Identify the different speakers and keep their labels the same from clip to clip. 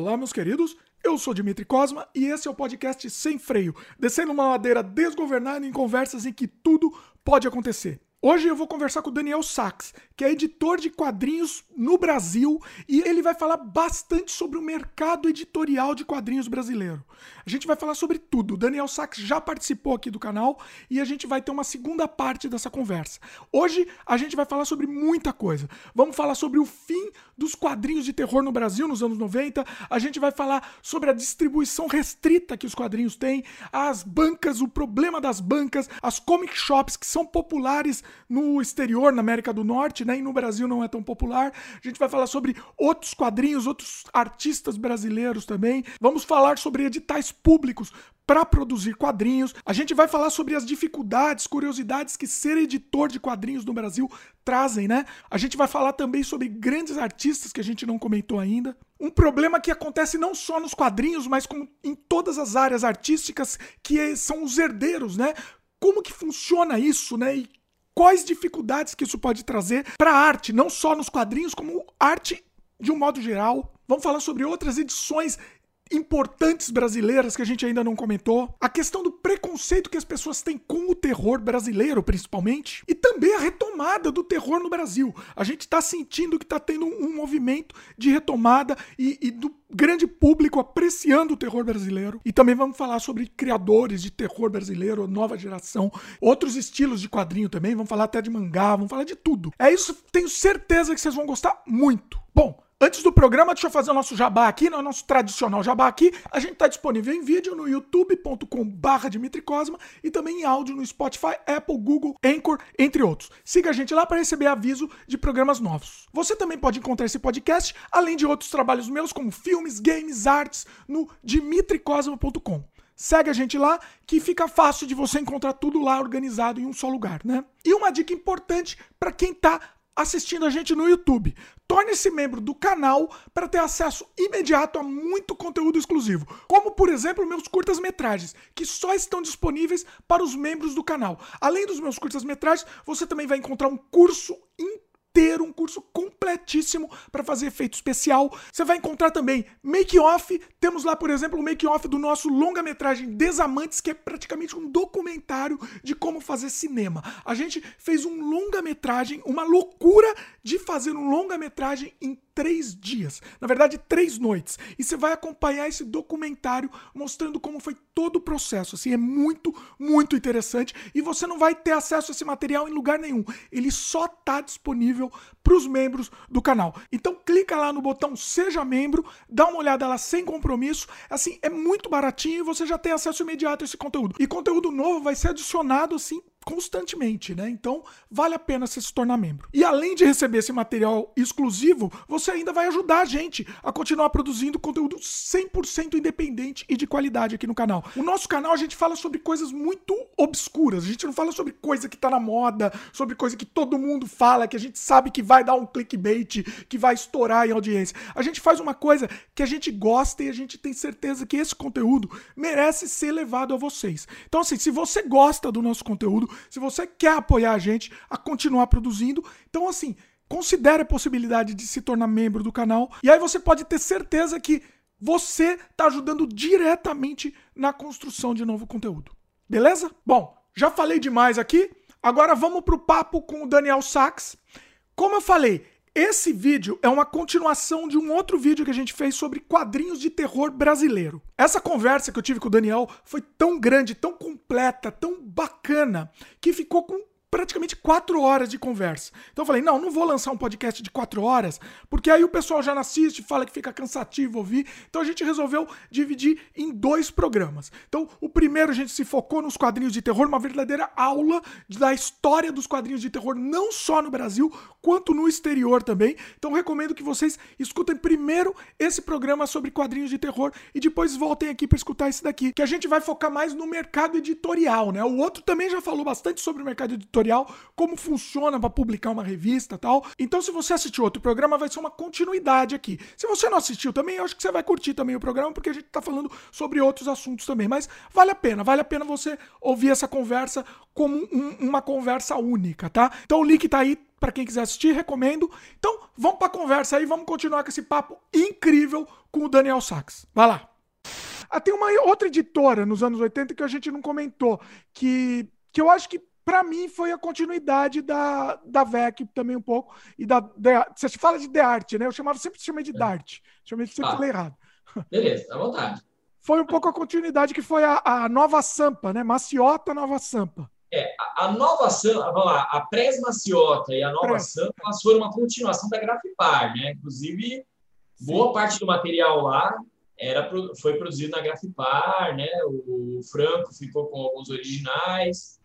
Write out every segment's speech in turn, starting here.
Speaker 1: Olá, meus queridos. Eu sou Dimitri Cosma e esse é o podcast Sem Freio, descendo uma ladeira desgovernada em conversas em que tudo pode acontecer. Hoje eu vou conversar com o Daniel Sachs, que é editor de quadrinhos no Brasil, e ele vai falar bastante sobre o mercado editorial de quadrinhos brasileiro. A gente vai falar sobre tudo. O Daniel Sachs já participou aqui do canal e a gente vai ter uma segunda parte dessa conversa. Hoje a gente vai falar sobre muita coisa. Vamos falar sobre o fim dos quadrinhos de terror no Brasil nos anos 90, a gente vai falar sobre a distribuição restrita que os quadrinhos têm, as bancas, o problema das bancas, as comic shops que são populares no exterior, na América do Norte, né? E no Brasil não é tão popular. A gente vai falar sobre outros quadrinhos, outros artistas brasileiros também. Vamos falar sobre editais públicos para produzir quadrinhos. A gente vai falar sobre as dificuldades, curiosidades que ser editor de quadrinhos no Brasil trazem, né? A gente vai falar também sobre grandes artistas que a gente não comentou ainda. Um problema que acontece não só nos quadrinhos, mas como em todas as áreas artísticas, que são os herdeiros, né? Como que funciona isso, né? E quais dificuldades que isso pode trazer para a arte, não só nos quadrinhos, como arte de um modo geral. Vamos falar sobre outras edições importantes brasileiras que a gente ainda não comentou, a questão do preconceito que as pessoas têm com o terror brasileiro, principalmente, e também a retomada do terror no Brasil. A gente está sentindo que está tendo um, movimento de retomada e, e do grande público apreciando o terror brasileiro. E também vamos falar sobre criadores de terror brasileiro, nova geração, outros estilos de quadrinho também, vamos falar até de mangá, vamos falar de tudo. É isso, tenho certeza que vocês vão gostar muito. Bom, Antes do programa, deixa eu fazer o nosso jabá aqui, no nosso tradicional jabá aqui. A gente está disponível em vídeo no youtube.com.br Dimitri Cosma e também em áudio no Spotify, Apple, Google, Anchor, entre outros. Siga a gente lá para receber aviso de programas novos. Você também pode encontrar esse podcast, além de outros trabalhos meus, como filmes, games, artes, no dimitricosma.com. Segue a gente lá, que fica fácil de você encontrar tudo lá organizado em um só lugar, né? E uma dica importante para quem está assistindo a gente no YouTube. Torne-se membro do canal para ter acesso imediato a muito conteúdo exclusivo, como por exemplo meus curtas-metragens, que só estão disponíveis para os membros do canal. Além dos meus curtas-metragens, você também vai encontrar um curso ter um curso completíssimo para fazer efeito especial. Você vai encontrar também make-off. Temos lá, por exemplo, o make-off do nosso longa-metragem Desamantes, que é praticamente um documentário de como fazer cinema. A gente fez um longa-metragem, uma loucura de fazer um longa-metragem em três dias, na verdade, três noites. E você vai acompanhar esse documentário mostrando como foi todo o processo. Assim, é muito, muito interessante. E você não vai ter acesso a esse material em lugar nenhum. Ele só está disponível para os membros do canal. Então clica lá no botão Seja Membro, dá uma olhada lá sem compromisso. Assim, é muito baratinho e você já tem acesso imediato a esse conteúdo. E conteúdo novo vai ser adicionado assim constantemente, né? Então vale a pena você se tornar membro. E além de receber esse material exclusivo, você ainda vai ajudar a gente a continuar produzindo conteúdo 100% independente e de qualidade aqui no canal. O nosso canal a gente fala sobre coisas muito obscuras. A gente não fala sobre coisa que tá na moda, sobre coisa que todo mundo fala, que a gente sabe que vai dar um clickbait, que vai estourar em audiência. A gente faz uma coisa que a gente gosta e a gente tem certeza que esse conteúdo merece ser levado a vocês. Então assim, se você gosta do nosso conteúdo, se você quer apoiar a gente a continuar produzindo, então assim, considere a possibilidade de se tornar membro do canal e aí você pode ter certeza que você está ajudando diretamente na construção de novo conteúdo. Beleza? Bom, já falei demais aqui. Agora vamos para o papo com o Daniel Sachs. Como eu falei, esse vídeo é uma continuação de um outro vídeo que a gente fez sobre quadrinhos de terror brasileiro. Essa conversa que eu tive com o Daniel foi tão grande, tão completa, tão bacana, que ficou com praticamente quatro horas de conversa. Então eu falei, não, não vou lançar um podcast de quatro horas, porque aí o pessoal já não assiste, fala que fica cansativo ouvir. Então a gente resolveu dividir em dois programas. Então o primeiro a gente se focou nos quadrinhos de terror, uma verdadeira aula da história dos quadrinhos de terror, não só no Brasil, quanto no exterior também. Então recomendo que vocês escutem primeiro esse programa sobre quadrinhos de terror e depois voltem aqui para escutar esse daqui, que a gente vai focar mais no mercado editorial, né? O outro também já falou bastante sobre o mercado editorial editorial, como funciona para publicar uma revista tal. Então, se você assistiu outro programa, vai ser uma continuidade aqui. Se você não assistiu também, eu acho que você vai curtir também o programa, porque a gente tá falando sobre outros assuntos também. Mas vale a pena, vale a pena você ouvir essa conversa como um, uma conversa única, tá? Então o link tá aí para quem quiser assistir, recomendo. Então, vamos para a conversa aí, vamos continuar com esse papo incrível com o Daniel Sachs. Vai lá. Ah, tem uma outra editora nos anos 80 que a gente não comentou, que, que eu acho que para mim foi a continuidade da, da VEC também um pouco. E da, da Você fala de The Art, né? Eu chamava sempre chamei de é. Dart. Chamei sempre ah, falei errado.
Speaker 2: Beleza, à vontade.
Speaker 1: Foi um pouco a continuidade que foi a, a Nova Sampa, né? Maciota Nova Sampa.
Speaker 2: É, a, nova Sampa, vamos lá, a Pres Maciota e a nova Pres. Sampa elas foram uma continuação da Grafipar, né? Inclusive, boa Sim. parte do material lá era, foi produzido na Grafipar, né? O Franco ficou com alguns originais.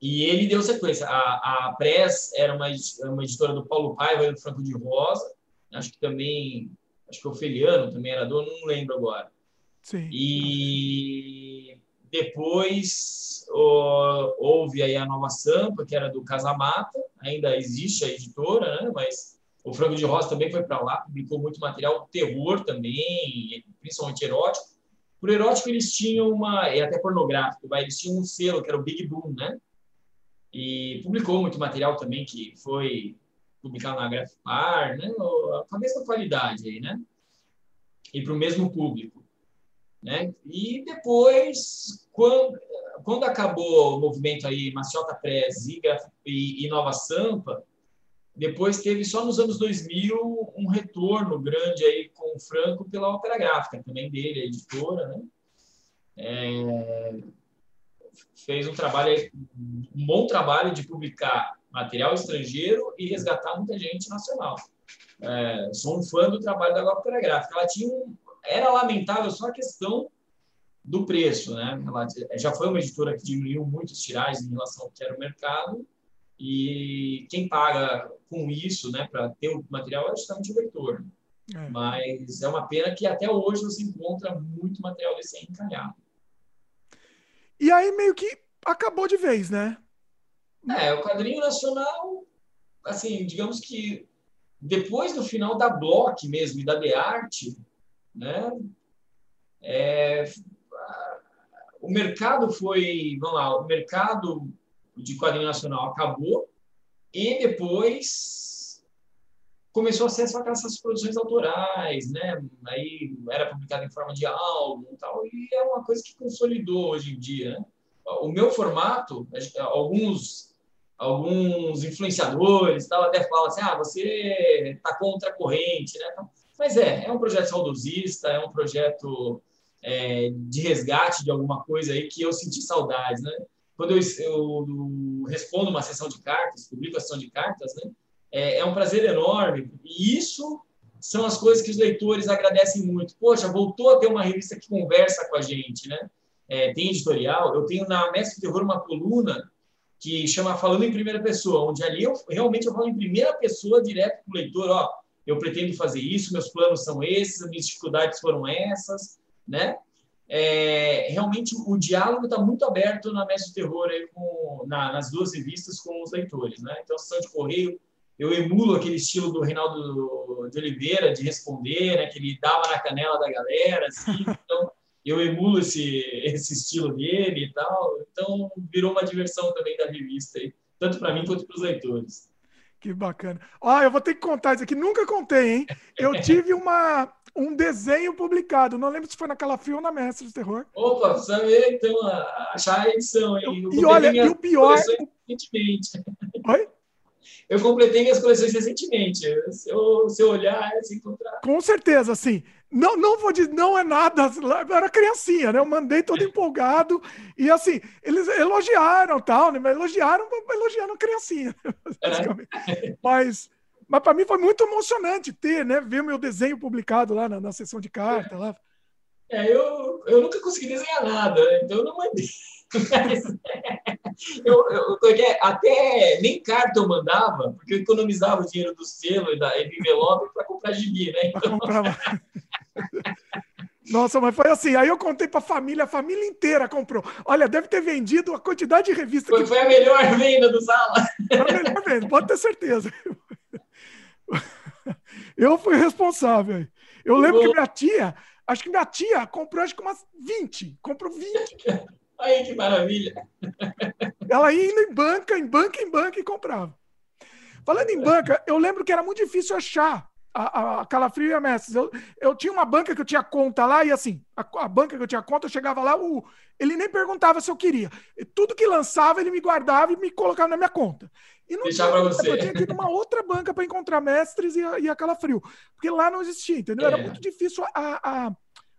Speaker 2: E ele deu sequência. A, a Press era uma, uma editora do Paulo Paiva e do Franco de Rosa. Acho que também, acho que o Feliano também era dono, não lembro agora. Sim. E depois houve aí a Nova Sampa, que era do Casamata, ainda existe a editora, né? mas o Franco de Rosa também foi para lá, publicou muito material terror também, principalmente erótico. Por erótico, eles tinham uma, e até pornográfico, eles tinham um selo que era o Big Boom, né? E publicou muito material também que foi publicado na Grafipar, né? Com a mesma qualidade aí, né? E para o mesmo público. Né? E depois, quando, quando acabou o movimento aí Maciota Press e, e Nova Sampa, depois teve só nos anos 2000 um retorno grande aí com o Franco pela Ópera Gráfica, também dele, a editora, né? É, fez um trabalho, um bom trabalho de publicar material estrangeiro e resgatar muita gente nacional. É, sou um fã do trabalho da Ópera Gráfica. Ela tinha um, era lamentável só a questão do preço, né? Ela já foi uma editora que diminuiu muito os tiragens em relação ao que era o mercado e quem paga com isso, né, para ter o material é justamente o leitor. É. Mas é uma pena que até hoje você encontra muito material desse encalhado.
Speaker 1: E aí meio que acabou de vez, né?
Speaker 2: É, o quadrinho nacional, assim, digamos que depois do final da Block mesmo e da The Art, né, é, o mercado foi, vamos lá, o mercado de quadrinho nacional acabou e depois começou a ser essas produções autorais, né? Aí era publicado em forma de álbum e tal, e é uma coisa que consolidou hoje em dia, né? O meu formato, alguns alguns influenciadores tal até falam assim, ah, você está contra a corrente, né? Mas é, é um projeto saudosista, é um projeto é, de resgate de alguma coisa aí que eu senti saudades, né? quando eu, eu, respondo uma sessão de cartas, publico a sessão de cartas, né, é, é, um prazer enorme. E isso são as coisas que os leitores agradecem muito. Poxa, voltou a ter uma revista que conversa com a gente, né? É, tem editorial. Eu tenho na Mestre Terror uma coluna que chama Falando em Primeira Pessoa, onde ali eu realmente eu falo em primeira pessoa direto para o leitor, ó, eu pretendo fazer isso, meus planos são esses, as minhas dificuldades foram essas, né? é, realmente o diálogo está muito aberto na Mestre Terror, aí, com, na, nas duas revistas com os leitores. Né? Então, sessão de correio, eu emulo aquele estilo do Reinaldo de Oliveira, de responder, né? que ele dava na canela da galera, assim, então eu emulo esse, esse estilo dele e tal. Então, virou uma diversão também da revista, aí, tanto para mim quanto para os leitores.
Speaker 1: Que bacana. Ó, eu vou ter que contar isso aqui. Nunca contei, hein? Eu tive uma, um desenho publicado. Não lembro se foi naquela fio ou na Mestre do Terror.
Speaker 2: Opa, precisa ver, então, achar a edição.
Speaker 1: Hein? e olha, e o pior.
Speaker 2: Recentemente. Oi? Eu completei minhas coleções recentemente. Se eu, se eu olhar, é se encontrar.
Speaker 1: Com certeza, sim. Não, não vou dizer, não é nada. Eu era criancinha, né? Eu mandei todo empolgado. E assim, eles elogiaram tal, né? Mas elogiaram, elogiaram a criancinha. É. Mas, mas para mim foi muito emocionante ter, né? Ver meu desenho publicado lá na, na sessão de carta. Lá.
Speaker 2: É, eu, eu nunca consegui desenhar nada, né? então eu não mandei. Mas, eu, eu, até nem carta eu mandava, porque eu economizava o dinheiro do selo e da envelope para comprar gibi, né? Então...
Speaker 1: Nossa, mas foi assim. Aí eu contei pra família, a família inteira comprou. Olha, deve ter vendido a quantidade de revistas.
Speaker 2: Foi,
Speaker 1: que...
Speaker 2: foi a melhor venda do Sala.
Speaker 1: Foi a melhor venda, pode ter certeza. Eu fui responsável. Eu lembro que minha tia, acho que minha tia comprou acho que umas 20. Comprou 20.
Speaker 2: Aí, que maravilha.
Speaker 1: Ela ia indo em banca, em banca, em banca e comprava. Falando em banca, eu lembro que era muito difícil achar a, a Calafrio e a Mestres. Eu, eu tinha uma banca que eu tinha conta lá e assim, a, a banca que eu tinha conta, eu chegava lá, o, ele nem perguntava se eu queria. Tudo que lançava, ele me guardava e me colocava na minha conta. E não
Speaker 2: Deixar para você.
Speaker 1: Eu tinha que ir numa outra banca para encontrar Mestres e a, e a Calafrio. Porque lá não existia, entendeu? Era
Speaker 2: É.
Speaker 1: muito difícil a, a,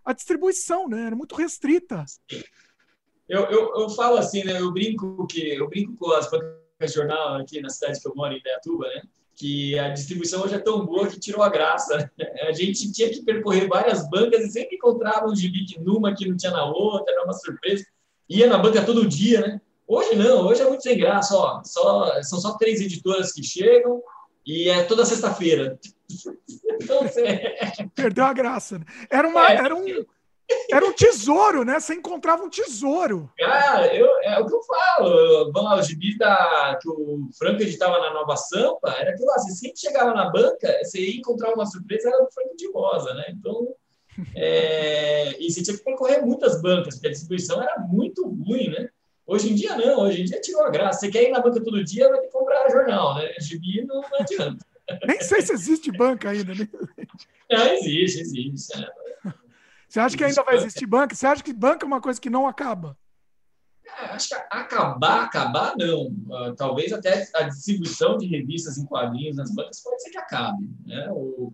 Speaker 1: a distribuição, né? Era muito restrita.
Speaker 2: Eu, eu, eu falo assim, né? Eu brinco que eu brinco com as bancas de jornal aqui na cidade que eu moro, em Indaiatuba, né? Que a distribuição hoje é tão boa que tirou a graça. A gente tinha que percorrer várias bancas e sempre encontrava um gibi numa que não tinha na outra, era uma surpresa. Ia na banca todo dia, né? Hoje não, hoje é muito sem graça, ó. Só, são só três editoras que chegam e é toda sexta-feira. Então, você...
Speaker 1: Perdeu a graça. Né? Era, uma,
Speaker 2: É.
Speaker 1: era, um, era um tesouro, né? Você encontrava um tesouro.
Speaker 2: Cara, eu, é o que eu falo. Vamos lá, o gibi da, que o Franco editava na Nova Sampa, era aquilo lá. Você sempre chegava na banca, você ia encontrar uma surpresa, era do Franco de Rosa, né? Então, é, e você tinha que percorrer muitas bancas, porque a distribuição era muito ruim, né? Hoje em dia, não. Hoje em dia tirou a graça. Você quer ir na banca todo dia, vai ter que comprar jornal, né? Gibi não, adianta.
Speaker 1: Nem sei se existe banca ainda. Né?
Speaker 2: Não, existe, existe.
Speaker 1: Você acha que ainda vai existir banca? Você acha que banca é uma coisa que não acaba?
Speaker 2: É, Acho que acabar, acabar não. Ah, talvez até a distribuição de revistas em quadrinhos nas bancas pode ser que acabe. Né? O,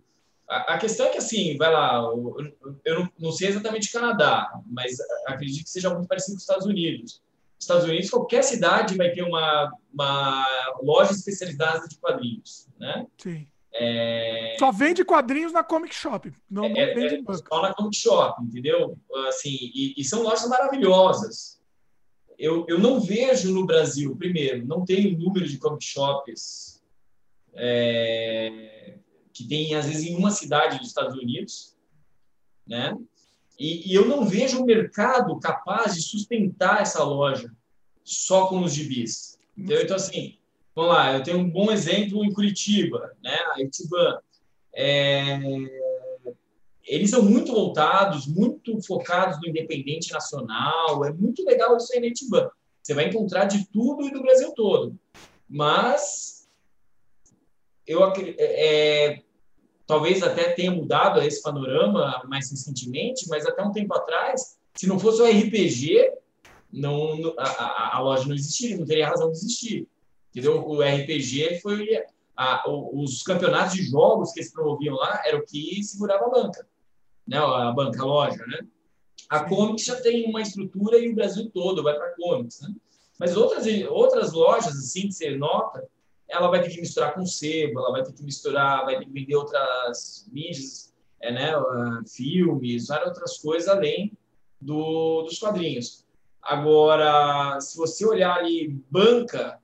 Speaker 2: a, a questão é que, assim, vai lá, o- eu não, não sei exatamente o Canadá, mas acredito que seja muito parecido com os Estados Unidos. Estados Unidos, qualquer cidade vai ter uma, uma loja especializada de quadrinhos. Né?
Speaker 1: Sim.
Speaker 2: É,
Speaker 1: Só vende quadrinhos na Comic Shop. Não, não
Speaker 2: é,
Speaker 1: vende
Speaker 2: é só na Comic Shop, entendeu? Assim, e, e são lojas maravilhosas. Eu, eu não vejo no Brasil, primeiro, não tem o número de comic shops é, que tem, às vezes, em uma cidade dos Estados Unidos, né? E, e eu não vejo um mercado capaz de sustentar essa loja só com os gibis. Entendeu? Então, assim, vamos lá, eu tenho um bom exemplo em Curitiba, né? A Itiban. É, eles são muito voltados, muito focados no independente nacional. É muito legal isso aí na Itiban. Você vai encontrar de tudo e do Brasil todo. Mas eu acre- é, talvez até tenha mudado esse panorama mais recentemente, mas até um tempo atrás, se não fosse o RPG, não, a, a- a loja não existiria, não teria razão de existir. Entendeu? O RPG foi a- os campeonatos de jogos que eles promoviam lá era o que segurava a banca, né? A banca, a loja, né? A Comics já tem uma estrutura e o Brasil todo vai para Comics, né? Mas outras outras lojas assim que você nota, ela vai ter que misturar com sebo, ela vai ter que misturar, vai ter que vender outras mídias, é, né? ah, Filmes, várias outras coisas além do, dos quadrinhos. Agora, se você olhar ali banca,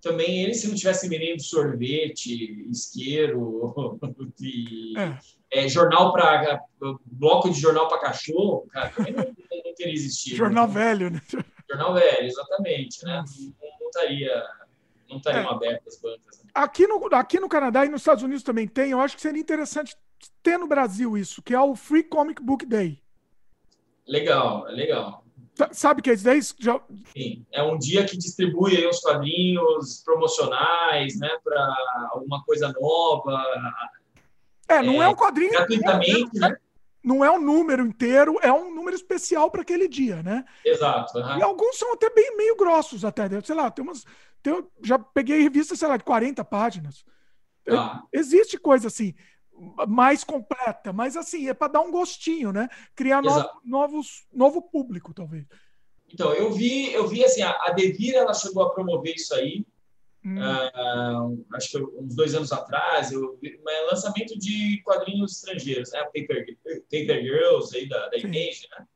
Speaker 2: também eles, se não tivessem vendendo sorvete, isqueiro, e,
Speaker 1: É,
Speaker 2: é, jornal para bloco de jornal para cachorro, cara, também não, não teria existido.
Speaker 1: jornal velho, né?
Speaker 2: Jornal velho, exatamente, né? Não, não estaria, não estariam
Speaker 1: É.
Speaker 2: abertas as bancas. né?
Speaker 1: Aqui no, aqui no Canadá e nos Estados Unidos também tem. Eu acho que seria interessante ter no Brasil isso, que é o Free Comic Book Day.
Speaker 2: Legal, é legal.
Speaker 1: Sa- Sabe o que é isso daí? Já,
Speaker 2: Sim, é um dia que distribui aí os quadrinhos promocionais, né, para alguma coisa nova,
Speaker 1: é, não é,
Speaker 2: É,
Speaker 1: um quadrinho.
Speaker 2: gratuitamente, né?
Speaker 1: Não é um número inteiro, é um número especial para aquele dia, né?
Speaker 2: Exato. aham.
Speaker 1: E alguns são até bem meio grossos, até. Sei lá, tem umas. Tem- já peguei revista, sei lá, de 40 páginas.
Speaker 2: Tá.
Speaker 1: Existe coisa assim, mais completa, mas assim, é para dar um gostinho, né? Criar no-
Speaker 2: Exato.
Speaker 1: novos, novo público, talvez.
Speaker 2: Então, eu vi, eu vi assim, a Devir, ela chegou a promover isso aí,
Speaker 1: Hum,
Speaker 2: ah, acho que uns dois anos atrás, eu um lançamento de quadrinhos estrangeiros, né? Paper, Paper Girls aí da, da. Image, né?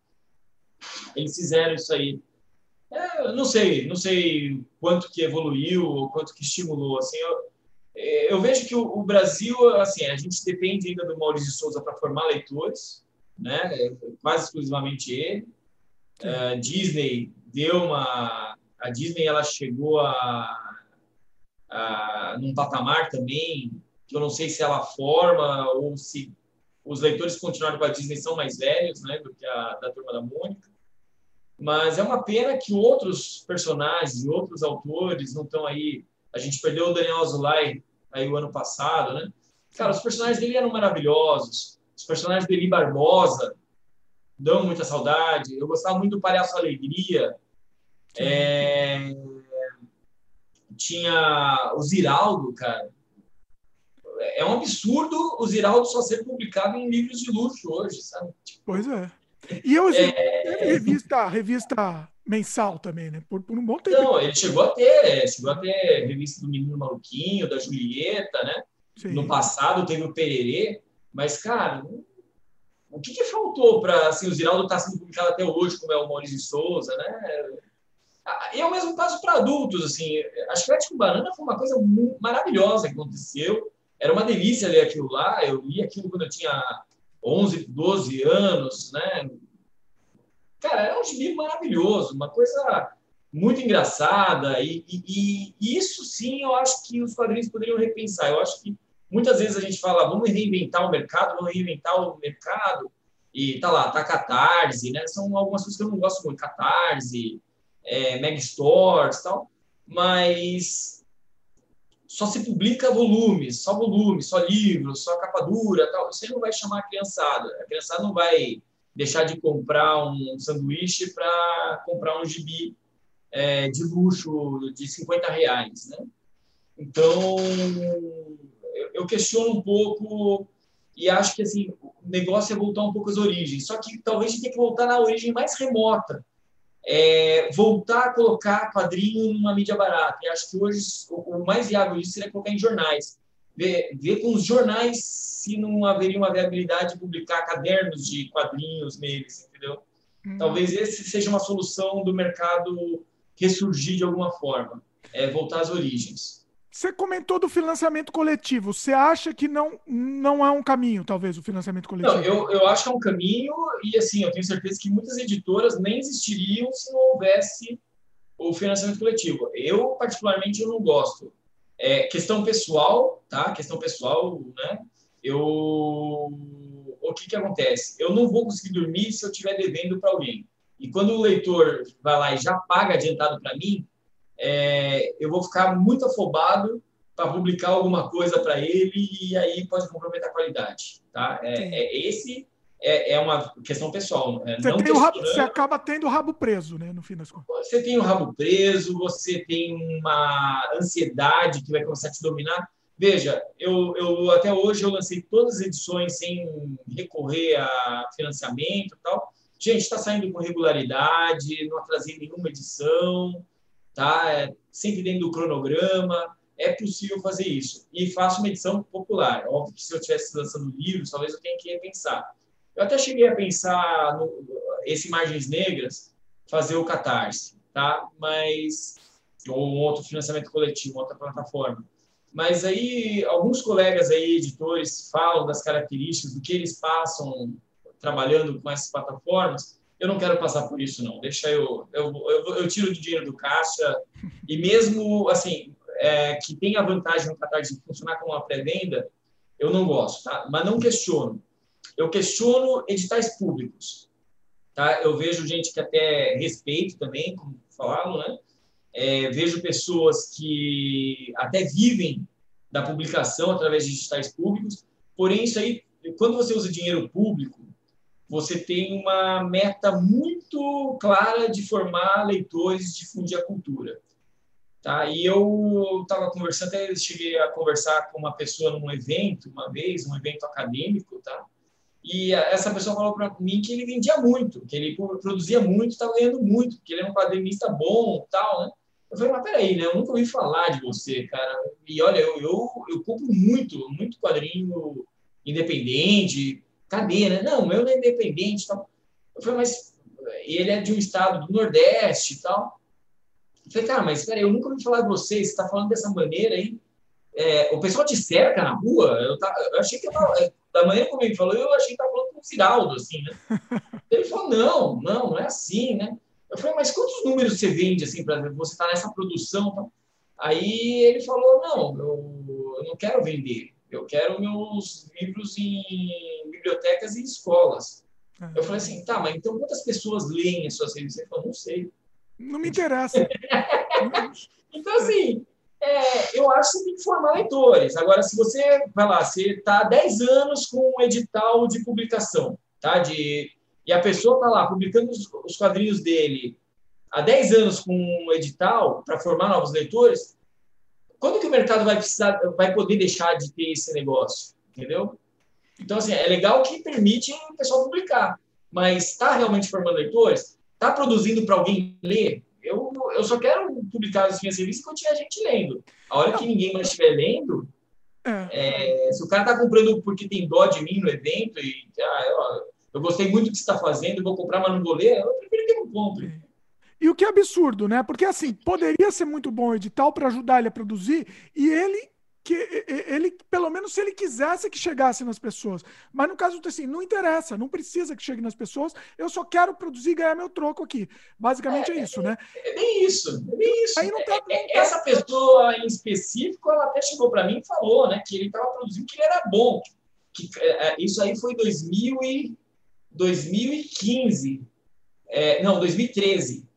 Speaker 2: Eles fizeram isso aí. É, não sei, não sei quanto que evoluiu, ou quanto que estimulou, assim, eu, eu vejo que o, o Brasil, assim, a gente depende ainda do Maurício de Souza para formar leitores, né? Quase exclusivamente ele. Uh, Disney deu uma. A Disney ela chegou a, a num patamar também que eu não sei se ela forma ou se os leitores que continuaram com a Disney são mais velhos, né, do que a da turma da Mônica. Mas é uma pena que outros personagens e outros autores não estão aí. A gente perdeu o Daniel Azulay aí o ano passado, né? Cara, os personagens dele eram maravilhosos. Os personagens dele Barbosa dão muita saudade. Eu gostava muito do Palhaço Alegria. É... Tinha o Ziraldo, cara. É um absurdo o Ziraldo só ser publicado em livros de luxo hoje, sabe?
Speaker 1: Pois é. E eu é... revista, revista mensal também, né? Por, por um bom tempo.
Speaker 2: Não, ele chegou a ter, chegou a ter revista do Menino Maluquinho, da Julieta, né? Sim. No passado teve o Pererê, mas, cara, o que, que faltou para assim, o Ziraldo estar tá sendo publicado até hoje, como é o Maurício Souza, né? E é o mesmo caso para adultos, assim. A Chiclete com Banana foi uma coisa maravilhosa que aconteceu. Era uma delícia ler aquilo lá. Eu li aquilo quando eu tinha 11, 12 anos, né? Cara, é um gibi maravilhoso, uma coisa muito engraçada. E, e, e, isso sim, eu acho que os quadrinhos poderiam repensar. Eu acho que muitas vezes a gente fala, vamos reinventar o mercado, vamos reinventar o mercado. E tá lá, tá Catarse, né? São algumas coisas que eu não gosto muito. Catarse, é, Meg Stores tal. Mas só se publica volumes, só volumes, só livros, só capa dura, tal. Você não vai chamar a criançada. A criançada não vai deixar de comprar um sanduíche para comprar um gibi é, de luxo de 50 reais, né? Então, eu, questiono um pouco e acho que assim o negócio é voltar um pouco às origens. Só que talvez a gente tenha que voltar na origem mais remota, é, voltar a colocar quadrinho numa mídia barata. E acho que hoje o, mais viável disso seria colocar em jornais. Ver, ver com os jornais se não haveria uma viabilidade de publicar cadernos de quadrinhos neles, entendeu? Hum. Talvez esse seja uma solução do mercado ressurgir de alguma forma, é voltar às origens.
Speaker 1: Você comentou do financiamento coletivo. Você acha que não, não é um caminho, talvez, o financiamento coletivo?
Speaker 2: Não, eu, eu acho que é um caminho e, assim, eu tenho certeza que muitas editoras nem existiriam se não houvesse o financiamento coletivo. Eu, particularmente, eu não gosto. É, questão pessoal, tá? Questão pessoal, né? Eu... O que que acontece? Eu não vou conseguir dormir se eu estiver devendo para alguém. E quando o leitor vai lá e já paga adiantado para mim, é, eu vou ficar muito afobado para publicar alguma coisa para ele e aí pode comprometer a qualidade. Tá? É, é esse é, é, uma questão pessoal.
Speaker 1: É, você, tem rabo, você acaba tendo o rabo preso, né, no fim das contas.
Speaker 2: Você tem o rabo preso, você tem uma ansiedade que vai começar a te dominar. Veja, eu, eu até hoje eu lancei todas as edições sem recorrer a financiamento e tal. Gente, está saindo com regularidade, não atrasei nenhuma edição tá? É, sempre dentro do cronograma, é possível fazer isso. E faço uma edição popular. Óbvio que se eu estivesse lançando livros, talvez eu tenha que repensar. Eu até cheguei a pensar no esse Margens Negras, fazer o Catarse, tá? Mas ou um outro financiamento coletivo, outra plataforma. Mas aí alguns colegas aí editores falam das características do que eles passam trabalhando com essas plataformas eu não quero passar por isso, não. Deixa eu. Eu, eu, eu tiro o dinheiro do caixa e mesmo, assim, é, que tem a vantagem no Catarse de funcionar como uma pré-venda, eu não gosto, tá? Mas não questiono. Eu questiono editais públicos, tá? Eu vejo gente que até respeito também, como falaram, né? É, vejo pessoas que até vivem da publicação através de editais públicos, porém isso aí, quando você usa dinheiro público, você tem uma meta muito clara de formar leitores difundir a cultura. Tá? E eu estava conversando, até cheguei a conversar com uma pessoa num evento, uma vez, um evento acadêmico, tá? E essa pessoa falou para mim que ele vendia muito, que ele produzia muito, estava ganhando muito, que ele é um quadrinista bom, tal, né? Eu falei, mas peraí, né? Eu nunca ouvi falar de você, cara. E olha, eu, eu, eu compro muito, muito quadrinho independente, né? Não, meu não é independente tal. Eu falei, mas ele é de um estado do Nordeste e tal. Eu falei, cara, mas peraí, eu nunca ouvi falar de você, você está falando dessa maneira aí. É, o pessoal te cerca na rua? Eu, tá, eu achei que eu tava, é, da maneira como ele falou, eu achei que estava falando com o Ziraldo, assim, né? Ele falou, não, não, não é assim, né? Eu falei, mas quantos números você vende, assim, para você estar tá nessa produção? Tá? Aí ele falou, não, eu, eu não quero vender, eu quero meus livros em bibliotecas e escolas. Uhum. Eu falei assim, tá, mas então quantas pessoas leem as suas revistas? Ele falou, não sei.
Speaker 1: Não me interessa.
Speaker 2: então, assim, é, eu acho que você tem que formar leitores. Agora, se você, vai lá, você está há 10 anos com um edital de publicação, tá? De, e a pessoa está lá publicando os, os, quadrinhos dele há 10 anos com um edital para formar novos leitores, quando que o mercado vai precisar, vai poder deixar de ter esse negócio? Entendeu? Então, assim, é legal que permite o pessoal publicar, mas está realmente formando leitores? Está produzindo para alguém ler? Eu, eu só quero publicar as minhas revistas quando tiver gente lendo. A hora que ninguém mais estiver lendo, é. É, se o cara está comprando porque tem dó de mim no evento e ah, eu, eu gostei muito do que você está fazendo, vou comprar, mas não vou ler, eu prefiro que não compre.
Speaker 1: E o que é absurdo, né? Porque assim, poderia ser muito bom o edital para ajudar ele a produzir e ele que ele, pelo menos se ele quisesse que chegasse nas pessoas. Mas no caso assim, não interessa, não precisa que chegue nas pessoas, eu só quero produzir e ganhar meu troco aqui. Basicamente é, é isso, né?
Speaker 2: É bem isso, é bem isso. Aí não tá, não tá... Essa pessoa em específico, ela até chegou para mim e falou, né, que ele estava produzindo que ele era bom. Que, é, isso aí foi 2000 e, 2015. É, não, 2013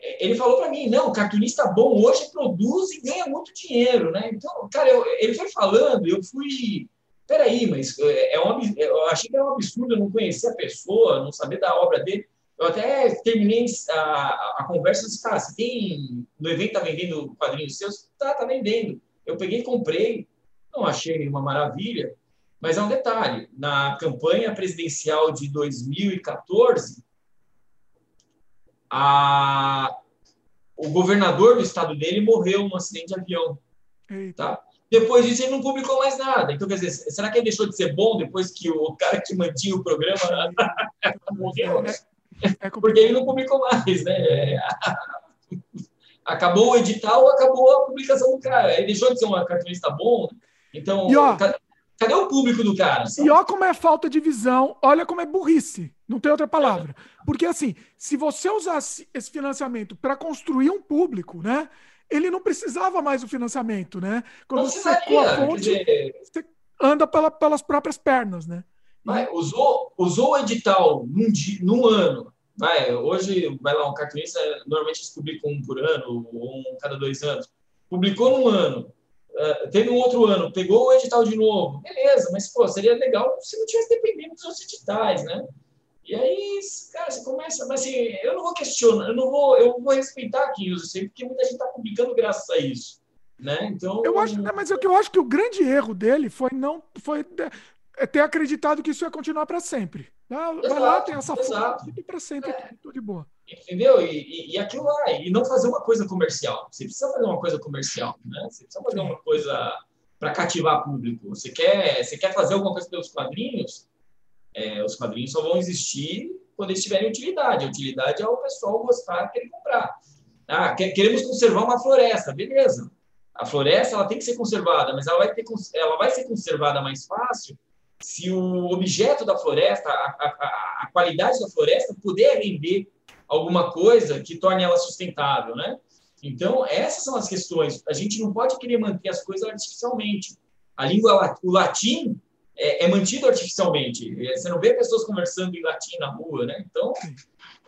Speaker 2: ele falou para mim, não, cartunista bom hoje produz e ganha muito dinheiro, né? Então, cara, eu, ele foi falando, eu fui, peraí, mas é, é um, eu achei que era um absurdo eu não conhecer a pessoa, não saber da obra dele. Eu até terminei a, a conversa e disse, cara, você tem, no evento tá vendendo quadrinhos seus? Tá, tá vendendo. Eu peguei e comprei, não achei uma maravilha, mas é um detalhe, na campanha presidencial de 2014, a, o governador do estado dele morreu num acidente de avião. Tá? Depois disso, ele não publicou mais nada. Então, quer dizer, será que ele deixou de ser bom depois que o cara que mantinha o programa morreu? É, é Porque ele não publicou mais, né? Acabou o edital, acabou a publicação do cara. Ele deixou de ser um cartunista bom. Então,
Speaker 1: e, ó,
Speaker 2: Cadê o público do cara?
Speaker 1: E olha como é falta de visão, olha como é burrice. Não tem outra palavra. Porque, assim, se você usasse esse financiamento para construir um público, né? Ele não precisava mais do financiamento, né? Quando você secou a fonte, dizer... você anda pela, pelas próprias pernas, né?
Speaker 2: Vai, usou, usou o edital num, dia, num ano. Vai, hoje, vai lá, um cartunista, normalmente eles publicam um por ano, ou um cada dois anos. Publicou num ano Uh, teve um outro ano, pegou o edital de novo, beleza, mas pô, seria legal se não tivesse dependendo dos outros editais, né? E aí, cara, você começa, mas assim, eu não vou questionar, eu não vou, eu vou respeitar aqui, eu sei, porque muita gente está publicando graças a isso, né? Então.
Speaker 1: Eu acho, né, mas é que eu acho que o grande erro dele foi não, foi é ter acreditado que isso ia continuar para sempre. Vai exato, lá, tem essa fonte para sempre, é. tudo de boa.
Speaker 2: Entendeu? E, e, e, aquilo lá, e não fazer uma coisa comercial. Você precisa fazer uma coisa comercial, né? Você precisa fazer uma coisa para cativar público. Você quer, você quer fazer alguma coisa pelos quadrinhos? É, os quadrinhos só vão existir quando eles tiverem utilidade. A utilidade é o pessoal gostar, querer comprar. Ah, queremos conservar uma floresta, beleza. A floresta ela tem que ser conservada, mas ela vai, ter, ela vai ser conservada mais fácil se o objeto da floresta, a, a, a qualidade da floresta puder render alguma coisa que torne ela sustentável, né? Então, essas são as questões. A gente não pode querer manter as coisas artificialmente. A língua, o latim é, é mantido artificialmente. Você não vê pessoas conversando em latim na rua, né? Então,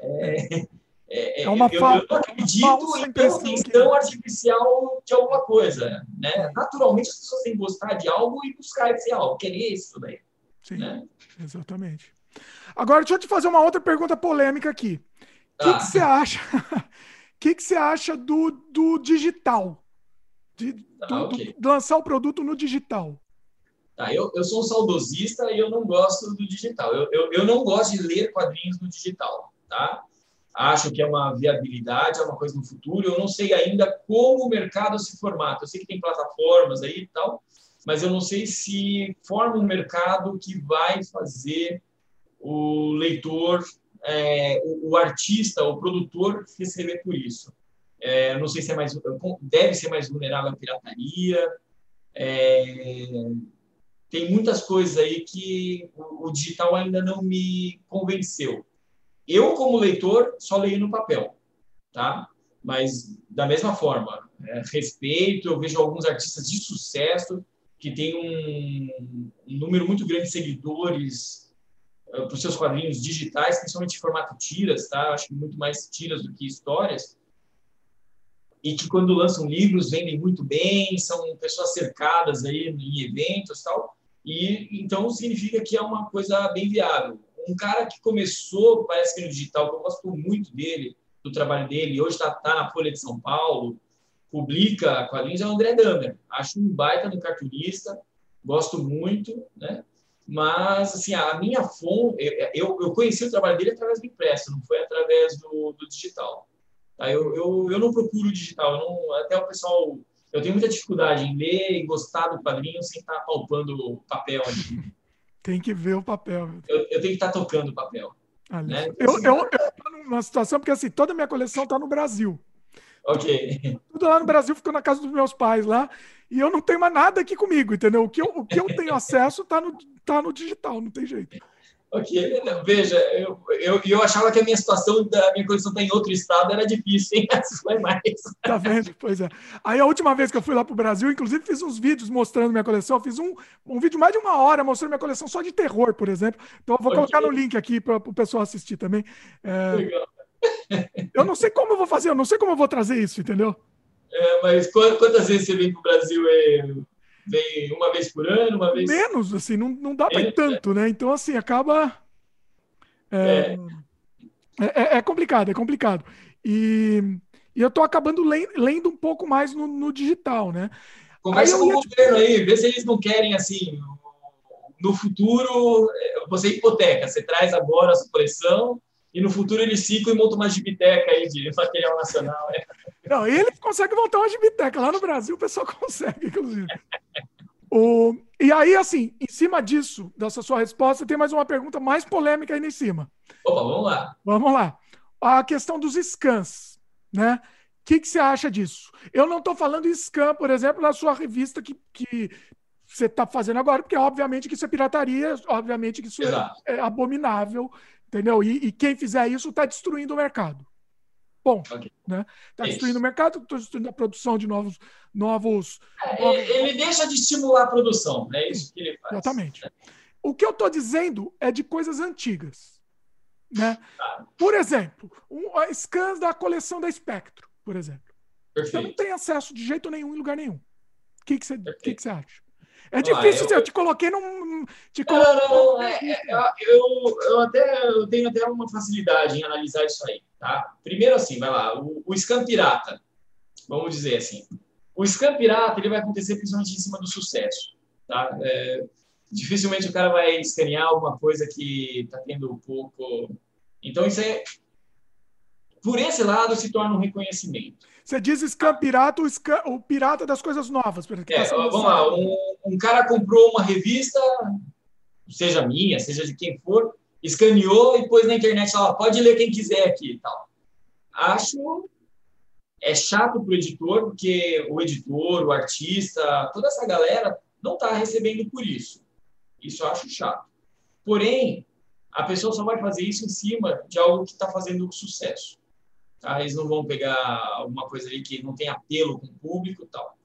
Speaker 2: é, é, é uma eu, eu não acredito em tão artificial de alguma coisa, né? Naturalmente, as pessoas têm que gostar de algo e buscar esse algo, querer isso daí.
Speaker 1: Sim, né? exatamente. Agora, deixa eu te fazer uma outra pergunta polêmica aqui. O que, que você acha? O que, que você acha do, do digital? De, do, ah, okay. do, lançar o produto no digital?
Speaker 2: Tá, eu, eu sou um saudosista e eu não gosto do digital. Eu, eu, eu não gosto de ler quadrinhos no digital, tá? Acho que é uma viabilidade, é uma coisa no futuro. Eu não sei ainda como o mercado se formata. Eu sei que tem plataformas aí e tal, mas eu não sei se forma um mercado que vai fazer o leitor é, o, o, artista, o produtor receber por isso. É, não sei se é mais, deve ser mais vulnerável à pirataria. É, tem muitas coisas aí que o, o digital ainda não me convenceu. Eu, como leitor, só leio no papel, tá? Mas, da mesma forma, é, respeito, eu vejo alguns artistas de sucesso que têm um, um número muito grande de seguidores para os seus quadrinhos digitais, principalmente em formato tiras, tá? Acho que muito mais tiras do que histórias. E que, quando lançam livros, vendem muito bem, são pessoas cercadas aí em eventos tal. E, então, significa que é uma coisa bem viável. Um cara que começou, parece que no digital, que eu gosto muito dele, do trabalho dele, hoje está tá na Folha de São Paulo, publica quadrinhos, é o André Damer. Acho um baita no cartunista, gosto muito, né? Mas, assim, a minha fonte... Eu, eu conheci o trabalho dele através do impresso, não foi através do, do digital. Tá? Eu, eu, eu não procuro digital, não, até o pessoal... Eu tenho muita dificuldade em ler e gostar do quadrinho sem estar palpando o papel ali.
Speaker 1: Tem que ver o papel.
Speaker 2: Eu, eu tenho que estar tocando o papel.
Speaker 1: Né? Eu, eu, eu tô numa situação, porque assim, toda a minha coleção está no Brasil.
Speaker 2: Ok.
Speaker 1: Tudo lá no Brasil ficou na casa dos meus pais lá. E eu não tenho mais nada aqui comigo, entendeu? O que eu, o que eu tenho acesso está no, tá no digital, não tem jeito.
Speaker 2: Ok, veja, eu, eu, eu achava que a minha situação da minha coleção estar tá em outro estado era difícil, hein? Mas foi mais.
Speaker 1: Tá vendo? Pois é. Aí a última vez que eu fui lá para o Brasil, inclusive fiz uns vídeos mostrando minha coleção. fiz um, um vídeo mais de uma hora mostrando minha coleção só de terror, por exemplo. Então eu vou okay. colocar no link aqui para o pessoal assistir também. É... Legal. Eu não sei como eu vou fazer, eu não sei como eu vou trazer isso, entendeu?
Speaker 2: É, mas quantas vezes você vem para o Brasil? É Vem uma vez por ano, uma vez.
Speaker 1: Menos, assim, não, não dá para ir tanto, né? Então, assim, acaba. É, é. é, é, é complicado, é complicado. E, e eu tô acabando lendo um pouco mais no, no digital, né?
Speaker 2: Conversa com o governo aí, vê se eles não querem, assim, no futuro, você hipoteca, você traz agora a sua coleção e no futuro eles ficam e montam uma gibiteca aí de material nacional. Né?
Speaker 1: Não, eles conseguem montar uma gibiteca. Lá no Brasil o pessoal consegue, inclusive. o, e aí, assim, em cima disso, dessa sua resposta, tem mais uma pergunta mais polêmica aí em cima.
Speaker 2: Opa, vamos lá.
Speaker 1: Vamos lá. A questão dos scans, né? O que, que você acha disso? Eu não estou falando scan, por exemplo, na sua revista que, que você está fazendo agora, porque obviamente que isso é pirataria, obviamente que isso é, é, abominável, entendeu? E, e quem fizer isso está destruindo o mercado. Bom, okay. né? Está destruindo o mercado, está destruindo a produção de novos. novos,
Speaker 2: é, novos... Ele deixa de estimular a produção, é isso que ele faz.
Speaker 1: Exatamente. O que eu estou dizendo é de coisas antigas. Né? Ah. Por exemplo, um, scans da coleção da Spectro, por exemplo. Perfeito. Você não tem acesso de jeito nenhum em lugar nenhum. O que, que, você, que, que você acha? É difícil, ah, eu... eu te coloquei num. Te
Speaker 2: colo... Não, não. É, é, eu, eu, até, eu tenho até uma facilidade em analisar isso aí. Tá? Primeiro, assim, vai lá, o, o pirata, vamos dizer assim. O scan pirata ele vai acontecer principalmente em cima do sucesso. Tá? É, dificilmente o cara vai escanear alguma coisa que está tendo um pouco. Então, isso é. Por esse lado, se torna um reconhecimento.
Speaker 1: Você diz scan pirata, o, scan, o pirata das coisas novas.
Speaker 2: Tá é, tá vamos lá, um, um, cara comprou uma revista, seja minha, seja de quem for, escaneou e pôs na internet lá, pode ler quem quiser aqui e tal. Acho é chato para o editor, porque o editor, o artista, toda essa galera não está recebendo por isso. Isso eu acho chato. Porém, a pessoa só vai fazer isso em cima de algo que está fazendo sucesso. Tá? Eles não vão pegar alguma coisa ali que não tem apelo com o público e tal.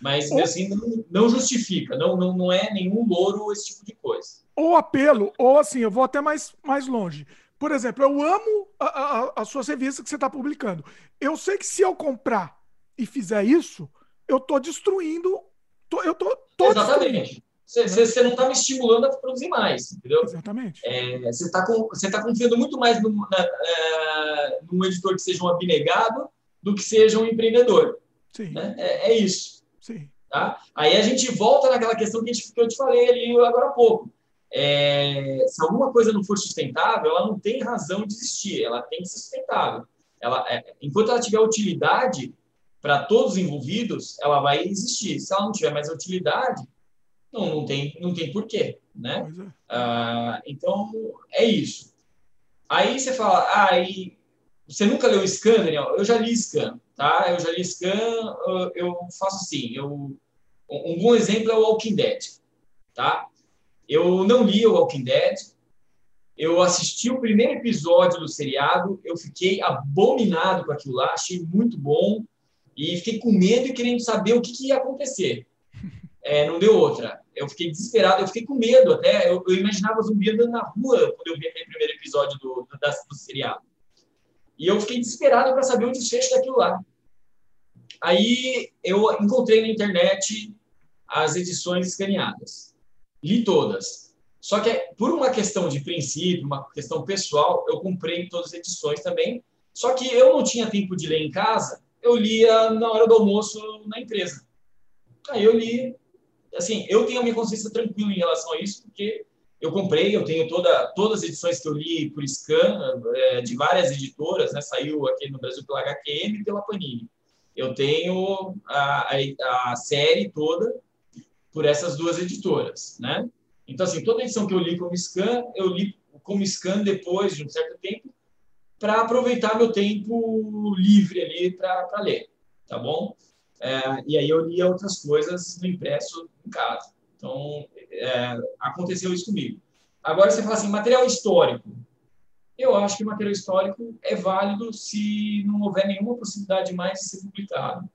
Speaker 2: Mas, assim, não, não, justifica. Não, não, não é nenhum louro esse tipo de coisa.
Speaker 1: Ou apelo, ou assim, eu vou até mais, mais longe. Por exemplo, eu amo a, a, as suas revistas que você está publicando. Eu sei que se eu comprar e fizer isso, eu estou destruindo. Tô, eu tô, tô
Speaker 2: Exatamente. Você não está me estimulando a produzir mais, entendeu?
Speaker 1: Exatamente.
Speaker 2: É, você está tá confiando muito mais num, na, é, num editor que seja um abnegado do que seja um empreendedor. Sim. Né? É, é, isso.
Speaker 1: Sim.
Speaker 2: Tá? Aí a gente volta naquela questão que, gente, que eu te falei ali agora há pouco. É, se alguma coisa não for sustentável, ela não tem razão de existir, ela tem que ser sustentável. Ela, é, enquanto ela tiver utilidade para todos os envolvidos, ela vai existir. Se ela não tiver mais utilidade, não, não tem, não tem porquê, né? É. Ah, então, é isso. Aí você fala, ah, aí, você nunca leu Scan, Daniel? Eu já li Scan, tá? Eu já li Scan, eu faço assim, eu, um bom exemplo é o Walking Dead, tá? Eu não li o Walking Dead, eu assisti o primeiro episódio do seriado, eu fiquei abominado com aquilo lá, achei muito bom e fiquei com medo e querendo saber o que, que ia acontecer. É, não deu outra. Eu fiquei desesperado, eu fiquei com medo até. Eu, eu imaginava zumbi andando na rua quando eu vi aquele primeiro episódio do, do, do seriado. E eu fiquei desesperado para saber o desfecho daquilo lá. Aí eu encontrei na internet as edições escaneadas. Li todas. Só que por uma questão de princípio, uma questão pessoal, eu comprei todas as edições também. Só que eu não tinha tempo de ler em casa, eu lia na hora do almoço na empresa. Aí eu li, assim, eu tenho a minha consciência tranquila em relação a isso, porque eu comprei, eu tenho toda, todas as edições que eu li por scan, é, de várias editoras, né? Saiu aqui no Brasil pela HQM e pela Panini. Eu tenho a, a, a série toda por essas duas editoras, né? Então, assim, toda edição que eu li como scan, eu li como scan depois de um certo tempo, para aproveitar meu tempo livre ali para ler, tá bom? É, e aí eu lia outras coisas no impresso em casa. Então, é, aconteceu isso comigo. Agora você fala assim, material histórico. Eu acho que material histórico é válido se não houver nenhuma possibilidade mais de ser publicado.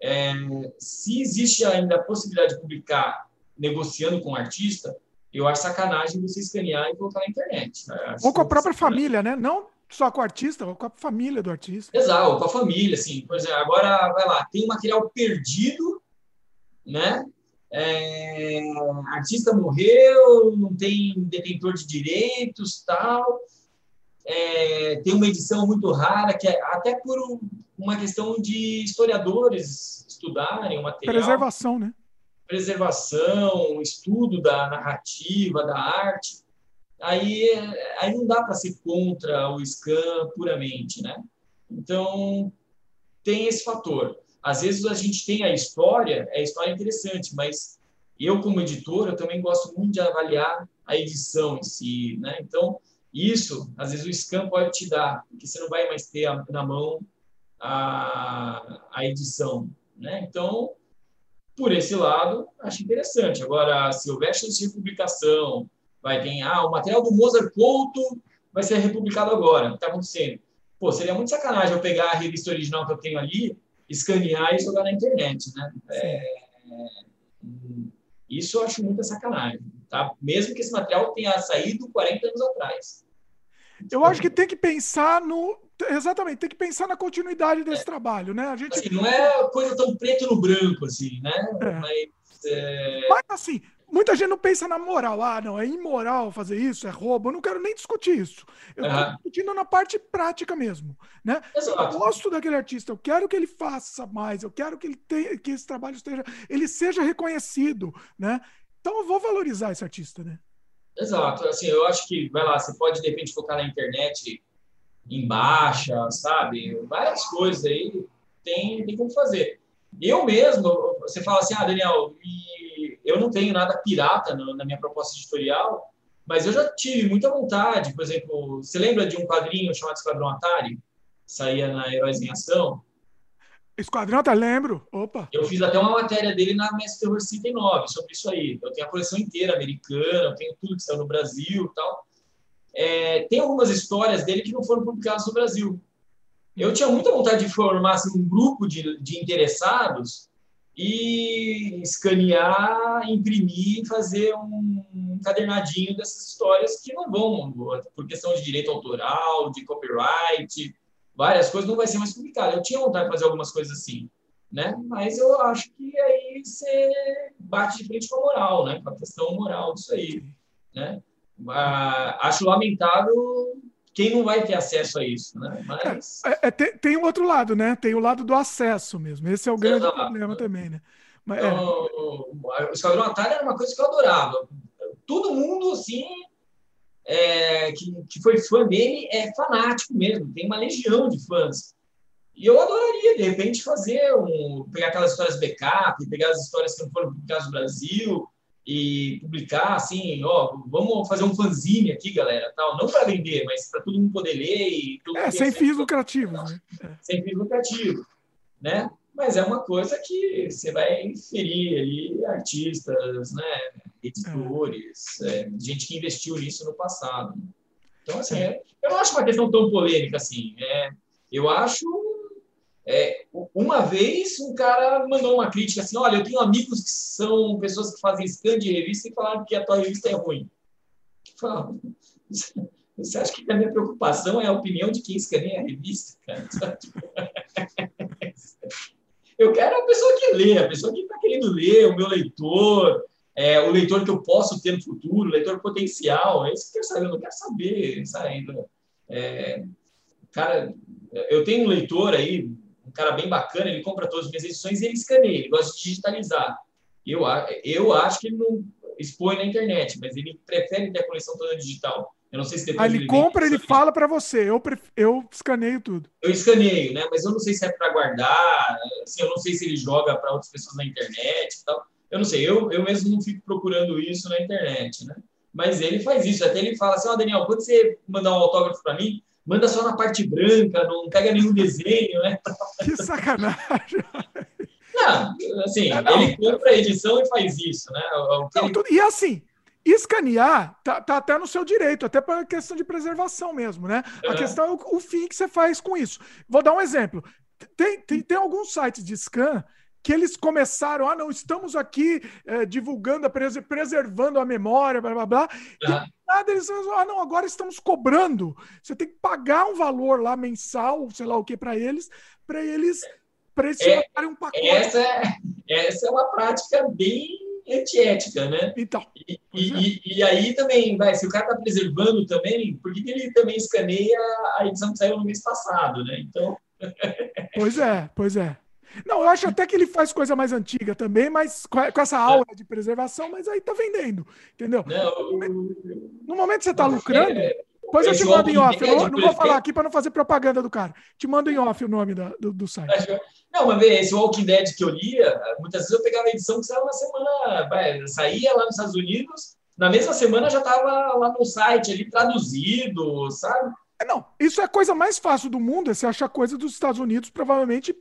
Speaker 2: É, se existe ainda a possibilidade de publicar negociando com o artista, eu acho sacanagem você escanear e colocar na internet.
Speaker 1: Ou com a própria família, né? Não só com o artista, ou com a família do artista.
Speaker 2: Exato, com a família, assim. Por exemplo, agora, vai lá, tem um material perdido, né? É, artista morreu, não tem detentor de direitos, tal. É, tem uma edição muito rara, que é até por uma questão de historiadores estudarem o material.
Speaker 1: Preservação, né?
Speaker 2: Preservação, estudo da narrativa, da arte aí, aí não dá para ser contra o scan puramente, né? Então, tem esse fator. Às vezes a gente tem a história, é a história interessante, mas eu, como editor, eu também gosto muito de avaliar a edição em si, né? Então, isso, às vezes o scan pode te dar, porque você não vai mais ter na mão a, a edição, né? Então, por esse lado, acho interessante. Agora, se houver chance de publicação, vai ter, ah, o material do Mozart Couto vai ser republicado agora, está acontecendo? Pô, seria muito sacanagem eu pegar a revista original que eu tenho ali, escanear e jogar na internet, né? É, isso eu acho muita sacanagem, tá? Mesmo que esse material tenha saído 40 anos atrás.
Speaker 1: Eu acho que tem que pensar no. Exatamente, tem que pensar na continuidade desse é. trabalho, né? A gente...
Speaker 2: Assim, não é coisa tão preto no branco, assim, né? É.
Speaker 1: Mas, é... Mas, assim, Muita gente não pensa na moral. Ah, não, é imoral fazer isso, é roubo. Eu não quero nem discutir isso. Eu estou uhum. discutindo na parte prática mesmo. Né? Eu gosto daquele artista, eu quero que ele faça mais, eu quero que, ele tenha, que esse trabalho esteja, ele seja reconhecido. Né? Então eu vou valorizar esse artista. Né?
Speaker 2: Exato. Assim, eu acho que, vai lá, você pode de repente focar na internet em baixa, sabe? Várias coisas aí tem, tem como fazer. Eu mesmo, você fala assim, ah, Daniel, eu não tenho nada pirata no, na minha proposta editorial, mas eu já tive muita vontade. Por exemplo, você lembra de um quadrinho chamado Esquadrão Atari? Saía na Heróis em Ação.
Speaker 1: Esquadrão Atari, lembro. Opa.
Speaker 2: Eu fiz até uma matéria dele na Mestre Terror 69 sobre isso aí. Eu tenho a coleção inteira americana, eu tenho tudo que saiu no Brasil e tal. É, tem algumas histórias dele que não foram publicadas no Brasil. Eu tinha muita vontade de formar assim, um grupo de, de interessados e escanear, imprimir, fazer um encadernadinho dessas histórias que não vão, por questão de direito autoral, de copyright, várias coisas, não vai ser mais publicado. Eu tinha vontade de fazer algumas coisas assim, né? Mas eu acho que aí você bate de frente com a moral, né? Com a questão moral disso aí, né? Ah, acho lamentável quem não vai ter acesso a isso, né? Mas...
Speaker 1: É, é, tem, tem um outro lado, né? Tem o lado do acesso mesmo. Esse é o grande problema também, né?
Speaker 2: Mas, é. então, O Esquadrão Atari era uma coisa que eu adorava. Todo mundo, assim, é, que, que foi fã dele é fanático mesmo. Tem uma legião de fãs. E eu adoraria, de repente, fazer um. pegar aquelas histórias backup, pegar as histórias que não foram publicadas no Brasil, e publicar assim, ó, vamos fazer um fanzine aqui, galera, tal, não para vender, mas para todo mundo poder ler e
Speaker 1: É, sem fins lucrativos, né?
Speaker 2: Sem fins lucrativos, né? Mas é uma coisa que você vai ferir ali artistas, né? editores, é. gente que investiu nisso no passado. Então, assim, é, eu não acho uma questão tão polêmica assim. É, eu acho. É, uma vez um cara mandou uma crítica assim: olha, eu tenho amigos que são pessoas que fazem scan de revista e falaram que a tua revista é ruim. Você acha que a minha preocupação é a opinião de quem escaneia a revista? Cara? Eu quero a pessoa que lê, a pessoa que está querendo ler, o meu leitor, é, o leitor que eu posso ter no futuro, o leitor potencial. É isso que eu quero saber, eu não quero saber, sabe? É, cara, eu tenho um leitor aí, um cara bem bacana, ele compra todas as minhas edições e ele escaneia, ele gosta de digitalizar. Eu, eu acho que ele não expõe na internet, mas ele prefere ter a coleção toda digital. Eu não sei se depois.
Speaker 1: Aí ele, ele compra, ele fala para você. Eu, pref... eu escaneio tudo.
Speaker 2: Eu escaneio, né? Mas eu não sei se é para guardar. Assim, eu não sei se ele joga para outras pessoas na internet e tal. Eu não sei. Eu, eu mesmo não fico procurando isso na internet, né? Mas ele faz isso. Até ele fala assim: Ó, oh, Daniel, quando você mandar um autógrafo para mim, manda só na parte branca, não pega nenhum desenho, né?
Speaker 1: Que sacanagem.
Speaker 2: Não, assim, é, não. ele compra a edição e faz isso, né?
Speaker 1: Não, ele... E assim, Escanear tá, tá, até no seu direito, até para questão de preservação mesmo, né? Uhum. A questão é o, o, fim que você faz com isso. Vou dar um exemplo. Tem, tem, tem alguns sites de scan que eles começaram, ah, não, estamos aqui é, divulgando, preservando a memória, blá blá blá. E nada, eles ah, não, agora estamos cobrando. Você tem que pagar um valor lá mensal, sei lá o que, para eles, para eles, eles
Speaker 2: é, um pacote. Essa, é, essa é uma prática bem antiética, né?
Speaker 1: Então.
Speaker 2: E, e, é. e, aí também, vai, se o cara está preservando também, por que, que ele também escaneia a edição que saiu no mês passado, né? Então.
Speaker 1: pois é, pois é. Não, eu acho até que ele faz coisa mais antiga também, mas com essa aura de preservação, mas aí tá vendendo, entendeu? Não, no momento que você tá lucrando, é, depois eu te mando em off. Eu não, não vou falar aqui para não fazer propaganda do cara. Te mando em off o nome da, do, do site.
Speaker 2: Não, mas vê, esse Walking Dead que eu lia, muitas vezes eu pegava a edição que saiu na semana, saía lá nos Estados Unidos, na mesma semana já estava lá no site ali traduzido, sabe?
Speaker 1: É, não, isso é a coisa mais fácil do mundo, é você achar coisa dos Estados Unidos, provavelmente.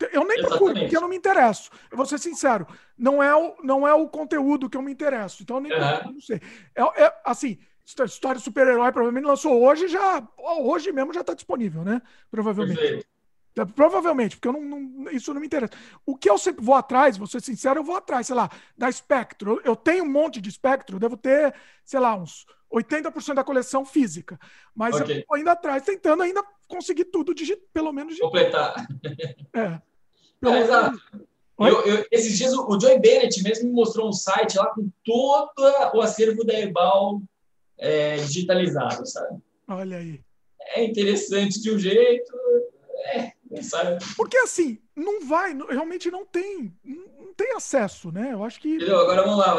Speaker 1: Eu nem Exatamente. procuro, porque eu não me interesso. Eu vou ser sincero, não é o, não é o conteúdo que eu me interesso. Então eu nem uhum. não sei. É, é assim, história de super-herói provavelmente lançou hoje, já hoje mesmo já está disponível, né? Provavelmente. Perfeito. É, provavelmente, porque eu não, não, isso não me interessa. O que eu sempre vou atrás, vou ser sincero, eu vou atrás, sei lá, da Spectro. Eu tenho um monte de Spectro, devo ter, sei lá, uns 80% da coleção física. Mas okay. eu vou indo atrás, tentando ainda conseguir tudo, de, pelo menos. De...
Speaker 2: Completar. É. Pelo é, exato. Eu, eu, esses dias o Joey Bennett mesmo me mostrou um site lá com todo o acervo da Ebal é, digitalizado, sabe?
Speaker 1: Olha aí.
Speaker 2: É interessante de um jeito, é, sabe?
Speaker 1: Porque assim, não vai, realmente não tem, não tem acesso, né? Eu acho que.
Speaker 2: Entendeu? Agora vamos lá,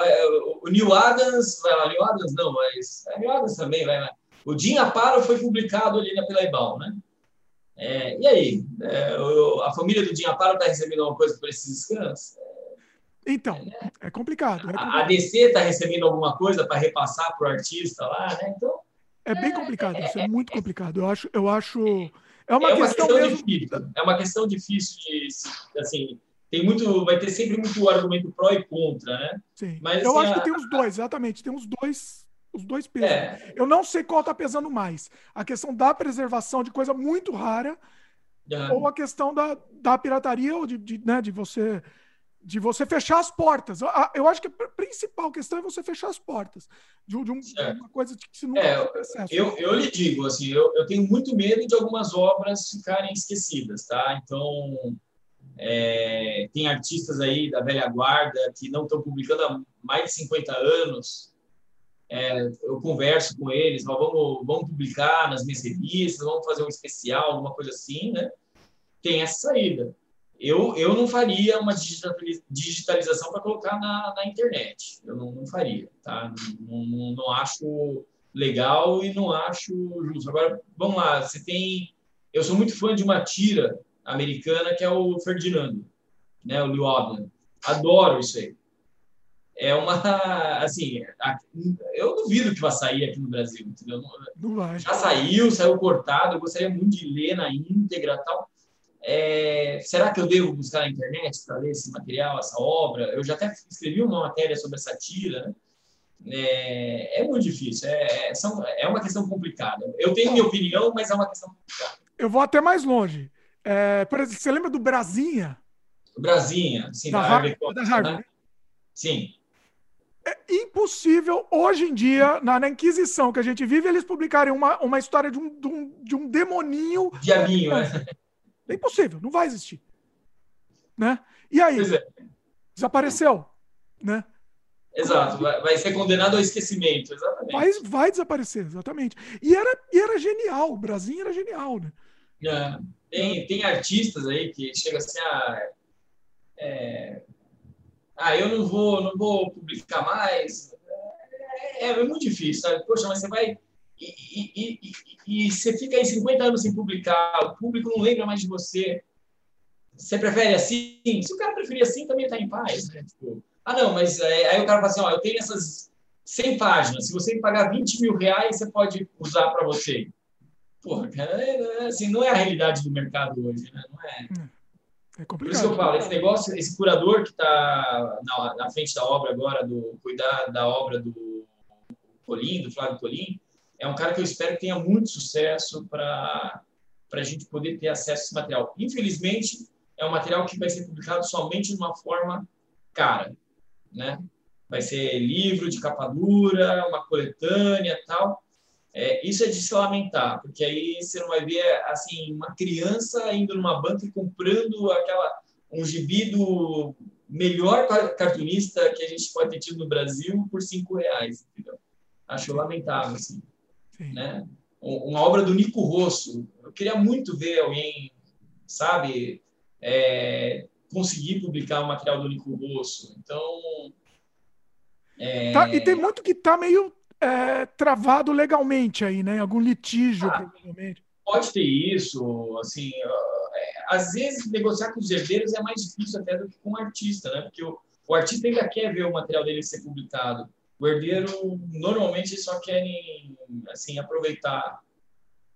Speaker 2: o New Adams, vai lá, New Adams não, mas. É New Adams também, vai lá. O Jim Aparo foi publicado ali na Pelaibal, né? É, e aí? É, o, a família do Jim Aparo está recebendo alguma coisa por esses scans?
Speaker 1: Então, é, é complicado. É.
Speaker 2: A DC está recebendo alguma coisa para repassar para o artista lá, né? Então.
Speaker 1: É bem complicado, isso é muito complicado. Eu acho, eu acho. É
Speaker 2: uma, é uma questão, questão difícil. É uma questão difícil de, assim, tem muito, vai ter sempre muito argumento pró e contra, né?
Speaker 1: Sim. Mas, eu assim, acho a... que tem os dois, exatamente. Tem os dois, os dois pesos. É. Eu não sei qual está pesando mais. A questão da preservação de coisa muito rara ou a questão da, da pirataria ou de, de, né, de você de você fechar as portas. Eu acho que a principal questão é você fechar as portas de, um, de uma coisa que se não
Speaker 2: é, eu, eu lhe digo, assim, eu, eu tenho muito medo de algumas obras ficarem esquecidas, tá? Então, é, tem artistas aí da velha guarda que não estão publicando há mais de 50 anos. É, eu converso com eles, vamos, vamos publicar nas minhas revistas, vamos fazer um especial, alguma coisa assim, né? Tem essa saída eu, eu não faria uma digitalização para colocar na, na internet. Eu não, não faria, tá? Não, não, não, acho legal e não acho justo. Agora, vamos lá, você tem... Eu sou muito fã de uma tira americana que é o Ferdinando, né? O Liu Adoro isso aí. É uma, assim, eu duvido que vai sair aqui no Brasil, entendeu?
Speaker 1: Não vai.
Speaker 2: Já saiu, saiu cortado, eu gostaria muito de ler na íntegra tal, é, será que eu devo buscar na internet para ler esse material, essa obra? Eu já até escrevi uma matéria sobre essa tira, né? é, é muito difícil. É, são, é uma questão complicada. Eu tenho minha opinião, mas é uma questão complicada.
Speaker 1: Eu vou até mais longe. É, por exemplo, você lembra do Brasinha?
Speaker 2: Brasinha, sim,
Speaker 1: da, da Harvard. Da Harvard né?
Speaker 2: Sim.
Speaker 1: É impossível, hoje em dia, na, na, Inquisição que a gente vive, eles publicarem uma, uma história de um, de um, de um demoninho.
Speaker 2: Diabinho, né?
Speaker 1: É impossível, não vai existir. Né? E aí? É. Desapareceu. Né?
Speaker 2: Exato, vai, vai, ser condenado ao esquecimento, exatamente.
Speaker 1: Vai, vai desaparecer, exatamente. E era, e era genial, o Brasil era genial, né?
Speaker 2: É, tem, tem artistas aí que chega assim, ah, é, ah, eu não vou, não vou publicar mais. É, é muito difícil, sabe? Poxa, mas você vai. E, e, e, e, você fica aí 50 anos sem publicar, o público não lembra mais de você. Você prefere assim? Se o cara preferir assim, também está em paz. Né? Tipo, ah, não, mas é, aí o cara fala assim: ó, eu tenho essas 100 páginas, se você me pagar 20 mil reais, você pode usar para você. Porra, cara, é, é, assim, não é a realidade do mercado hoje, né? Não é. Hum. É Por isso que eu falo, esse negócio, esse curador que está na, na, frente da obra agora, do cuidar da obra do Colim, do Flávio Colim, é um cara que eu espero que tenha muito sucesso para a gente poder ter acesso a esse material. Infelizmente, é um material que vai ser publicado somente de uma forma cara, né? Vai ser livro de capa dura, uma coletânea tal. É, isso é de se lamentar, porque aí você não vai ver assim uma criança indo numa banca e comprando aquela um gibi do melhor cartunista que a gente pode ter tido no Brasil por cinco reais, entendeu? Acho lamentável, assim, né? Uma obra do Nico Rosso, eu queria muito ver alguém, sabe, é, conseguir publicar o material do Nico Rosso. Então,
Speaker 1: é... Tá, e tem muito que tá meio é, travado legalmente aí, né? Algum litígio, ah, provavelmente.
Speaker 2: Pode ter isso, assim, é, às vezes negociar com os herdeiros é mais difícil até do que com o artista, né? Porque o, o artista ainda quer ver o material dele ser publicado. O herdeiro normalmente só querem assim aproveitar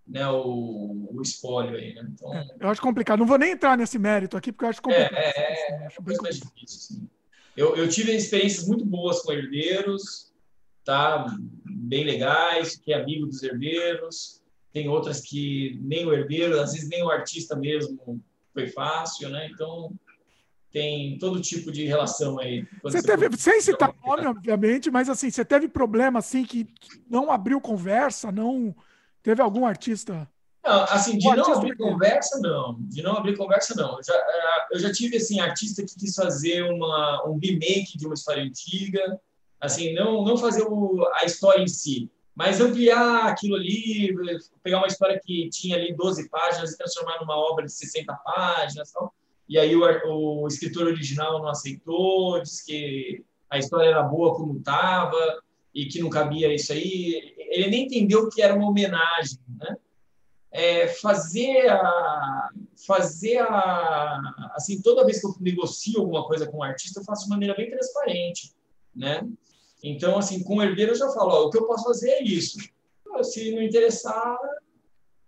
Speaker 2: né, o, o espólio aí, né? Então,
Speaker 1: é, eu acho complicado. Não vou nem entrar nesse mérito aqui porque eu acho complicado.
Speaker 2: É, é, é, acho é mais difícil. Sim. Eu, eu tive experiências muito boas com herdeiros tá? bem legais, que é amigo dos herdeiros. Tem outras que nem o herdeiro, às vezes nem o artista mesmo foi fácil, né? Então tem todo tipo de relação aí.
Speaker 1: Você, você teve, sem citar nome, obviamente, mas assim, você teve problema assim que não abriu conversa, não teve algum artista?
Speaker 2: Não, assim, de não abrir conversa, não. De não abrir conversa, não. Eu já, é, eu já tive, assim, artista que quis fazer uma, um remake de uma história antiga, assim, não, não fazer o, a história em si, mas ampliar aquilo ali, pegar uma história que tinha ali 12 páginas e transformar numa obra de 60 páginas, tal. E aí o, o escritor original não aceitou, disse que a história era boa como estava e que não cabia isso aí. Ele nem entendeu que era uma homenagem, né? É fazer a fazer a assim toda vez que eu negocio alguma coisa com um artista eu faço de maneira bem transparente né então, assim, com o herdeiro eu já falo, ó, o que eu posso fazer é isso. Se não interessar,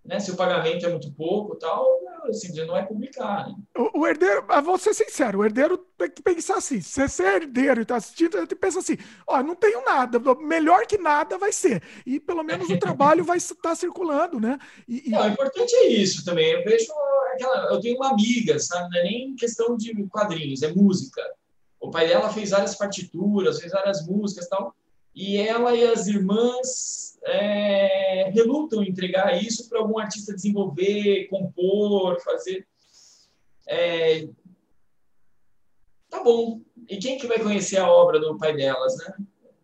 Speaker 2: né, se o pagamento é muito pouco tal, assim, não vai publicar. Né?
Speaker 1: O, o, herdeiro, vou ser sincero, o herdeiro tem que pensar assim, se você é herdeiro e está assistindo, ele pensa assim, ó, não tenho nada, melhor que nada vai ser. E pelo menos o trabalho vai estar tá circulando, né? E,
Speaker 2: e... Não, o importante é isso também. Eu vejo aquela. Eu tenho uma amiga, sabe? Não é nem questão de quadrinhos, é música. O pai dela fez várias partituras, fez várias músicas tal, e ela e as irmãs é, relutam em entregar isso para algum artista desenvolver, compor, fazer. É, tá bom. E quem que vai conhecer a obra do pai delas, né?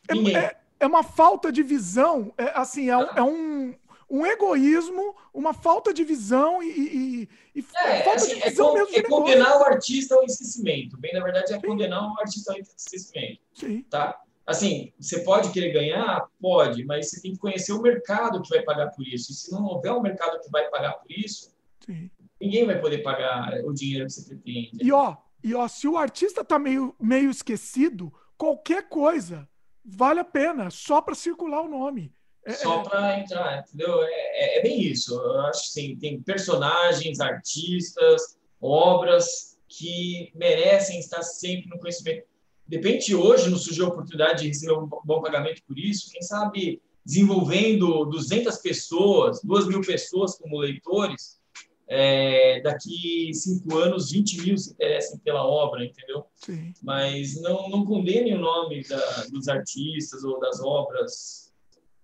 Speaker 1: É, Ninguém. É, é uma falta de visão, é, assim, é, um, é um um egoísmo, uma falta de visão e, e, e
Speaker 2: é, falta assim, de é visão é, mesmo. É condenar o artista ao esquecimento. Bem, na verdade, é Sim. condenar o artista ao esquecimento. Sim. Tá? Assim, você pode querer ganhar? Pode, mas você tem que conhecer o mercado que vai pagar por isso. E se não houver um mercado que vai pagar por isso, Sim. ninguém vai poder pagar o dinheiro que você pretende.
Speaker 1: E ó, e ó, se o artista tá meio, meio esquecido, qualquer coisa vale a pena, só para circular o nome.
Speaker 2: É, só é. para entrar, entendeu? É, é, é, bem isso. Eu acho que sim, tem personagens, artistas, obras que merecem estar sempre no conhecimento. De repente, hoje, não surgiu a oportunidade de receber um bom pagamento por isso, quem sabe desenvolvendo 200 pessoas, 2 mil pessoas como leitores, é, daqui cinco anos, 20 mil se interessem pela obra, entendeu?
Speaker 1: Sim.
Speaker 2: Mas não, não condene o nome da, dos artistas ou das obras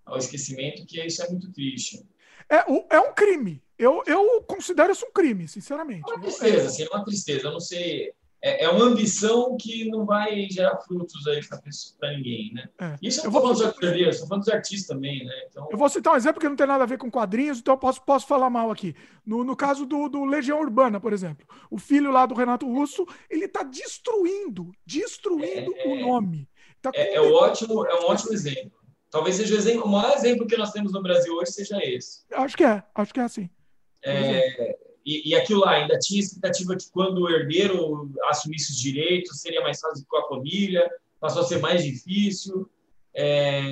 Speaker 2: ao esquecimento, que isso é muito triste.
Speaker 1: É, é um crime. Eu, eu considero isso um crime, sinceramente.
Speaker 2: É uma tristeza, assim, é uma tristeza. Eu não sei é, é, uma ambição que não vai gerar frutos aí para ninguém, né? É. Isso eu, eu vou falando dos artistas, estou falando dos artistas também, né? Então...
Speaker 1: Eu vou citar um exemplo que não tem nada a ver com quadrinhos, então eu posso, posso falar mal aqui. No, no caso do, do Legião Urbana, por exemplo, o filho lá do Renato Russo, ele está destruindo, destruindo é, o nome. Tá
Speaker 2: é, é, ótimo, é um ótimo exemplo. Talvez seja o, exemplo, o maior exemplo que nós temos no Brasil hoje seja esse.
Speaker 1: Acho que é, acho que é assim.
Speaker 2: É, e, e aquilo lá, ainda tinha expectativa que quando o herdeiro assumisse os direitos, seria mais fácil com a família, passou a ser mais difícil. É,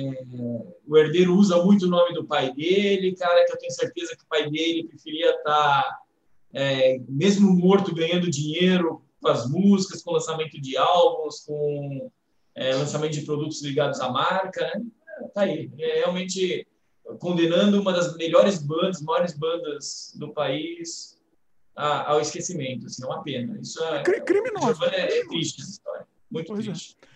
Speaker 2: o herdeiro usa muito o nome do pai dele, cara, que eu tenho certeza que o pai dele preferia estar, tá, é, mesmo morto, ganhando dinheiro com as músicas, com lançamento de álbuns, com é, lançamento de produtos ligados à marca, né? Tá aí. É realmente condenando uma das melhores bandas, maiores bandas do país, ao esquecimento. Assim, é uma pena. Isso é,
Speaker 1: criminoso.
Speaker 2: É, é triste essa história. Muito pois é. triste. É.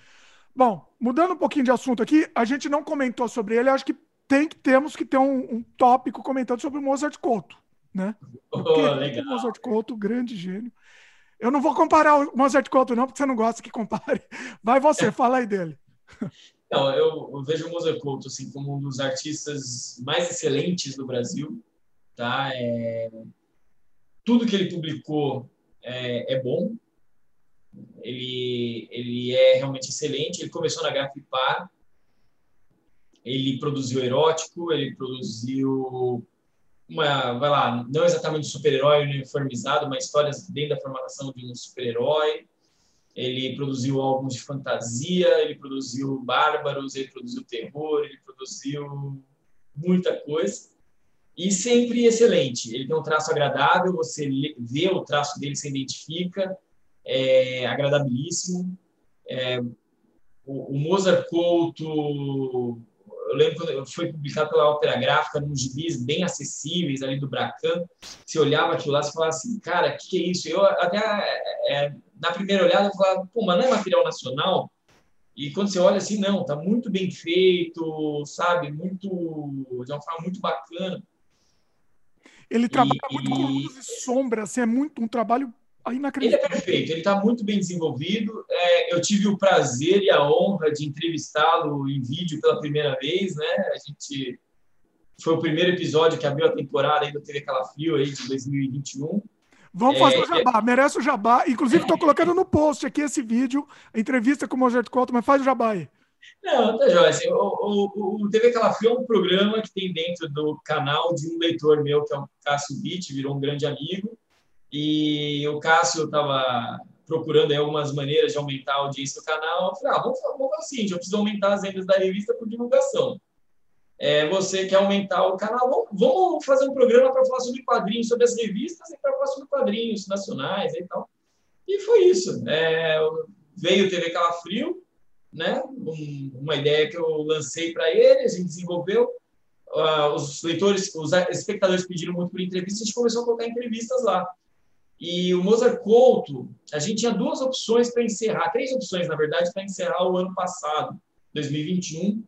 Speaker 1: Bom, mudando um pouquinho de assunto aqui, a gente não comentou sobre ele, acho que tem, temos que ter um, um tópico comentando sobre o Mozart Couto, né?
Speaker 2: Oh, legal.
Speaker 1: O Mozart Couto, grande gênio. Eu não vou comparar o Mozart Couto não, porque você não gosta que compare. Vai você, fala aí dele.
Speaker 2: Não, eu, eu, vejo o Mozart Couto assim, como um dos artistas mais excelentes do Brasil. Tá? É, tudo que ele publicou é, é bom. Ele, ele é realmente excelente. Ele começou na Grafipar. Ele produziu erótico, ele produziu uma, vai lá, não exatamente super-herói uniformizado, mas histórias dentro da formatação de um super-herói. Ele produziu álbuns de fantasia, ele produziu bárbaros, ele produziu terror, ele produziu muita coisa e sempre excelente. Ele tem um traço agradável, você vê o traço dele, se identifica, é agradabilíssimo. É, o, o, Mozart Couto, eu lembro quando foi publicado pela Ópera Gráfica, nos gibis bem acessíveis ali do Bracan, você olhava aquilo lá e falava assim, cara, o que, que, é isso? Eu até, é, na primeira olhada, eu falava, pô, mas não é material nacional? E quando você olha assim, não, tá muito bem feito, sabe? Muito, de uma forma muito bacana.
Speaker 1: Ele trabalha e, muito com luz e sombra, assim, é muito um trabalho inacreditável.
Speaker 2: Ele é perfeito, ele está muito bem desenvolvido. É, eu tive o prazer e a honra de entrevistá-lo em vídeo pela primeira vez, né? A gente foi o primeiro episódio que abriu a temporada aí do TV Calafrio aí de 2021.
Speaker 1: Vamos fazer é, o jabá, merece o jabá. Inclusive, estou colocando no post aqui esse vídeo, a entrevista com o Mozart Couto, mas faz o jabá aí.
Speaker 2: Não, tá jóia. Assim, o, o, o TV Calafrio é um programa que tem dentro do canal de um leitor meu, que é o Cássio Witt, virou um grande amigo. E o Cássio estava procurando algumas maneiras de aumentar a audiência do canal. Eu falei, ah, vamos, vamos fazer o seguinte, eu preciso aumentar as vendas da revista por divulgação. É, você quer aumentar o canal, vamos, vamos fazer um programa para falar sobre quadrinhos, sobre as revistas e para falar sobre quadrinhos nacionais e tal. E foi isso. É, veio o TV Calafrio, né? Um, uma ideia que eu lancei para ele, a gente desenvolveu. Uh, os leitores, os espectadores pediram muito por entrevista, a gente começou a colocar entrevistas lá. E o Mozart Couto, a gente tinha duas opções para encerrar, três opções, na verdade, para encerrar o ano passado, 2021,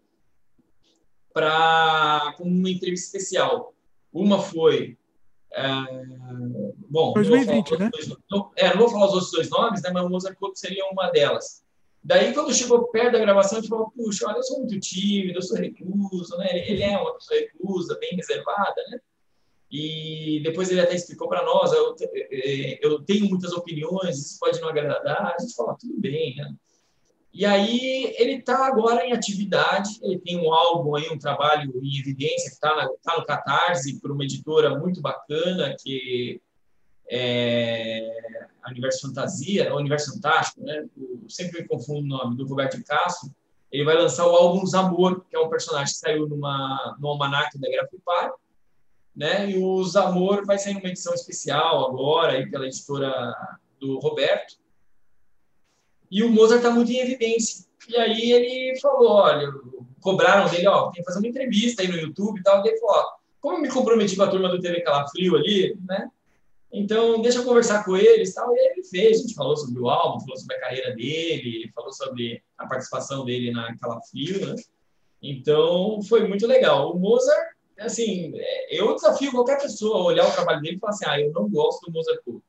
Speaker 2: para com uma entrevista especial. Uma foi é, bom,
Speaker 1: 2020, né?
Speaker 2: Dois, não, é, não vou falar os outros dois nomes, né, mas o Mozart Couto seria uma delas. Daí, quando chegou perto da gravação, a gente falou, puxa, olha, eu sou muito tímido, eu sou recluso, né? Ele é uma pessoa reclusa, bem reservada, né? E depois ele até explicou para nós, eu, é, eu, tenho muitas opiniões, isso pode não agradar, a gente falou, tudo bem, né? E aí ele está agora em atividade, ele tem um álbum aí, um trabalho em evidência que está tá no Catarse por uma editora muito bacana que é, Universo Fantasia, Universo Fantástico, né? Sempre me confundo o nome, do Roberto Castro. Ele vai lançar o álbum Zamor, que é um personagem que saiu numa, no almanac da Grafipar, né? E o Zamor vai sair numa edição especial agora, aí pela editora do Roberto. e o Mozart está muito em evidência. E aí ele falou, olha, cobraram dele, ó, tem que fazer uma entrevista aí no YouTube e tal. E ele falou, ó, como eu me comprometi com a turma do TV Calafrio ali, né? Então, deixa eu conversar com eles tal. E ele fez, a gente falou sobre o álbum, falou sobre a carreira dele, falou sobre a participação dele na Calafrio, né? Então, foi muito legal. O Mozart, assim, é, eu desafio qualquer pessoa a olhar o trabalho dele e falar assim, ah, eu não gosto do Mozart Couto.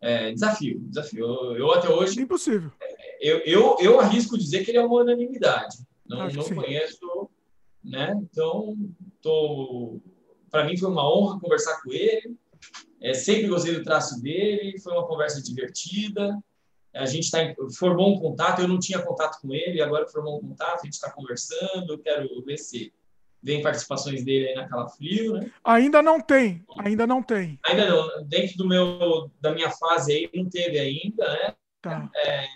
Speaker 2: É, desafio, desafio. Eu, eu, até hoje...
Speaker 1: Impossível.
Speaker 2: Eu, eu, eu arrisco dizer que ele é uma unanimidade. Não, não conheço, né? Então, tô... para mim foi uma honra conversar com ele. É, sempre gostei do traço dele, foi uma conversa divertida. A gente tá, formou um contato, eu não tinha contato com ele, agora formou um contato, a gente está conversando, quero ver se vem participações dele aí na Calafrio, né?
Speaker 1: Ainda não tem, ainda não tem.
Speaker 2: Ainda não, dentro do meu, da minha fase aí, não teve ainda, né?
Speaker 1: Tá.
Speaker 2: É,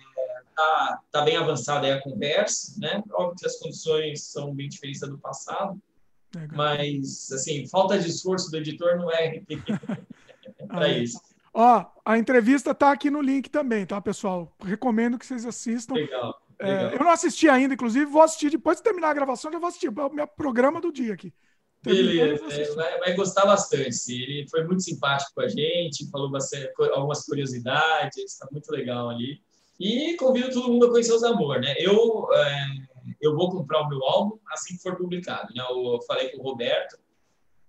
Speaker 2: tá, tá bem avançada aí a conversa, né? Óbvio que as condições são bem diferentes do passado, Legal. mas, assim, falta de esforço do editor não é para isso.
Speaker 1: Ó, a entrevista tá aqui no link também, tá, pessoal? Recomendo que vocês assistam.
Speaker 2: Legal.
Speaker 1: É, eu não assisti ainda, inclusive, vou assistir depois de terminar a gravação, já vou assistir. É o meu programa do dia aqui.
Speaker 2: Beleza, é, vai, vai, gostar bastante. Ele foi muito simpático com a gente, falou bastante, algumas curiosidades, está muito legal ali. E convido todo mundo a conhecer os Amor, né? Eu, é, eu vou comprar o meu álbum assim que for publicado, né? Eu falei com o Roberto,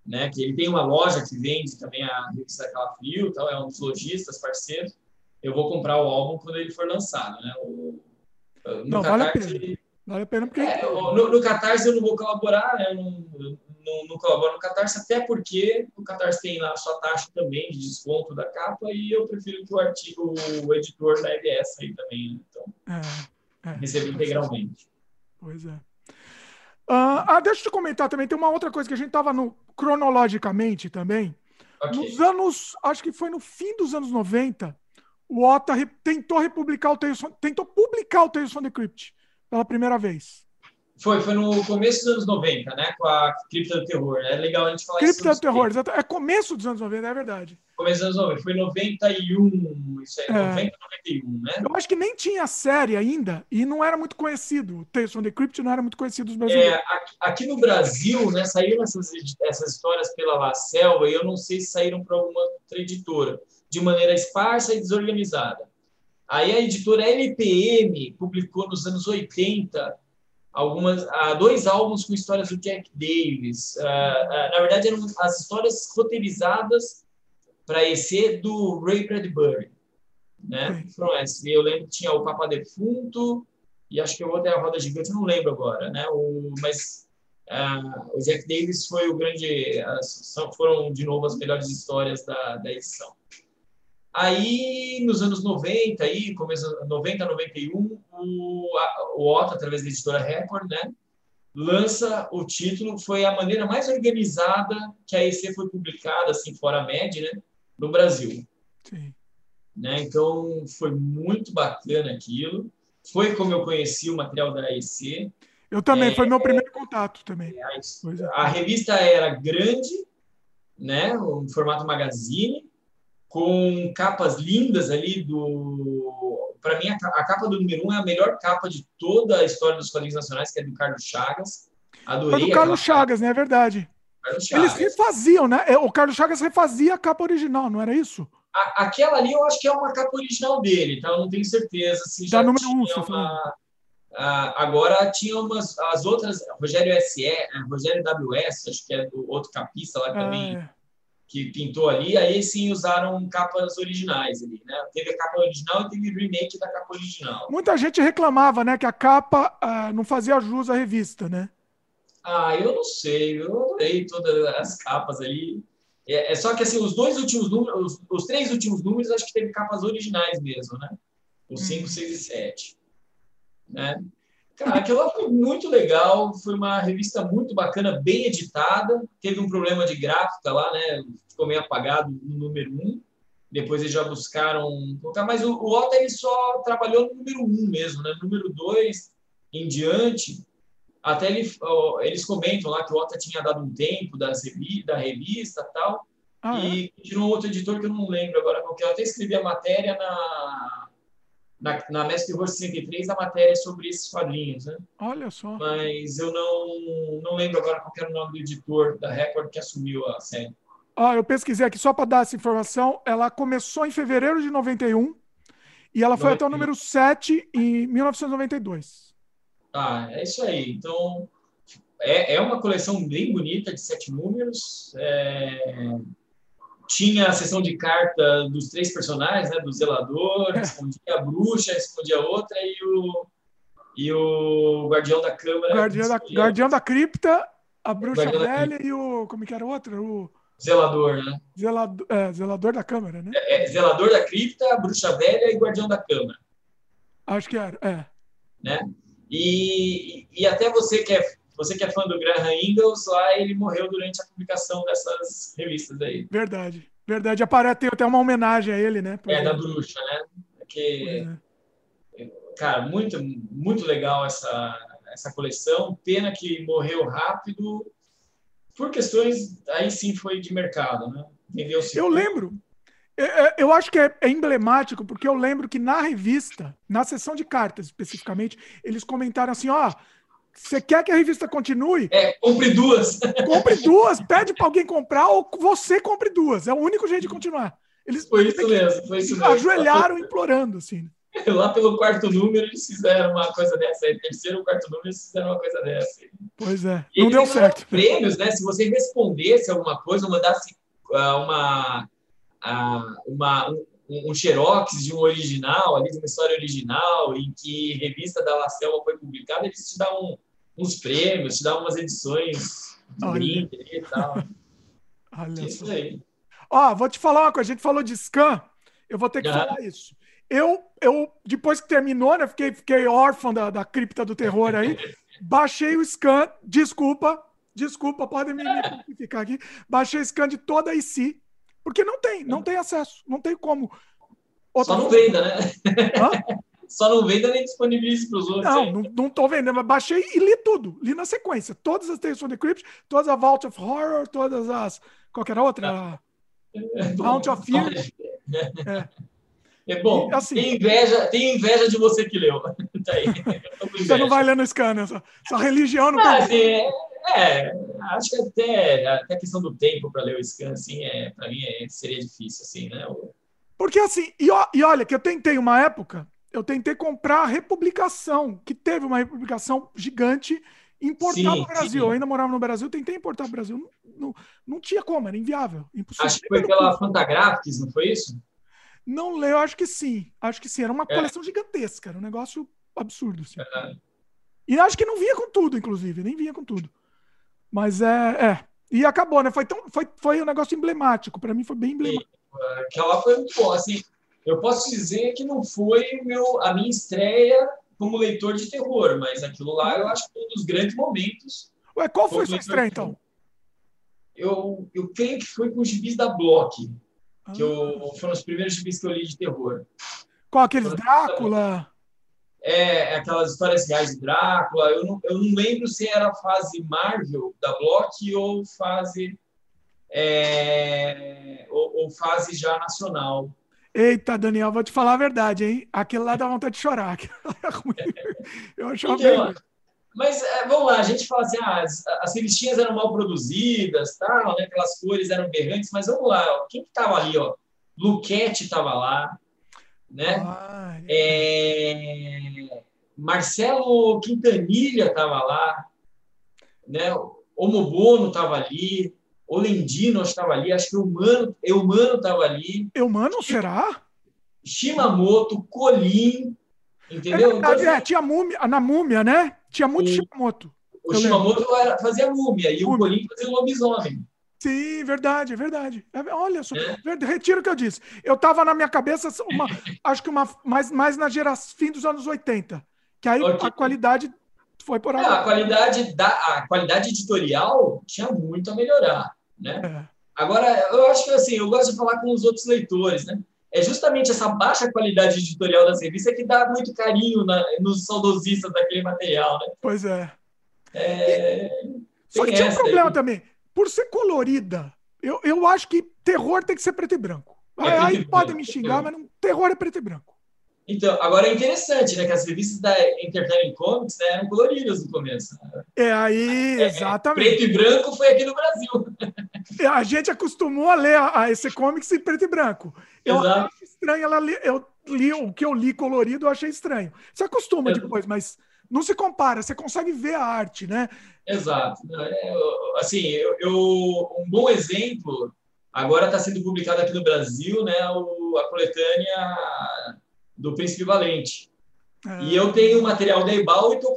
Speaker 2: né? Que ele tem uma loja que vende também a revista Calafrio, tal, é um dos lojistas, parceiros. Eu vou comprar o álbum quando ele for lançado, né? O,
Speaker 1: no não, Catarse, vale a pena. Vale a pena porque...
Speaker 2: É, no, no Catarse eu não vou colaborar, né? Eu não, não, não colaboro no Catarse, até porque o Catarse tem lá a sua taxa também de desconto da capa e eu prefiro que o artigo, o editor leve essa aí também. Né? Então, é, é, receba integralmente.
Speaker 1: Pois é. Uh, ah, deixa eu te comentar também, tem uma outra coisa que a gente estava no cronologicamente também. Okay. Nos anos, acho que foi no fim dos anos 90, o Ota tentou republicar o Tales tentou publicar o Tales from the Crypt pela primeira vez.
Speaker 2: Foi, foi no começo dos anos 90, né? Com a Cripta do Terror. É legal a gente falar
Speaker 1: Cripta isso. Cripta do Terror, exato. É começo dos anos 90, é verdade.
Speaker 2: Começo dos anos 90, foi 91, isso aí, é. 90, 91, né?
Speaker 1: Eu acho que nem tinha série ainda e não era muito conhecido. O Tales from the Crypt não era muito conhecido dos brasileiros.
Speaker 2: É, aqui no Brasil, né, saíram essas, essas histórias pela La Selva e eu não sei se saíram para alguma outra editora, de maneira esparsa e desorganizada. Aí a editora LPM publicou nos anos 80 algumas, uh, dois álbuns com histórias do Jack Davis. Uh, uh, na verdade, eram as histórias roteirizadas para esse do Ray Bradbury. Né? Foram essas. Eu lembro que tinha o Papa Defunto e acho que o outro é a Roda Gigante, não lembro agora. Né? O, mas o Jack Davis foi o grande. foram, de novo, as melhores histórias da, da edição. Aí, nos anos 90, aí, começo 90, 91, o, o Otto, através da editora Record, né, lança o título. Foi a maneira mais organizada que a EC foi publicada, assim, fora a média, né, no Brasil. Sim. Né, então, foi muito bacana aquilo. Foi como eu conheci o material da EC.
Speaker 1: Eu também, é, foi meu primeiro contato também.
Speaker 2: A, é. a revista era grande, né, um formato magazine, com capas lindas ali do. Para mim, a, capa do número um é a melhor capa de toda a história dos quadrinhos nacionais, que é do Carlos Chagas.
Speaker 1: Adorei. É do Carlos Chagas, né? É verdade. Eles refaziam, né? É, o Carlos Chagas refazia a capa original, não era isso?
Speaker 2: A, aquela ali eu acho que é uma capa original dele, então eu não tenho certeza se
Speaker 1: já. Da número um, você uma...
Speaker 2: agora tinha umas. As outras, Rogério SE, é, Rogério WS, acho que é do outro capista lá também. É que pintou ali, aí sim usaram capas originais ali, né? Teve a capa original e teve remake da capa original.
Speaker 1: Muita gente reclamava, né, que a capa ah, não fazia jus à revista, né?
Speaker 2: Ah, eu não sei, eu adorei todas as capas ali. É, é só que assim, os dois últimos números, os, os, três últimos números, acho que teve capas originais mesmo, né? Os 5, 6 hum. e 7. Né? Cara, aquela foi muito legal, foi uma revista muito bacana, bem editada. Teve um problema de gráfica lá, né? Ficou meio apagado no número 1. Um. Depois eles já buscaram colocar, mas o, o Otto ele só trabalhou no número 1 um mesmo, né? No número 2 em diante, até ele, ó, eles comentam lá que o Otto tinha dado um tempo das da revista tal, ah, e é? continuou outro editor que eu não lembro agora qual que é. Eu até escrevi a matéria na na, na Mestre Terror 63 a matéria é sobre esses quadrinhos, né?
Speaker 1: Olha só.
Speaker 2: Mas eu não, não lembro agora qual era o nome do editor da Record que assumiu a série.
Speaker 1: Ah, eu pesquisei aqui só para dar essa informação. Ela começou em fevereiro de 91 e ela foi 91. até o número 7 em 1992.
Speaker 2: Ah, é isso aí. Então, é, é uma coleção bem bonita de sete números. É tinha a sessão de carta dos três personagens, né? Do zelador, respondia a bruxa, respondia a outra e o, e o guardião da câmara.
Speaker 1: Guardião da, guardião da cripta, a bruxa velha e o. Como que era o outro? O.
Speaker 2: Zelador, né?
Speaker 1: Zelador, é, zelador da câmara, né?
Speaker 2: É, é, zelador da cripta, bruxa velha e guardião da câmara.
Speaker 1: Acho que era, é.
Speaker 2: Né? E, e até você que é você que é fã do Graham Ingalls, lá ele morreu durante a publicação dessas revistas aí.
Speaker 1: Verdade, verdade. Aparece, tem até uma homenagem a ele, né?
Speaker 2: é, da bruxa, né? Que, é. Cara, muito, muito legal essa, essa coleção. Pena que morreu rápido, por questões, aí sim foi de mercado, né?
Speaker 1: Eu lembro. É, é, eu acho que é, emblemático, porque eu lembro que na revista, na sessão de cartas especificamente, eles comentaram assim: ó, oh, você quer que a revista continue?
Speaker 2: É, compre duas.
Speaker 1: Compre duas, pede para alguém comprar ou você compre duas. É o único jeito de continuar.
Speaker 2: Eles foi isso mesmo, foi isso mesmo.
Speaker 1: Ajoelharam implorando, assim.
Speaker 2: Lá pelo quarto número eles fizeram uma coisa dessa. Aí, terceiro ou quarto número eles fizeram uma coisa dessa.
Speaker 1: Pois é, não deu certo.
Speaker 2: Prêmios, né? Se você respondesse alguma coisa, ou mandasse uh, uma, uh, uma, um, um xerox de um original, ali de uma história original, em que revista da La Selva foi publicada, eles te dão uns prêmios, te dão umas edições de brinde e tal.
Speaker 1: Olha isso aí. Ó, vou te falar uma coisa, a gente falou de scan, eu vou ter que falar isso. Eu, eu, depois que terminou, né, fiquei, fiquei órfão da, da cripta do terror aí, baixei o scan, desculpa, desculpa, podem me, me aqui, baixei o scan de toda a IC, porque não tem, não tem acesso, não tem como.
Speaker 2: Outra Só não venda, né? Hã? Só não venda nem disponibilize para os outros.
Speaker 1: Não, não, não tô vendendo, mas baixei e li tudo. Li na sequência. Todas as Tales from the Crypt, todas as Vault of Horror, todas as. Qual era a outra? É, Vault of Fear.
Speaker 2: É. É bom, e, assim, tem, inveja, tem inveja de você que leu. Tá aí.
Speaker 1: Você não vai lendo scanner, essa, essa religião não ah,
Speaker 2: assim, é, é, acho que até, até a questão do tempo para ler o scan, assim, é, para mim é, seria difícil, assim, né?
Speaker 1: Porque assim, e, e olha, que eu tentei uma época, eu tentei comprar a republicação, que teve uma republicação gigante, importar no Brasil. Sim. Eu ainda morava no Brasil, tentei importar no Brasil. Não, não, não tinha como, era inviável. Impossível.
Speaker 2: Acho que foi pela Fantagraphics, não foi isso?
Speaker 1: Não leio, acho que sim. Acho que sim. Era uma é. coleção gigantesca, era um negócio absurdo. Assim. É. E acho que não vinha com tudo, inclusive, nem vinha com tudo. Mas é. é. E acabou, né? Foi, tão, foi, foi um negócio emblemático. Para mim foi bem emblemático.
Speaker 2: Aquela foi muito boa. Assim, eu posso dizer que não foi meu, a minha estreia como leitor de terror, mas aquilo lá eu acho que foi um dos grandes momentos.
Speaker 1: Ué, qual foi sua estreia, então?
Speaker 2: Eu, eu creio que foi com os gibis da Block, que eu, ah. foram os primeiros gibis que eu li de terror.
Speaker 1: Qual, aqueles Drácula?
Speaker 2: É, aquelas histórias reais de Drácula. Eu não, eu não lembro se era a fase Marvel da Block ou fase, é, ou, ou fase já nacional.
Speaker 1: Eita, Daniel, vou te falar a verdade, hein? Aquilo lá dá vontade de chorar. Eu achava
Speaker 2: então, bem. Mas é, vamos lá, a gente fala assim, ah, as, as revistinhas eram mal produzidas, tal, né? aquelas cores eram berrantes, mas vamos lá, ó, quem que estava ali? Ó? Luquete estava lá, né? Ah, é... Marcelo Quintanilha estava lá, né? O Mobono estava ali, o Lendino estava ali, acho que o Mano, Eumano estava ali.
Speaker 1: Eumano, será?
Speaker 2: Shimamoto, Colim, entendeu?
Speaker 1: É, então, assim, é, tinha múmia, na múmia, né? Tinha muito o, Shimamoto.
Speaker 2: O Shimamoto era, fazia múmia e múmia. o Colim fazia lobisomem.
Speaker 1: Sim, verdade, verdade. É, olha só, é. retiro o que eu disse. Eu estava na minha cabeça, uma, acho que uma, mais, mais na geração, fim dos anos 80. Que aí okay. a qualidade foi por aí.
Speaker 2: É, a qualidade da a qualidade editorial tinha muito a melhorar, né? É. Agora, eu acho que assim, eu gosto de falar com os outros leitores, né? É justamente essa baixa qualidade editorial da revista que dá muito carinho na, nos saudosistas daquele material, né?
Speaker 1: Pois é. é... Só que tinha um problema aí. também. Por ser colorida, eu, eu acho que terror tem que ser preto e branco. É aí podem me xingar, mas não, terror é preto e branco.
Speaker 2: Então, agora é interessante, né? Que as revistas da Entertainment Comics né, eram coloridas no começo.
Speaker 1: É aí, exatamente.
Speaker 2: Preto e branco foi aqui no Brasil.
Speaker 1: É, a gente acostumou a ler a, a esse comics em preto e branco. Eu
Speaker 2: Exato.
Speaker 1: acho estranho ela li- eu li o que eu li colorido, eu achei estranho. Você acostuma
Speaker 2: É.
Speaker 1: depois, mas não se compara, você consegue ver a arte, né?
Speaker 2: Exato. É, eu- assim, eu, eu- um bom exemplo agora está sendo publicado aqui no Brasil, né? O, a coletânea do Príncipe Valente.
Speaker 1: É,
Speaker 2: E eu tenho o material da Ebal e estou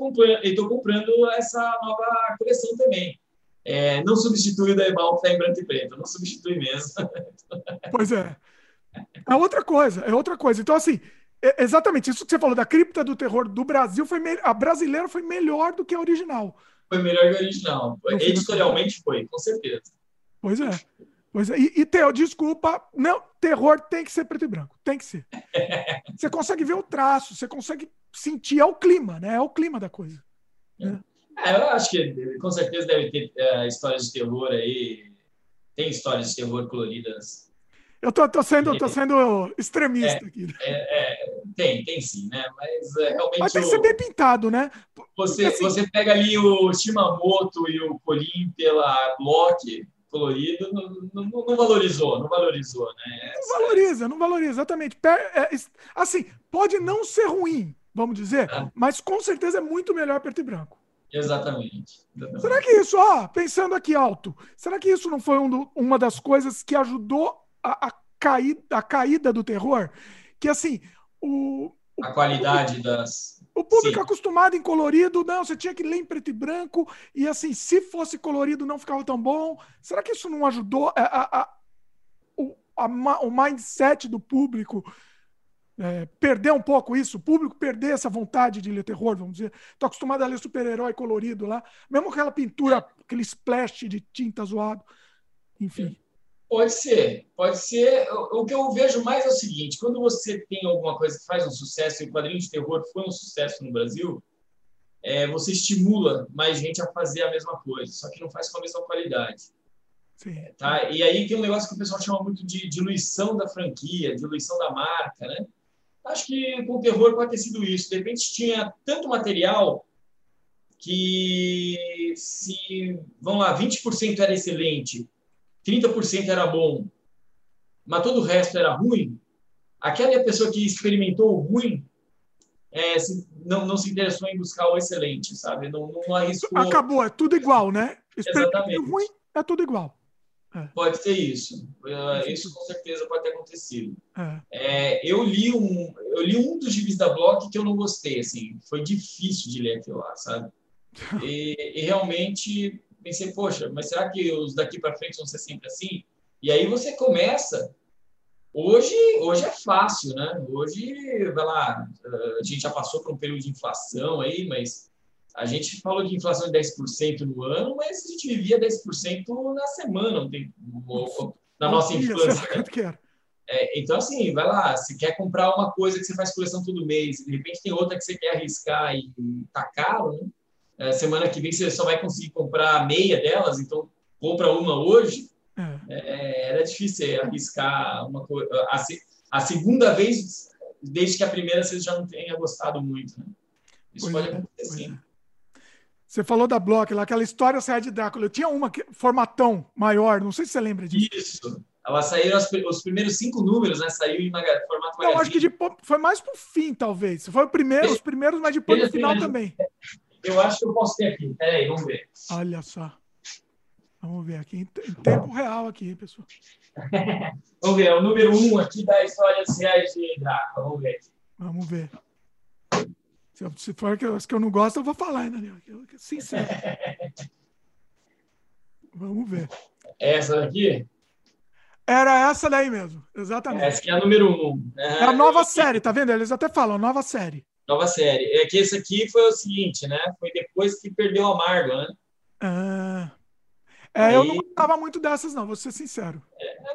Speaker 2: comprando, essa nova coleção também. É, não substitui o da Ebal que está em branco e preto, não substitui mesmo.
Speaker 1: Pois é. É outra coisa, é outra coisa. Então, assim, é- exatamente isso que você falou da cripta do terror do Brasil foi a brasileira foi melhor do que a original.
Speaker 2: Foi melhor que o original.
Speaker 1: Fim
Speaker 2: Editorialmente foi, com certeza.
Speaker 1: Pois é. Pois é. E, e Theo, desculpa, não, terror tem que ser preto e branco, tem que ser. Você consegue ver o traço, você consegue sentir, é o clima, né? É o clima da coisa.
Speaker 2: É, eu acho que com certeza deve ter é, histórias de terror aí. Tem histórias de terror coloridas.
Speaker 1: Eu tô, tô sendo, tô sendo extremista aqui.
Speaker 2: É, é, tem, tem sim, né? Mas é, realmente
Speaker 1: Mas tem que ser bem pintado, né?
Speaker 2: você,
Speaker 1: assim-
Speaker 2: você pega ali o Shimamoto e o Colim pela Block colorido, não, não- não valorizou, não valorizou, né?
Speaker 1: Não valoriza, não valoriza, exatamente. É, assim, pode não ser ruim, vamos dizer,
Speaker 2: Ah.
Speaker 1: mas com certeza é muito melhor preto e branco.
Speaker 2: Exatamente. exatamente.
Speaker 1: Será que isso, ó, pensando aqui alto, será que isso não foi um do- uma das coisas que ajudou a, a, cair, a caída do terror? Que assim, o,
Speaker 2: A qualidade das.
Speaker 1: O público
Speaker 2: Sim.
Speaker 1: acostumado em colorido, não, você tinha que ler em preto e branco, e assim, se fosse colorido não ficava tão bom. Será que isso não ajudou a, a- a- o, o mindset do público é, perder um pouco isso? O público perder essa vontade de ler terror, vamos dizer. Tô acostumado a ler super-herói colorido lá, mesmo aquela pintura, aquele splash de tinta zoado. Enfim.
Speaker 2: Pode ser, pode ser. O que eu vejo mais é o seguinte: quando você tem alguma coisa que faz um sucesso, e o quadrinho de terror foi um sucesso no Brasil, é, você estimula mais gente a fazer a mesma coisa, só que não faz com a mesma qualidade.
Speaker 1: Sim.
Speaker 2: Tá? E aí tem um negócio que o pessoal chama muito de diluição da franquia, diluição da marca, né? Acho que com o terror pode ter sido isso. De repente tinha tanto material que se, vamos lá, 20% era excelente, 30% era bom, mas todo o resto era ruim, aquela pessoa que experimentou o ruim é, se- não, não se interessou em buscar o excelente, sabe? Não, não arriscou.
Speaker 1: Acabou, é tudo igual, né?
Speaker 2: Exatamente.
Speaker 1: ruim, é tudo igual.
Speaker 2: Pode ser isso. Eh, Isso com certeza pode ter acontecido.
Speaker 1: É.
Speaker 2: É, eu li um, eu li um dos gibis da Block que eu não gostei, assim, foi difícil de ler aquilo lá, sabe? E, e realmente pensei, poxa, mas será que os daqui para frente vão ser sempre assim? E aí você começa. Hoje, hoje é fácil, né? Hoje, vai lá, a gente já passou por um período de inflação aí, mas a gente falou de inflação de 10% no ano, mas a gente vivia 10% na semana, na nossa infância. né? É, então, assim, vai lá, se quer comprar uma coisa que você faz coleção todo mês, de repente tem outra que você quer arriscar e tá caro, né? É, semana que vem você só vai conseguir comprar meia delas, então compra uma hoje.
Speaker 1: É.
Speaker 2: É, era difícil arriscar uma coisa. A, a segunda vez, desde que a primeira você já não tenha gostado muito, né? Isso
Speaker 1: Pois
Speaker 2: pode
Speaker 1: é,
Speaker 2: acontecer,
Speaker 1: é. Você falou da Block lá, aquela história saia de Drácula. Eu tinha uma que, formatão maior, não sei se você lembra disso.
Speaker 2: Isso. Ela saiu, os, os primeiros cinco números, né? Saiu em maga- formato
Speaker 1: Não, acho que de foi mais pro fim, talvez. Foi o primeiro, os primeiros, mas depois no final também.
Speaker 2: Eu acho que eu posso ter aqui. Peraí, vamos ver.
Speaker 1: Olha só. Vamos ver aqui, em te- em tempo real aqui, pessoal.
Speaker 2: Vamos ver, é o número um aqui da Histórias Reais de Drácula. Vamos ver.
Speaker 1: Vamos ver. Se, for que eu, que eu não gosto, eu vou falar, né? Daniel? Sincero. Vamos ver.
Speaker 2: Essa daqui?
Speaker 1: Era essa daí mesmo, exatamente.
Speaker 2: Essa aqui é a número um.
Speaker 1: É a nova série, tá vendo? Eles até falam, nova série.
Speaker 2: Nova série. É que esse aqui foi o seguinte, né? Foi depois que perdeu a Margo, né?
Speaker 1: Ah. É, eu
Speaker 2: Aí-
Speaker 1: não gostava muito dessas, não, vou ser sincero.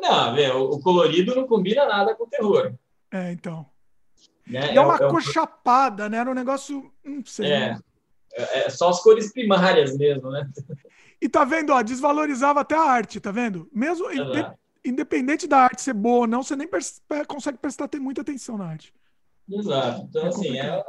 Speaker 2: Não, vê, o colorido não combina nada com o terror.
Speaker 1: É, então.
Speaker 2: Né?
Speaker 1: E é uma
Speaker 2: é,
Speaker 1: cor chapada, né? Era um negócio. Não sei.
Speaker 2: é, é, é só as cores primárias mesmo, né?
Speaker 1: E tá vendo, ó, desvalorizava até a arte, tá vendo? Mesmo inde- independente da arte ser boa ou não, você nem pers- consegue prestar ter muita atenção na arte.
Speaker 2: Exato. Então, é assim, é...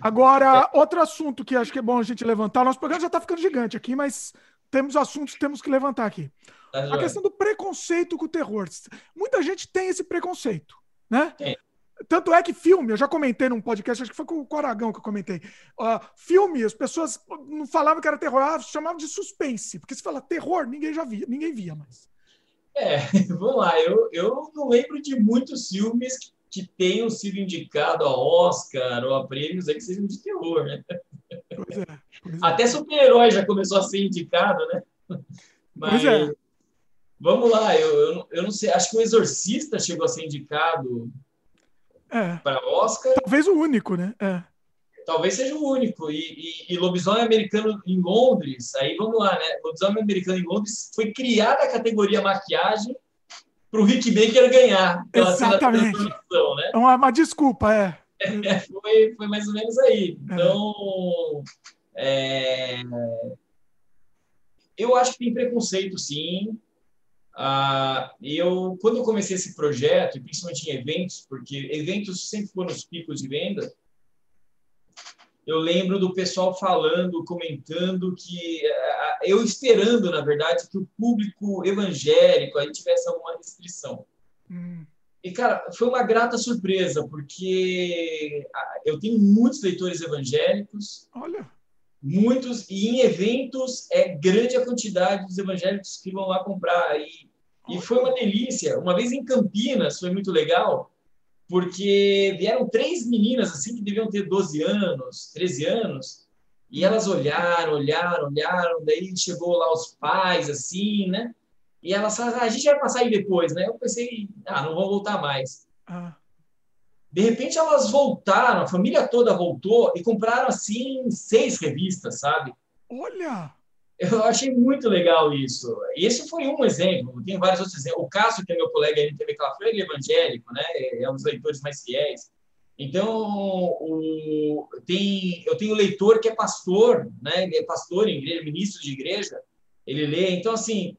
Speaker 1: Agora, outro assunto que acho que é bom a gente levantar. Nosso programa já está ficando gigante aqui, mas temos assuntos que temos que levantar aqui. Tá a questão do preconceito com o terror. Muita gente tem esse preconceito, né? Tem. Tanto é que filme, eu já comentei num podcast, acho que foi com o Aragão que eu comentei. Uh, filme, as pessoas não falavam que era terror, ah, chamavam de suspense. Porque se fala terror, ninguém já via, ninguém via mais.
Speaker 2: É, vamos lá, eu, eu não lembro de muitos filmes que, que tenham sido indicados a Oscar ou a prêmios aí que sejam de terror, né? Pois é, pois é. Até super-herói já começou a ser indicado, né? Mas, é. Vamos lá, eu, eu, eu não sei, acho que o Exorcista chegou a ser indicado
Speaker 1: é.
Speaker 2: para Oscar.
Speaker 1: Talvez o único, né? É.
Speaker 2: Talvez seja o único. E, e, e, Lobisomem Americano em Londres, aí vamos lá, né? Lobisomem Americano em Londres foi criada a categoria maquiagem para o Rick Baker ganhar.
Speaker 1: Pela Exatamente. Né? É uma, uma desculpa, é.
Speaker 2: é. foi, foi mais ou menos aí. É. Então, é. eu acho que tem preconceito, sim. Ah, eu, quando eu comecei esse projeto, principalmente em eventos, porque eventos sempre foram os picos de venda, eu lembro do pessoal falando, comentando que ah, eu esperando, na verdade, que o público evangélico aí tivesse alguma restrição. Hum. E, cara, foi uma grata surpresa, porque eu tenho muitos leitores evangélicos.
Speaker 1: Olha.
Speaker 2: Muitos, e em eventos é grande a quantidade dos evangélicos que vão lá comprar. E, e foi uma delícia. Uma vez em Campinas, foi muito legal, porque vieram três meninas assim que deviam ter 12 anos, 13 anos, e elas olharam, olharam, olharam, daí chegou lá os pais, assim, né? E elas falaram, ah, a gente vai passar aí depois, né? Eu pensei, ah, não vão voltar mais. Ah. De repente elas voltaram, a família toda voltou e compraram assim seis revistas, sabe?
Speaker 1: Olha!
Speaker 2: Eu achei muito legal isso. Esse foi um exemplo, tem vários outros exemplos. O Cássio, que é meu colega no TV Calafrio, ele é evangélico, né? É um dos leitores mais fiéis. Então, o, tem, eu tenho leitor que é pastor, né? Ele é pastor em igreja, ministro de igreja, ele lê. Então, assim,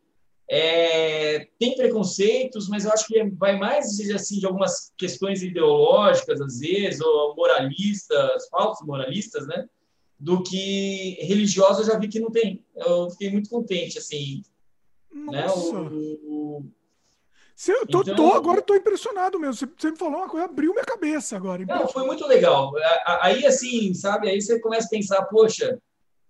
Speaker 2: é, tem preconceitos, mas eu acho que vai mais assim, de algumas questões ideológicas, às vezes, ou moralistas, falsos moralistas, né? Do que religiosa eu já vi que não tem. Eu fiquei muito contente, assim. Nossa. Né? O, o...
Speaker 1: eu tô, então, tô, agora estou impressionado mesmo. Você, você, me falou uma coisa, abriu minha cabeça agora.
Speaker 2: Não, foi muito legal. Aí, assim, sabe, aí você começa a pensar, poxa,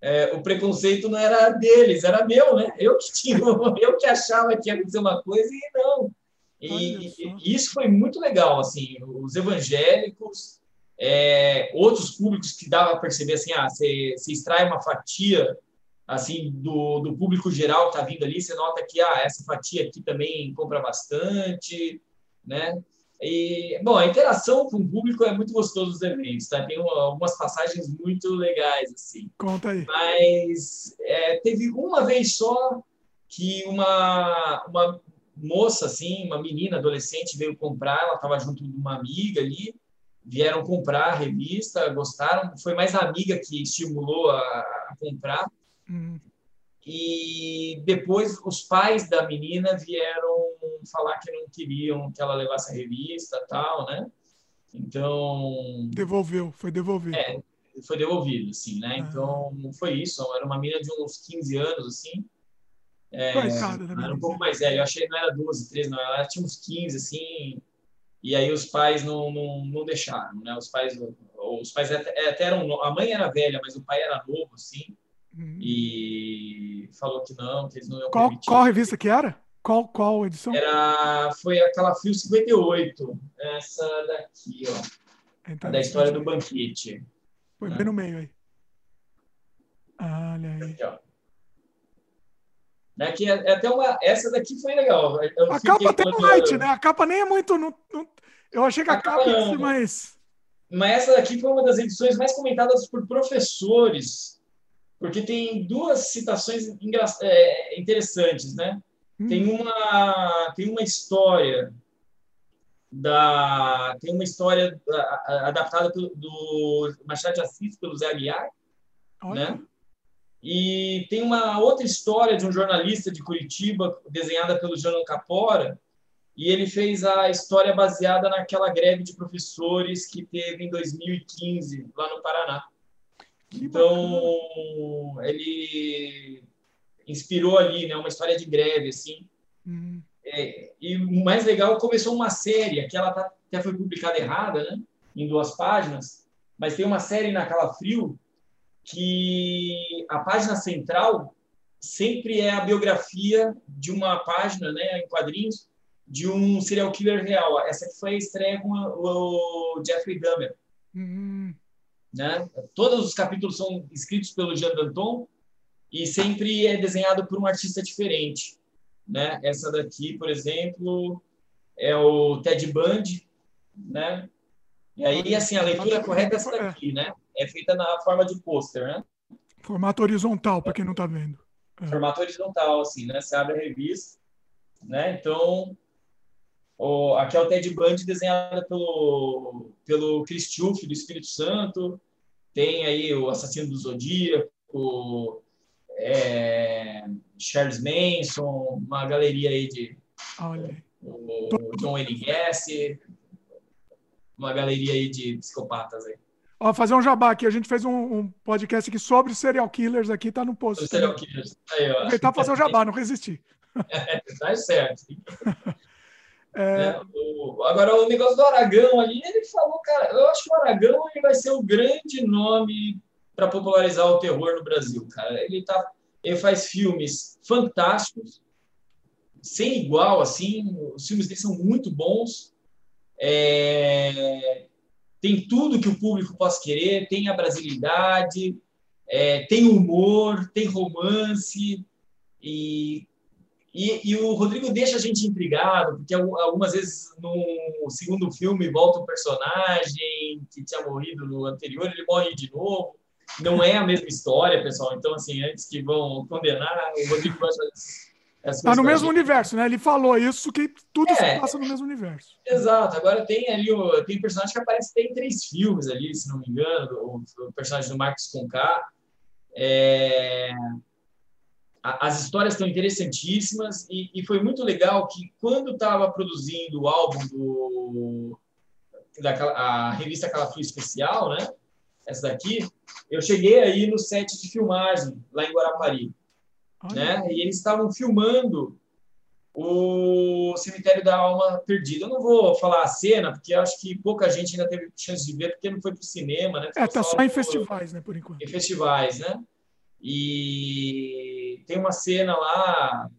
Speaker 2: é, o preconceito não era deles, era meu, né? Eu que tinha, eu que achava que ia acontecer uma coisa e não. E, e isso foi muito legal, assim, os evangélicos, é, outros públicos que dava a perceber assim, ah, você, você extrai uma fatia assim do, do público geral que está vindo ali, você nota que ah, essa fatia aqui também compra bastante, né? E, bom, a interação com o público é muito gostoso nos eventos, tá? Tem algumas passagens muito legais, assim.
Speaker 1: Conta aí.
Speaker 2: Mas é, teve uma vez só que uma, uma moça, assim, uma menina adolescente veio comprar, ela estava junto de uma amiga ali, vieram comprar a revista, gostaram, foi mais a amiga que estimulou a, a comprar. Hum. E depois os pais da menina vieram falar que não queriam que ela levasse a revista tal, né? Então.
Speaker 1: Devolveu, foi devolvido.
Speaker 2: É, foi devolvido, assim, né? Ah. Então foi isso. Era uma menina de uns 15 anos, assim. É, Coitada? Era um pouco mais velha. Eu achei que não era 12, 13, não. Ela tinha uns 15, assim. E aí os pais não, não, não deixaram, né? Os pais, os pais até, até eram. A mãe era velha, mas o pai era novo, assim. Uhum. E falou que não, que eles não iam
Speaker 1: qual, permitir. Qual revista que era? Qual, qual edição?
Speaker 2: Era, foi aquela Fio 58. Essa daqui, ó. Então, da história do banquete.
Speaker 1: Foi né? bem no meio aí. Olha aí. Aqui, ó.
Speaker 2: Daqui, é, é até uma, essa daqui foi legal.
Speaker 1: A capa tem um light, né? A capa nem é muito. Eu achei que a, a capa ia ser mais.
Speaker 2: Mas essa daqui foi uma das edições mais comentadas por professores porque tem duas citações é, interessantes, né? Hum. Tem uma tem uma história da tem uma história adaptada do, do Machado de Assis pelo Zé Aguiar, Olha. né? E tem uma outra história de um jornalista de Curitiba desenhada pelo Jano Capora e ele fez a história baseada naquela greve de professores que teve em 2015 lá no Paraná. Então, ele inspirou ali, né, uma história de greve, assim. Uhum. É, e o mais legal, começou uma série, que ela tá, até foi publicada errada, né, em duas páginas, mas tem uma série na Calafrio que a página central sempre é a biografia de uma página, né, em quadrinhos, de um serial killer real. Essa que foi a estreia com o Jeffrey Dahmer. Uhum. Né? Todos os capítulos são escritos pelo Jean Danton e sempre é desenhado por um artista diferente. Né? Essa daqui, por exemplo, é o Ted Bundy, né? E aí, assim, a leitura correta é essa daqui, né? É feita na forma de pôster, né?
Speaker 1: Formato horizontal, para quem não está vendo.
Speaker 2: É. Formato horizontal, assim, né? Você abre a revista, né? Então, o, aqui é o Ted Bundy desenhado pelo, pelo Chris Tuff, do Espírito Santo. Tem aí o Assassino do Zodíaco, é, Charles Manson, uma galeria aí de Olha. O, o John Wayne Gacy, uma galeria aí de psicopatas aí.
Speaker 1: Ó, fazer um jabá aqui. A gente fez um, um, podcast aqui sobre serial killers aqui, tá no post.
Speaker 2: Serial killers. Aí, ó.
Speaker 1: Tentar fazer um jabá, não resistir.
Speaker 2: É, tá certo. É... Né? O, agora, o negócio do Aragão ali, ele falou, cara, eu acho que o Aragão ele vai ser o grande nome para popularizar o terror no Brasil, cara. Ele, tá, ele faz filmes fantásticos, sem igual, assim, os filmes dele são muito bons. É, tem tudo que o público possa querer, tem a brasilidade, é, tem humor, tem romance, e e, e, o Rodrigo deixa a gente intrigado, porque algumas vezes no segundo filme volta um personagem que tinha morrido no anterior, ele morre de novo. Não é a mesma história, pessoal. Então, assim, antes que vão condenar, o Rodrigo vai
Speaker 1: Está no mesmo universo, né? Ele falou isso, que tudo é, se passa no mesmo universo.
Speaker 2: Exato. Agora tem ali o, tem personagem que aparece tem três filmes ali, se não me engano, o, o personagem do Marcos Conká. É, as histórias estão interessantíssimas e, e, foi muito legal que quando estava produzindo o álbum do da a revista Calafrio Especial, né? Essa daqui, eu cheguei aí no set de filmagem lá em Guarapari, né? E eles estavam filmando o Cemitério da Alma Perdida. Eu não vou falar a cena, porque acho que pouca gente ainda teve chance de ver, porque não foi para o cinema, né?
Speaker 1: É, tá só, em festivais, né, por enquanto.
Speaker 2: Em festivais, né? E tem uma cena lá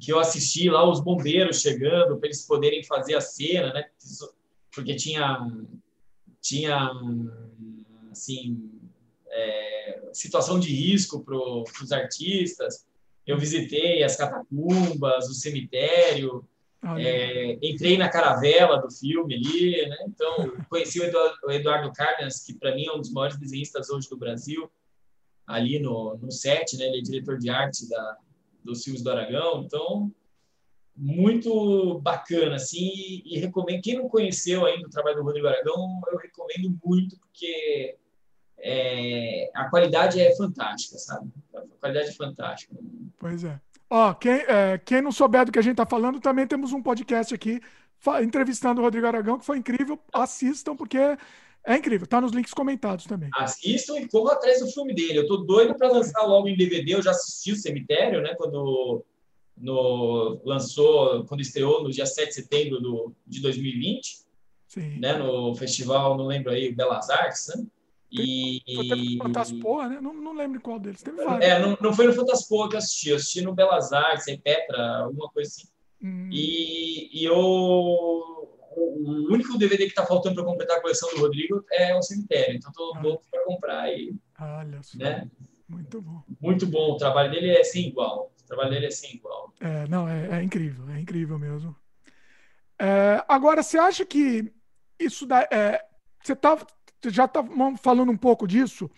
Speaker 2: que eu assisti lá os bombeiros chegando para eles poderem fazer a cena, né? Porque tinha tinha assim é, situação de risco para os artistas. Eu visitei as catacumbas, o cemitério, é, entrei na caravela do filme ali, né? Então conheci o Eduardo, o Eduardo Carnes, que para mim é um dos maiores desenhistas hoje do Brasil ali no, no set, né? Ele é diretor de arte da, dos filmes do Aragão, então muito bacana, assim, e, e, recomendo, quem não conheceu ainda o trabalho do Rodrigo Aragão, eu recomendo muito, porque é, a qualidade é fantástica, sabe? A qualidade é fantástica.
Speaker 1: Pois é. Ó, quem, é, quem não souber do que a gente está falando, também temos um podcast aqui entrevistando o Rodrigo Aragão, que foi incrível. Assistam, porque é incrível, tá nos links comentados também.
Speaker 2: Assistam e corram atrás do filme dele. Eu tô doido para lançar logo em DVD. Eu já assisti o Cemitério, né? Quando no, lançou, quando estreou no dia 7 de setembro do, de 2020, Sim. né? No festival, não lembro aí, Belas Artes, né?
Speaker 1: E... Foi Fantaspoa, né? Não, não lembro qual deles. Teve vários.
Speaker 2: É, não, não foi no Fantaspoa que eu assisti. Eu assisti no Belas Artes, em Petra, alguma coisa assim. Hum. E, e eu o único DVD que está faltando para completar a coleção do Rodrigo é o Cemitério. Então, estou ah. louco para comprar. E,
Speaker 1: Olha só. Né? Muito bom.
Speaker 2: Muito bom. O trabalho dele é sem igual. O trabalho dele é sem igual.
Speaker 1: É, não, é, é incrível. É incrível mesmo. É, agora, você acha que isso dá. É, você tá, já está falando um pouco disso,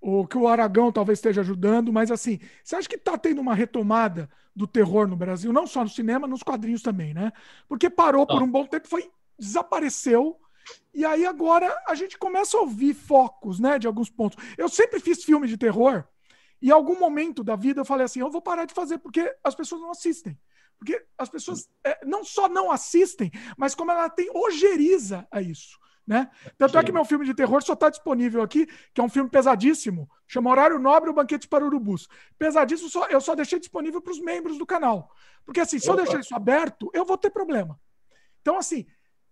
Speaker 1: o que o Aragão talvez esteja ajudando, mas assim, você acha que está tendo uma retomada do terror no Brasil, não só no cinema, nos quadrinhos também, né? Porque parou por um bom tempo, foi desapareceu. E aí agora a gente começa a ouvir focos, né, de alguns pontos. Eu sempre fiz filme de terror e em algum momento da vida eu falei assim, eu vou parar de fazer porque as pessoas não assistem. Porque as pessoas é, não só não assistem, mas como ela tem ojeriza a isso. Né? Tanto é que meu filme de terror só está disponível aqui, que é um filme pesadíssimo, chama Horário Nobre o Banquete para Urubus. Pesadíssimo, só, eu só deixei disponível para os membros do canal. Porque assim, se Opa. eu deixar isso aberto, eu vou ter problema. Então, assim,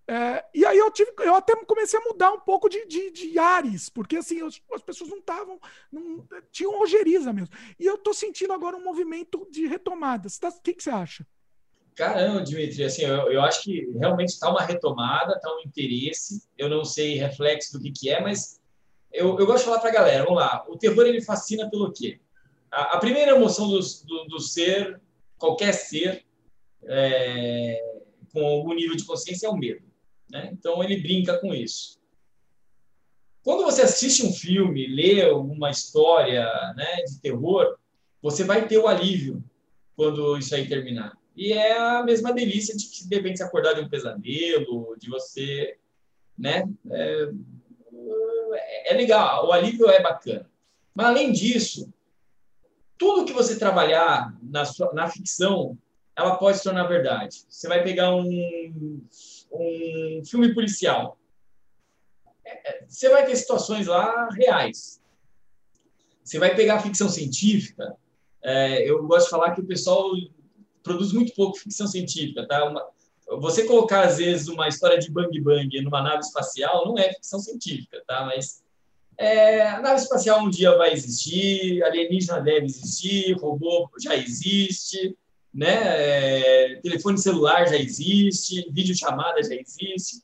Speaker 1: é, e aí eu tive, eu até comecei a mudar um pouco de, de, de ares, porque assim, eu, as pessoas não estavam, não, tinham ojeriza mesmo. E eu estou sentindo agora um movimento de retomada. Tá, o que, que você acha?
Speaker 2: Caramba, Dimitri, assim, eu, eu acho que realmente está uma retomada, está um interesse. Eu não sei reflexo do que, que é, mas eu, eu gosto de falar para a galera, vamos lá. O terror, ele fascina pelo quê? A, a primeira emoção do, do, do, ser, qualquer ser, é, com algum nível de consciência, é o medo. Né? Então, ele brinca com isso. Quando você assiste um filme, lê uma história né, de terror, você vai ter o alívio quando isso aí terminar. E é a mesma delícia de que de repente se acordar de um pesadelo, de você, né? É, é legal, o alívio é bacana. Mas além disso, tudo que você trabalhar na, sua, na ficção, ela pode se tornar verdade. Você vai pegar um, um filme policial, é, é, você vai ter situações lá reais. Você vai pegar ficção científica. É, eu gosto de falar que o pessoal produz muito pouco ficção científica, tá? Uma, você colocar às vezes uma história de bang bang numa nave espacial não é ficção científica, tá? Mas é, a nave espacial um dia vai existir, alienígena deve existir, robô já existe, né? É, telefone celular já existe, videochamada já existe.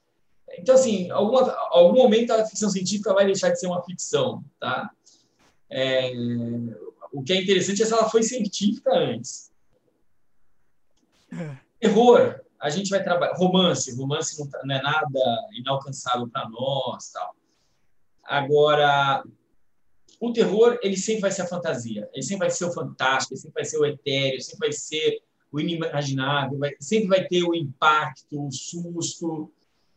Speaker 2: Então, assim, alguma, algum momento a ficção científica vai deixar de ser uma ficção, tá? É, o que é interessante é se ela foi científica antes. Terror, a gente vai trabalhar. Romance, romance não, tá, não é nada inalcançável para nós, tal. Agora, o terror, ele sempre vai ser a fantasia, ele sempre vai ser o fantástico, ele sempre vai ser o etéreo, sempre vai ser o inimaginável, vai, sempre vai ter o impacto, o susto.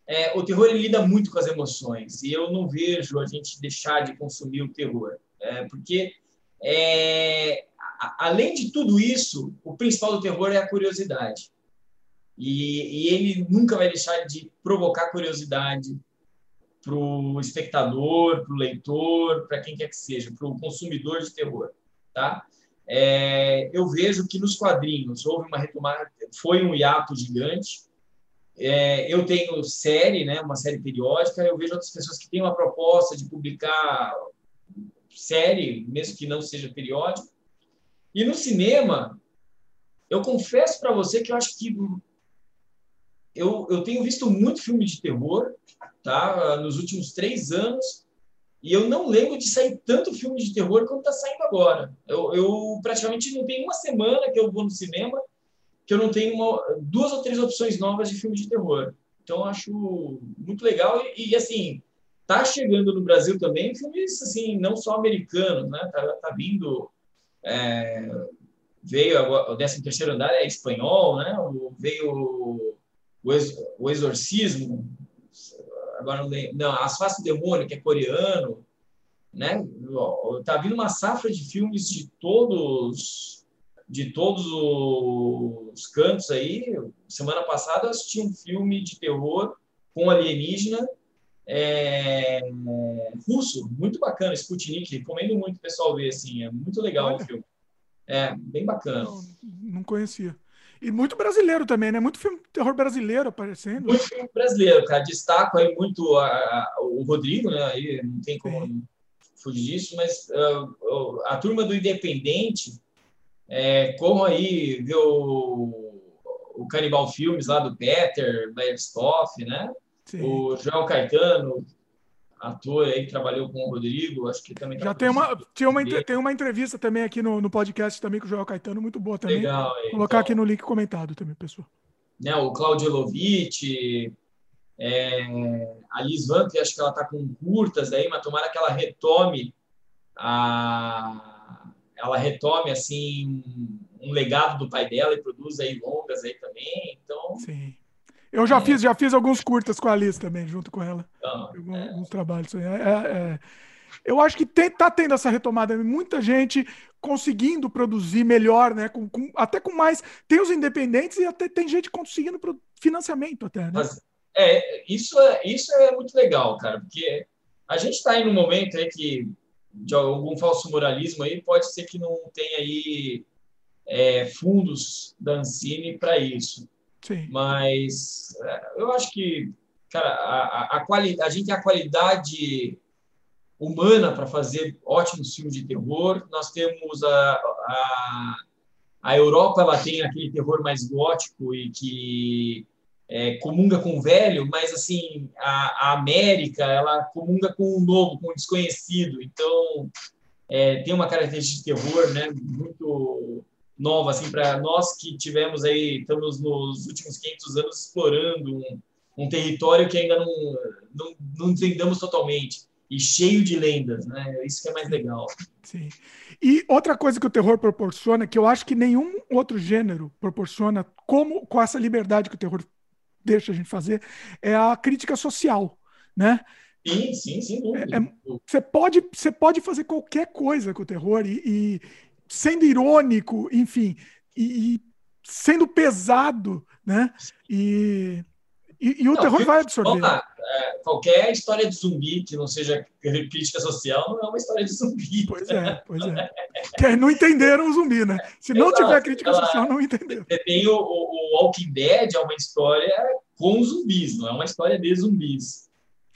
Speaker 2: É, o terror ele lida muito com as emoções e eu não vejo a gente deixar de consumir o terror, é, porque é, além de tudo isso, o principal do terror é a curiosidade. E, e ele nunca vai deixar de provocar curiosidade para o espectador, para o leitor, para quem quer que seja, para o consumidor de terror. Tá? É, eu vejo que nos quadrinhos houve uma retomada, foi um hiato gigante. É, eu tenho série, né, uma série periódica, eu vejo outras pessoas que têm uma proposta de publicar série, mesmo que não seja periódico. E no cinema, eu confesso para você que eu acho que eu, eu tenho visto muito filme de terror, tá? Nos últimos três anos, e eu não lembro de sair tanto filme de terror como está saindo agora. Eu, eu, praticamente não tenho uma semana que eu vou no cinema que eu não tenho uma, duas ou três opções novas de filme de terror. Então, acho muito legal. E, e assim, tá chegando no Brasil também filmes, assim, não só americanos, né? Tá, tá vindo é, veio o 13 terceiro andar é espanhol, né? Veio o, ex, o Exorcismo, agora não lembro, não, As Faces do Demônio, que é coreano, né? Tá vindo uma safra de filmes de todos de todos os cantos aí. Semana passada eu assisti um filme de terror com alienígena é, russo, muito bacana, Sputnik, recomendo muito o pessoal ver, assim, é muito legal Olha. o filme. É, bem bacana.
Speaker 1: Não, não, conhecia. E muito brasileiro também, né? Muito filme de terror brasileiro aparecendo.
Speaker 2: Muito filme brasileiro, cara. Destaco aí muito a, a, o Rodrigo, né? Aí não tem como Sim. fugir disso, mas uh, a turma do Independente, é, como aí ver o, o Canibal Filmes lá do Peter, Berstoff, né? Sim. O João Caetano, ator aí que trabalhou com o Rodrigo, acho que também.
Speaker 1: Tá Já tem uma, tinha uma, tem uma entrevista também aqui no, no podcast também com o João Caetano, muito boa também. Legal. Vou colocar então, aqui no link comentado também, pessoal.
Speaker 2: Né, o Claudio Lovitch, é, a Liz Vamp, acho que ela está com curtas aí, mas tomara que ela retome a, ela retome assim um legado do pai dela e produza aí longas aí também. Então,
Speaker 1: Sim. Eu já é. fiz, já fiz alguns curtas com a Alice também, junto com ela. Alguns, é. alguns trabalhos. É, é, é, eu acho que tem, tá tendo essa retomada. Muita gente conseguindo produzir melhor, né? Com, com, até com mais. Tem os independentes e até tem gente conseguindo financiamento até, né? Mas,
Speaker 2: é, isso é, isso é muito legal, cara, porque a gente está aí num momento aí que de algum falso moralismo aí pode ser que não tenha aí fundos da Ancine para isso. Sim. Mas é, eu acho que, cara, a, a, a, a gente tem a qualidade humana para fazer ótimos filmes de terror. Nós temos a, a, a Europa, ela tem aquele terror mais gótico e que é, comunga com o velho, mas assim a, a, América ela comunga com o novo, com o desconhecido. Então é, tem uma característica de terror, né, muito nova assim para nós que tivemos aí estamos nos últimos 500 anos explorando um, um território que ainda não, não não totalmente e cheio de lendas, né? Isso que é mais legal.
Speaker 1: Sim. E outra coisa que o terror proporciona, que eu acho que nenhum outro gênero proporciona, como com essa liberdade que o terror deixa a gente fazer, é a crítica social, né?
Speaker 2: Sim, sim, sim.
Speaker 1: É, é, você, pode, você pode fazer qualquer coisa com o terror e, e sendo irônico, enfim, e, e, sendo pesado, né? E, e, e o não, terror vai absorver.
Speaker 2: é, qualquer história de zumbi que não seja crítica social não é uma história de zumbi.
Speaker 1: Pois é, pois é. que não entenderam o zumbi, né? Se não Exato, tiver crítica ela, social, não entenderam.
Speaker 2: Tem o, o, o Walking Dead, é uma história com zumbis, não é uma história de zumbis.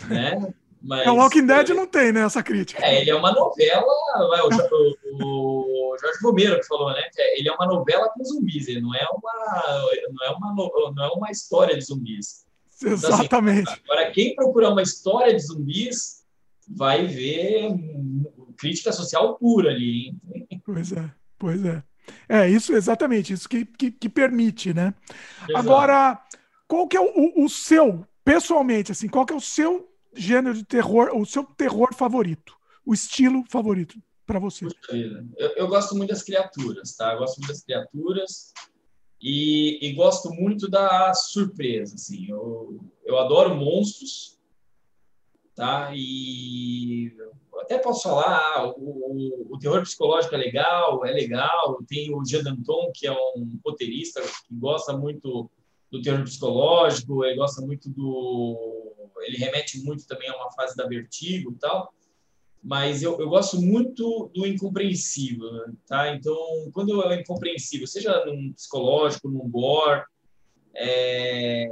Speaker 2: Né?
Speaker 1: Mas, é, o Walking Dead não tem, né, essa crítica.
Speaker 2: É, ele é uma novela, o, o, Jorge Romero que falou, né, que é, ele é uma novela com zumbis, ele não é uma, não é uma, não é uma história de zumbis.
Speaker 1: Exatamente. Então, assim,
Speaker 2: agora, quem procurar uma história de zumbis vai ver crítica social pura ali. Hein?
Speaker 1: Pois é, pois é. É, isso exatamente, isso que, que, que permite, né? Exato. Agora, qual que é o, o, seu, pessoalmente, assim, qual que é o seu gênero de terror, o seu terror favorito? O estilo favorito para você?
Speaker 2: Eu, eu, gosto muito das criaturas, tá? Eu gosto muito das criaturas. E, e, gosto muito da surpresa, assim. Eu, eu adoro monstros, tá? E até posso falar, o, o, o, terror psicológico é legal, é legal. Tem o Jean Danton, que é um roteirista que gosta muito do terror psicológico, ele gosta muito do... Ele remete muito também a uma fase da vertigo e tal mas eu, eu gosto muito do incompreensível, tá? Então, quando é incompreensível, seja num psicológico, num gore, é...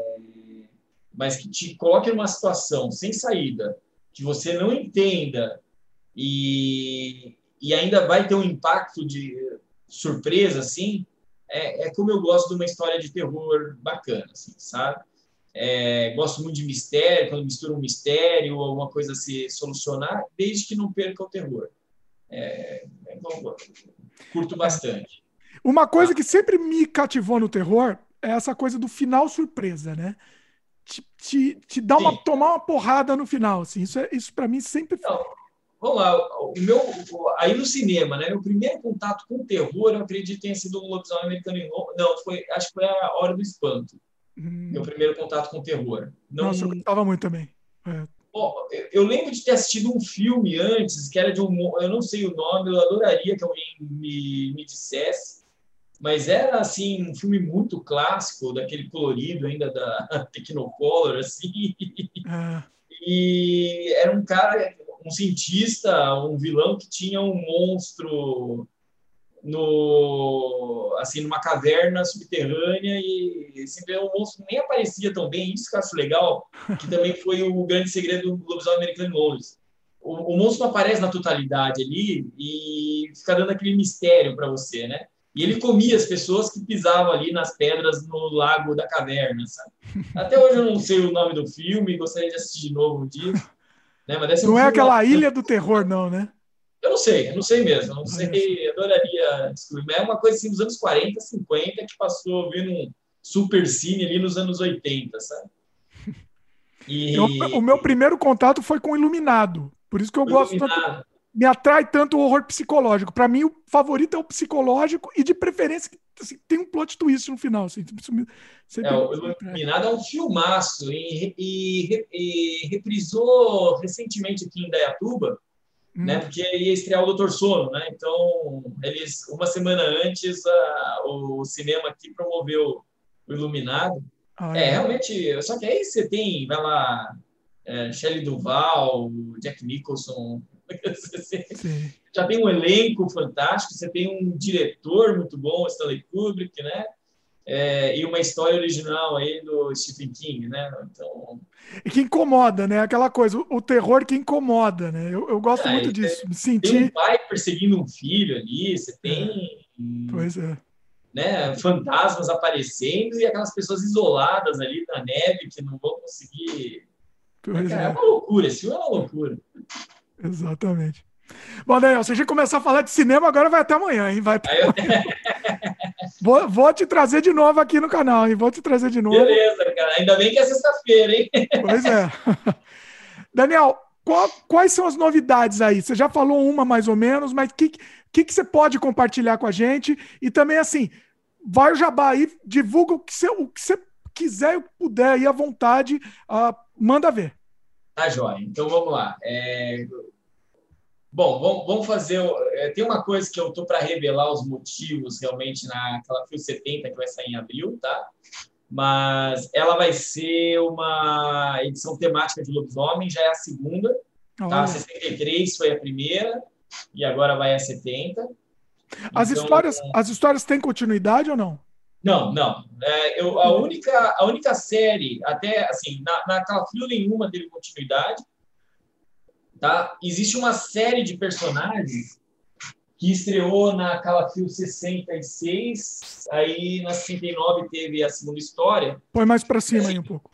Speaker 2: mas que te coloque numa situação sem saída, que você não entenda e, e ainda vai ter um impacto de surpresa, assim, é, é como eu gosto de uma história de terror bacana, assim, sabe? É, gosto muito de mistério, quando mistura um mistério ou alguma coisa a se solucionar, desde que não perca o terror. É, é, curto bastante.
Speaker 1: Uma coisa que sempre me cativou no terror é essa coisa do final surpresa, né? Te, te, te dá uma, tomar uma porrada no final, assim. Isso, é, isso para mim sempre. Então,
Speaker 2: vamos lá, o meu, aí no cinema, né? Meu primeiro contato com o terror, eu acredito que tenha sido o lobisomem americano. Não, foi, acho que foi a Hora do Espanto. Hum. Meu primeiro contato com terror.
Speaker 1: Não... Nossa, eu gostava muito também. É.
Speaker 2: eu lembro de ter assistido um filme antes, que era de um. Eu não sei o nome, eu adoraria que alguém me, me dissesse. Mas era, assim, um filme muito clássico, daquele colorido ainda da Technicolor, assim. É. E era um cara, um cientista, um vilão que tinha um monstro no assim numa caverna subterrânea e sempre o monstro nem aparecia tão bem. Isso que eu acho legal que também foi o grande segredo do lobisomem americano Londres. O, o monstro não aparece na totalidade ali e fica dando aquele mistério para você né? E ele comia as pessoas que pisavam ali nas pedras no lago da caverna sabe? até hoje eu não sei o nome do filme gostaria de assistir de novo um dia
Speaker 1: né? Mas não é aquela ilha do terror não né
Speaker 2: eu não sei, eu não sei mesmo, não sei, adoraria descobrir. Mas é uma coisa assim dos anos 40, 50, que passou vindo um super cine ali nos anos 80, sabe?
Speaker 1: E... Eu, o meu primeiro contato foi com Iluminado, por isso que eu gosto tanto, me atrai tanto o horror psicológico. Para mim, o favorito é o psicológico e de preferência assim, tem um plot twist no final. Assim,
Speaker 2: é, o Iluminado é um filmaço e, e, e reprisou recentemente aqui em Dayatuba hum. né? Porque ia estrear o Doutor Sono, né? Então, eles, uma semana antes, a, o cinema aqui promoveu o Iluminado. É, realmente, só que aí você tem, vai lá, é, Shelley Duval, Jack Nicholson, já tem um elenco fantástico, você tem um diretor muito bom, Stanley Kubrick, né? É, e uma história original aí do Stephen King, né? Então...
Speaker 1: E que incomoda, né? Aquela coisa, o terror que incomoda, né? Eu, eu gosto é, muito disso, me sentir...
Speaker 2: Tem um pai perseguindo um filho ali, você tem...
Speaker 1: Pois é.
Speaker 2: Né, fantasmas aparecendo e aquelas pessoas isoladas ali na neve que não vão conseguir... Pois é, é. é uma loucura, esse filme é uma loucura.
Speaker 1: Exatamente. Bom, Daniel, se a gente começar a falar de cinema, agora vai até amanhã, hein? Vai até... vou, vou, te trazer de novo aqui no canal, hein? Vou te trazer de novo.
Speaker 2: Beleza, cara. Ainda bem que é sexta-feira, hein?
Speaker 1: Pois é. Daniel, qual, quais são as novidades aí? Você já falou uma mais ou menos, mas o que, que, que você pode compartilhar com a gente? E também, assim, vai o jabá aí, divulga o que você, o que você quiser e puder aí à vontade, uh, manda ver.
Speaker 2: Tá, joia. Então vamos lá. É... Bom, vamos, vamos fazer. É, tem uma coisa que eu estou para revelar os motivos realmente naquela Fio 70 que vai sair em abril, tá? Mas ela vai ser uma edição temática de lobisomem, já é a segunda. Tá? 63 foi a primeira e agora vai a 70.
Speaker 1: As, então, histórias, as histórias têm continuidade ou não?
Speaker 2: Não, não. É, eu, a, única, a única série, até assim, na, na Calafrio nenhuma teve continuidade. Tá? Existe uma série de personagens que estreou na Calafrio 66, aí na 69 teve a segunda história.
Speaker 1: Põe mais para cima aí um pouco.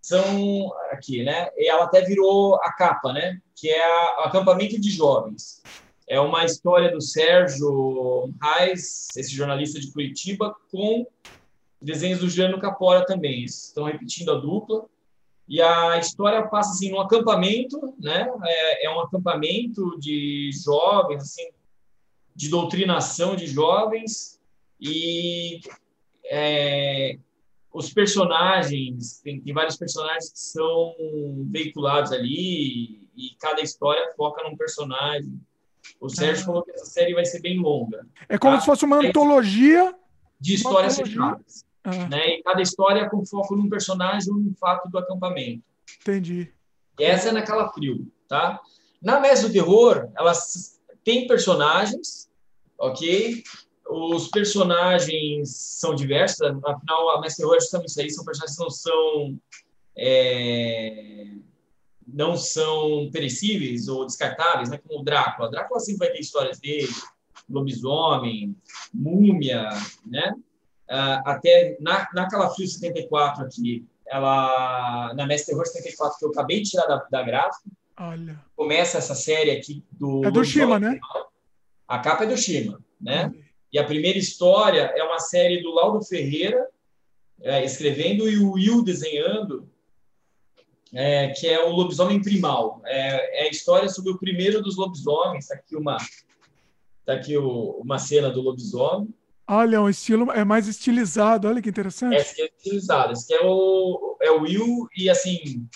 Speaker 2: São aqui, né? E ela até virou a capa, né? Que é o acampamento de jovens. É uma história do Sérgio Reis, esse jornalista de Curitiba, com desenhos do Juliano Capora também. Estão repetindo a dupla. E a história passa assim num acampamento, né? É, é, um acampamento de jovens, assim, de doutrinação de jovens e é, os personagens tem, tem, vários personagens que são veiculados ali e cada história foca num personagem. O Sérgio ah. falou que essa série vai ser bem longa.
Speaker 1: É como tá? se fosse uma antologia
Speaker 2: de histórias fechadas. Ah. Né? E cada história com foco num personagem ou num fato do acampamento.
Speaker 1: Entendi.
Speaker 2: Essa é naquela frio, tá? Na Mestre do Terror, elas têm personagens, ok? Os personagens são diversos, afinal, a Mestre do Terror é justamente isso aí, são personagens que não são... É, não são perecíveis ou descartáveis, né? como o Drácula. O Drácula sempre vai ter histórias dele, lobisomem, múmia, né? Uh, até na, na Calafrio 74 aqui, ela na Mestre Terror 74 que eu acabei de tirar da, da gráfica.
Speaker 1: Olha.
Speaker 2: Começa essa série aqui do
Speaker 1: É do Shima, né?
Speaker 2: A capa é do Shima, né? E a primeira história é uma série do Lauro Ferreira é, escrevendo e o Will desenhando, é, que é o Lobisomem Primal. É, é, a história sobre o primeiro dos lobisomens. Está aqui uma, tá aqui o, uma cena do lobisomem.
Speaker 1: Olha, um estilo é mais estilizado, olha que interessante.
Speaker 2: É, é estilizado. Esse é o, é o Will, e assim,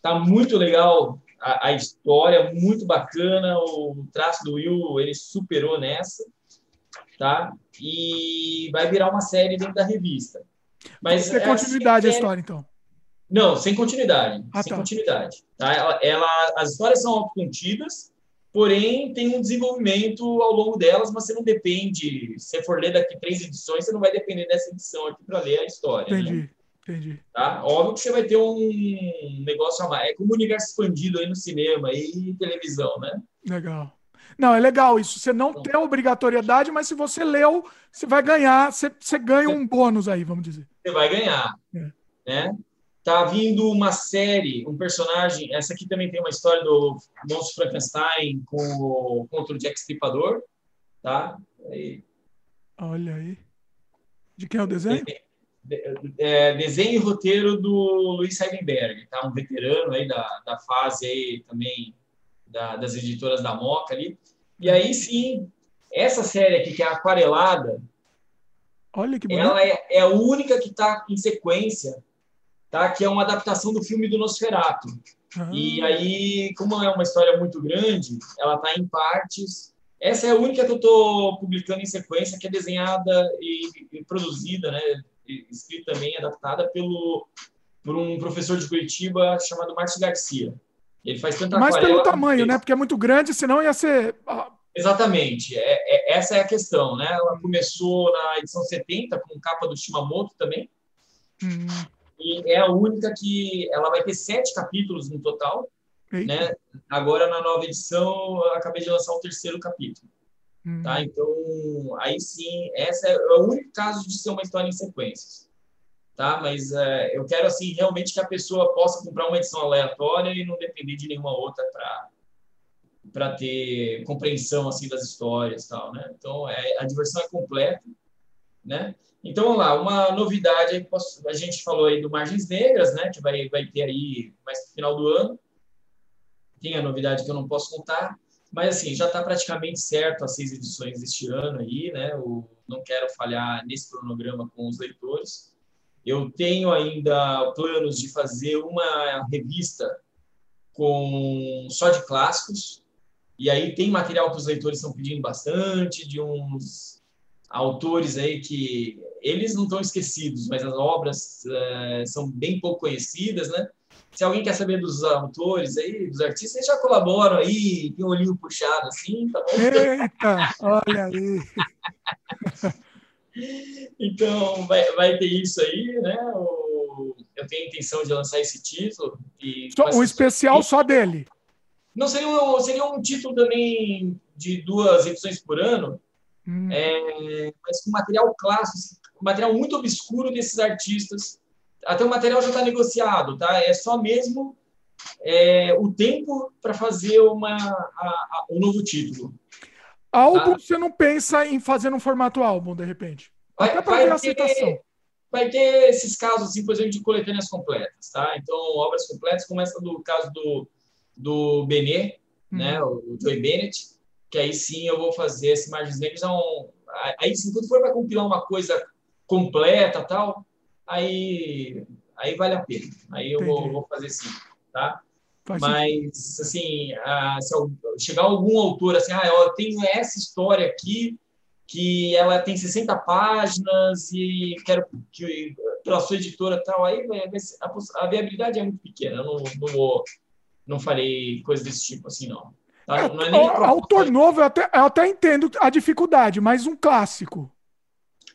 Speaker 2: tá muito legal a, a, história, muito bacana. O traço do Will, ele superou nessa, tá? E vai virar uma série dentro da revista.
Speaker 1: Mas tem é continuidade assim, a história, então.
Speaker 2: Não, sem continuidade. Ah, sem tá. continuidade. Tá? Ela, ela, as histórias são autocontidas, porém tem um desenvolvimento ao longo delas, mas você não depende, se você for ler daqui três edições, você não vai depender dessa edição aqui para ler a história.
Speaker 1: Né? Entendi,
Speaker 2: né?
Speaker 1: entendi.
Speaker 2: Tá? Óbvio que você vai ter um negócio a mais. É como o universo expandido aí no cinema e televisão, né?
Speaker 1: Legal. Não, é legal isso. Você não tem obrigatoriedade, mas se você leu, você vai ganhar, você, você ganha um bônus aí, vamos dizer.
Speaker 2: Você vai ganhar. É. Né? Tá vindo uma série, um personagem. Essa aqui também tem uma história do monstro Frankenstein com, contra o Jack Stripador. Tá? Aí.
Speaker 1: Olha aí. De quem é o desenho?
Speaker 2: É, é, desenho e roteiro do Luiz Seidenberg, tá? Um veterano aí da, da fase aí também da, das editoras da Moca ali. E aí sim, essa série aqui que é aquarelada,
Speaker 1: Olha que
Speaker 2: bonito. Ela é, é a única que está em sequência tá? que é uma adaptação do filme do Nosferatu. Ah. E aí, como é uma história muito grande, ela está em partes. Essa é a única que eu estou publicando em sequência, que é desenhada e, e produzida, né, escrita também, adaptada pelo por um professor de Curitiba chamado Marcos Garcia. Ele faz tanta
Speaker 1: Mas pelo tamanho, né? Porque é muito grande, senão ia ser.
Speaker 2: Exatamente. É, é, essa é a questão, né? Ela começou na edição 70 com capa do Shimamoto também. Hum. E é a única que ela vai ter sete capítulos no total. Né? Agora, na nova edição, eu acabei de lançar o terceiro capítulo. Hum. Tá? Então, aí sim, essa é o único caso de ser uma história em sequências. Tá? Mas é, eu quero, assim, realmente que a pessoa possa comprar uma edição aleatória e não depender de nenhuma outra para para ter compreensão assim das histórias tal né então é, a diversão é completa né então, vamos lá, uma novidade, a gente falou aí do Margens Negras, né, que vai, vai ter aí mais no final do ano. Tem a novidade que eu não posso contar, mas assim, já está praticamente certo as seis edições deste ano aí, né, não quero falhar nesse cronograma com os leitores. Eu tenho ainda planos de fazer uma revista com só de clássicos, e aí tem material que os leitores estão pedindo bastante, de uns autores aí que eles não estão esquecidos, mas as obras é, são bem pouco conhecidas, né? Se alguém quer saber dos autores aí, dos artistas, eles já colaboram aí, tem um olhinho puxado assim, tá bom?
Speaker 1: Eita, olha aí!
Speaker 2: então, vai, vai ter isso aí, né? O, eu tenho a intenção de lançar esse título.
Speaker 1: E só, um especial só dele?
Speaker 2: Não, seria um, seria um título também de duas edições por ano, Hum. É, mas com material clássico, material muito obscuro desses artistas. Até o material já está negociado, tá? É só mesmo é, o tempo para fazer uma, a, a, um novo título.
Speaker 1: Álbum, tá? você não pensa em fazer no formato álbum, de repente?
Speaker 2: Vai, Até para ver a citação. Vai ter esses casos, assim, por exemplo, de coletâneas completas, tá? Então, obras completas, como essa do caso do, do Benet, hum. né? O Joey Bennett, que aí sim eu vou fazer esse Margens Negras. Então, aí sim, quando for para compilar uma coisa completa tal, aí, aí vale a pena. Aí eu vou, vou, fazer sim, tá? Faz Mas, assim, se chegar algum autor assim, ah, eu tenho essa história aqui, que ela tem 60 páginas e quero que pela sua editora tal, aí a, a viabilidade é muito pequena. Eu não, não vou, não farei coisa desse tipo assim, não.
Speaker 1: Tá? É, não é nem autor novo, eu até, eu até entendo a dificuldade, mas um clássico.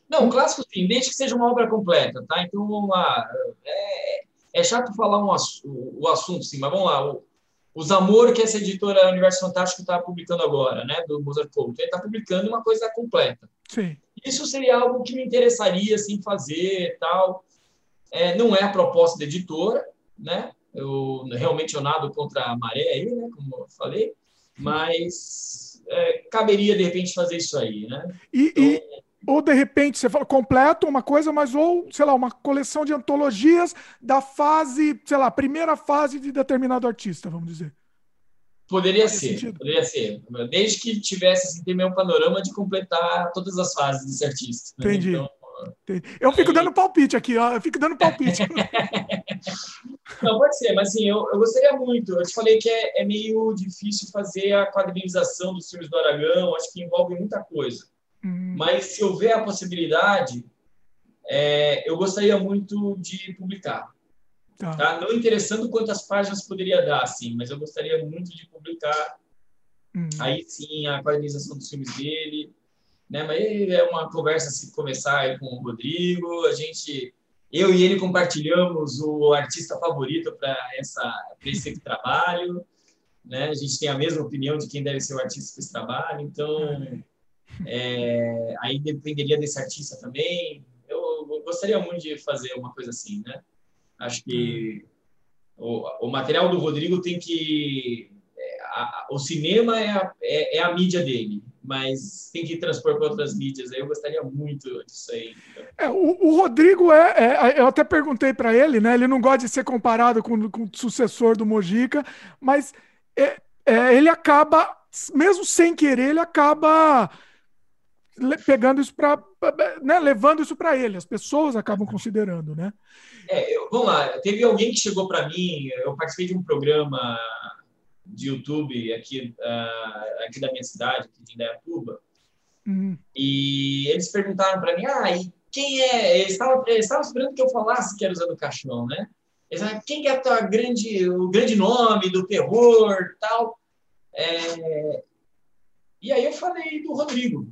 Speaker 2: Não, um clássico sim, desde que seja uma obra completa, tá? Então vamos lá. É, é chato falar um, o, o assunto, sim, mas vamos lá. O, os Amor, que essa editora Universo Fantástico está publicando agora, né? Do Mozart Couto. Ele está publicando uma coisa completa.
Speaker 1: Sim.
Speaker 2: Isso seria algo que me interessaria, assim, fazer tal. É, não é a proposta da editora, né? Eu realmente eu nado contra a maré aí, né? Como eu falei mas é, caberia de repente fazer isso aí, né?
Speaker 1: E, então, e, ou de repente você fala completo uma coisa, mas ou sei lá uma coleção de antologias da fase, sei lá, primeira fase de determinado artista, vamos dizer.
Speaker 2: Poderia ser, sentido? poderia ser. Desde que tivesse assim, ter meu panorama de completar todas as fases desse artista.
Speaker 1: Né? Entendi. Então, eu fico dando palpite aqui, ó. Eu fico dando palpite.
Speaker 2: Não, pode ser, mas assim, eu, eu gostaria muito. Eu te falei que é, é meio difícil fazer a quadrinização dos filmes do Aragão, acho que envolve muita coisa. Hum. Mas se houver a possibilidade, é, eu gostaria muito de publicar. Tá. tá. Não interessando quantas páginas poderia dar, assim, mas eu gostaria muito de publicar. Hum. Aí sim, a quadrinização dos filmes dele né? Mas é uma conversa se começar com o Rodrigo, a gente, eu e ele compartilhamos o artista favorito para esse trabalho, né? A gente tem a mesma opinião de quem deve ser o artista para esse trabalho, então é, aí dependeria desse artista também. Eu, eu, gostaria muito de fazer uma coisa assim, né? Acho que o, o material do Rodrigo tem que é, a, o cinema é a, é, é a mídia dele mas tem que transpor para outras mídias. Eu gostaria muito disso aí.
Speaker 1: É, o, o, Rodrigo é, é, eu até perguntei para ele, né? Ele não gosta de ser comparado com, com o sucessor do Mojica, mas é, é, ele acaba, mesmo sem querer, ele acaba pegando isso para, né, levando isso para ele. As pessoas acabam considerando, né?
Speaker 2: É, eu, vamos lá. Teve alguém que chegou para mim. Eu participei de um programa de YouTube aqui, uh, aqui da minha cidade, aqui de Indaiatuba. Uhum. E eles perguntaram para mim, ah, e quem é? Eles estavam, esperando que eu falasse que era o Zé do Caixão, né? Eles falaram, quem é a grande, o grande nome do terror tal? É... E aí eu falei do Rodrigo,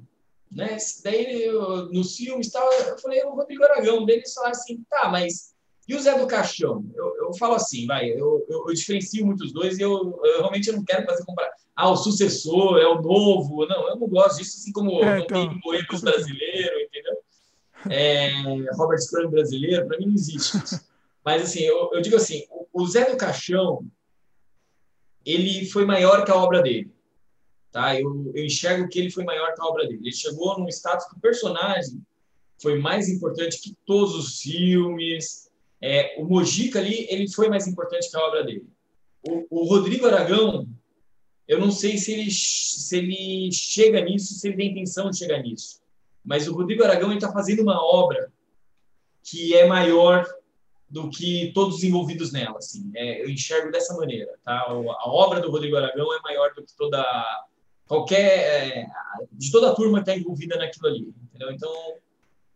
Speaker 2: né? Daí eu, nos filmes tal, eu falei o Rodrigo Aragão. Daí eles falaram assim, tá, mas e o Zé do Caixão? Eu, eu falo assim, vai, eu, eu, eu diferencio muito os dois e eu, eu, realmente não quero fazer comparar. Ah, o sucessor é o novo. Não, eu não gosto disso, assim como é, então, não tem brasileiro, entendeu? É, Robert Scrum brasileiro, para mim não existe isso. Mas, assim, eu, eu digo assim, o, o Zé do Caixão, ele foi maior que a obra dele. Tá? Eu, eu enxergo que ele foi maior que a obra dele. Ele chegou num status que o personagem foi mais importante que todos os filmes. É, o Mojica ali, ele foi mais importante que a obra dele. O, o Rodrigo Aragão, eu não sei se ele, se ele chega nisso, se ele tem intenção de chegar nisso. Mas o Rodrigo Aragão está fazendo uma obra que é maior do que todos os envolvidos nela. Assim. É, eu enxergo dessa maneira. Tá? A obra do Rodrigo Aragão é maior do que toda qualquer é, de toda a turma que está envolvida naquilo ali. Entendeu? Então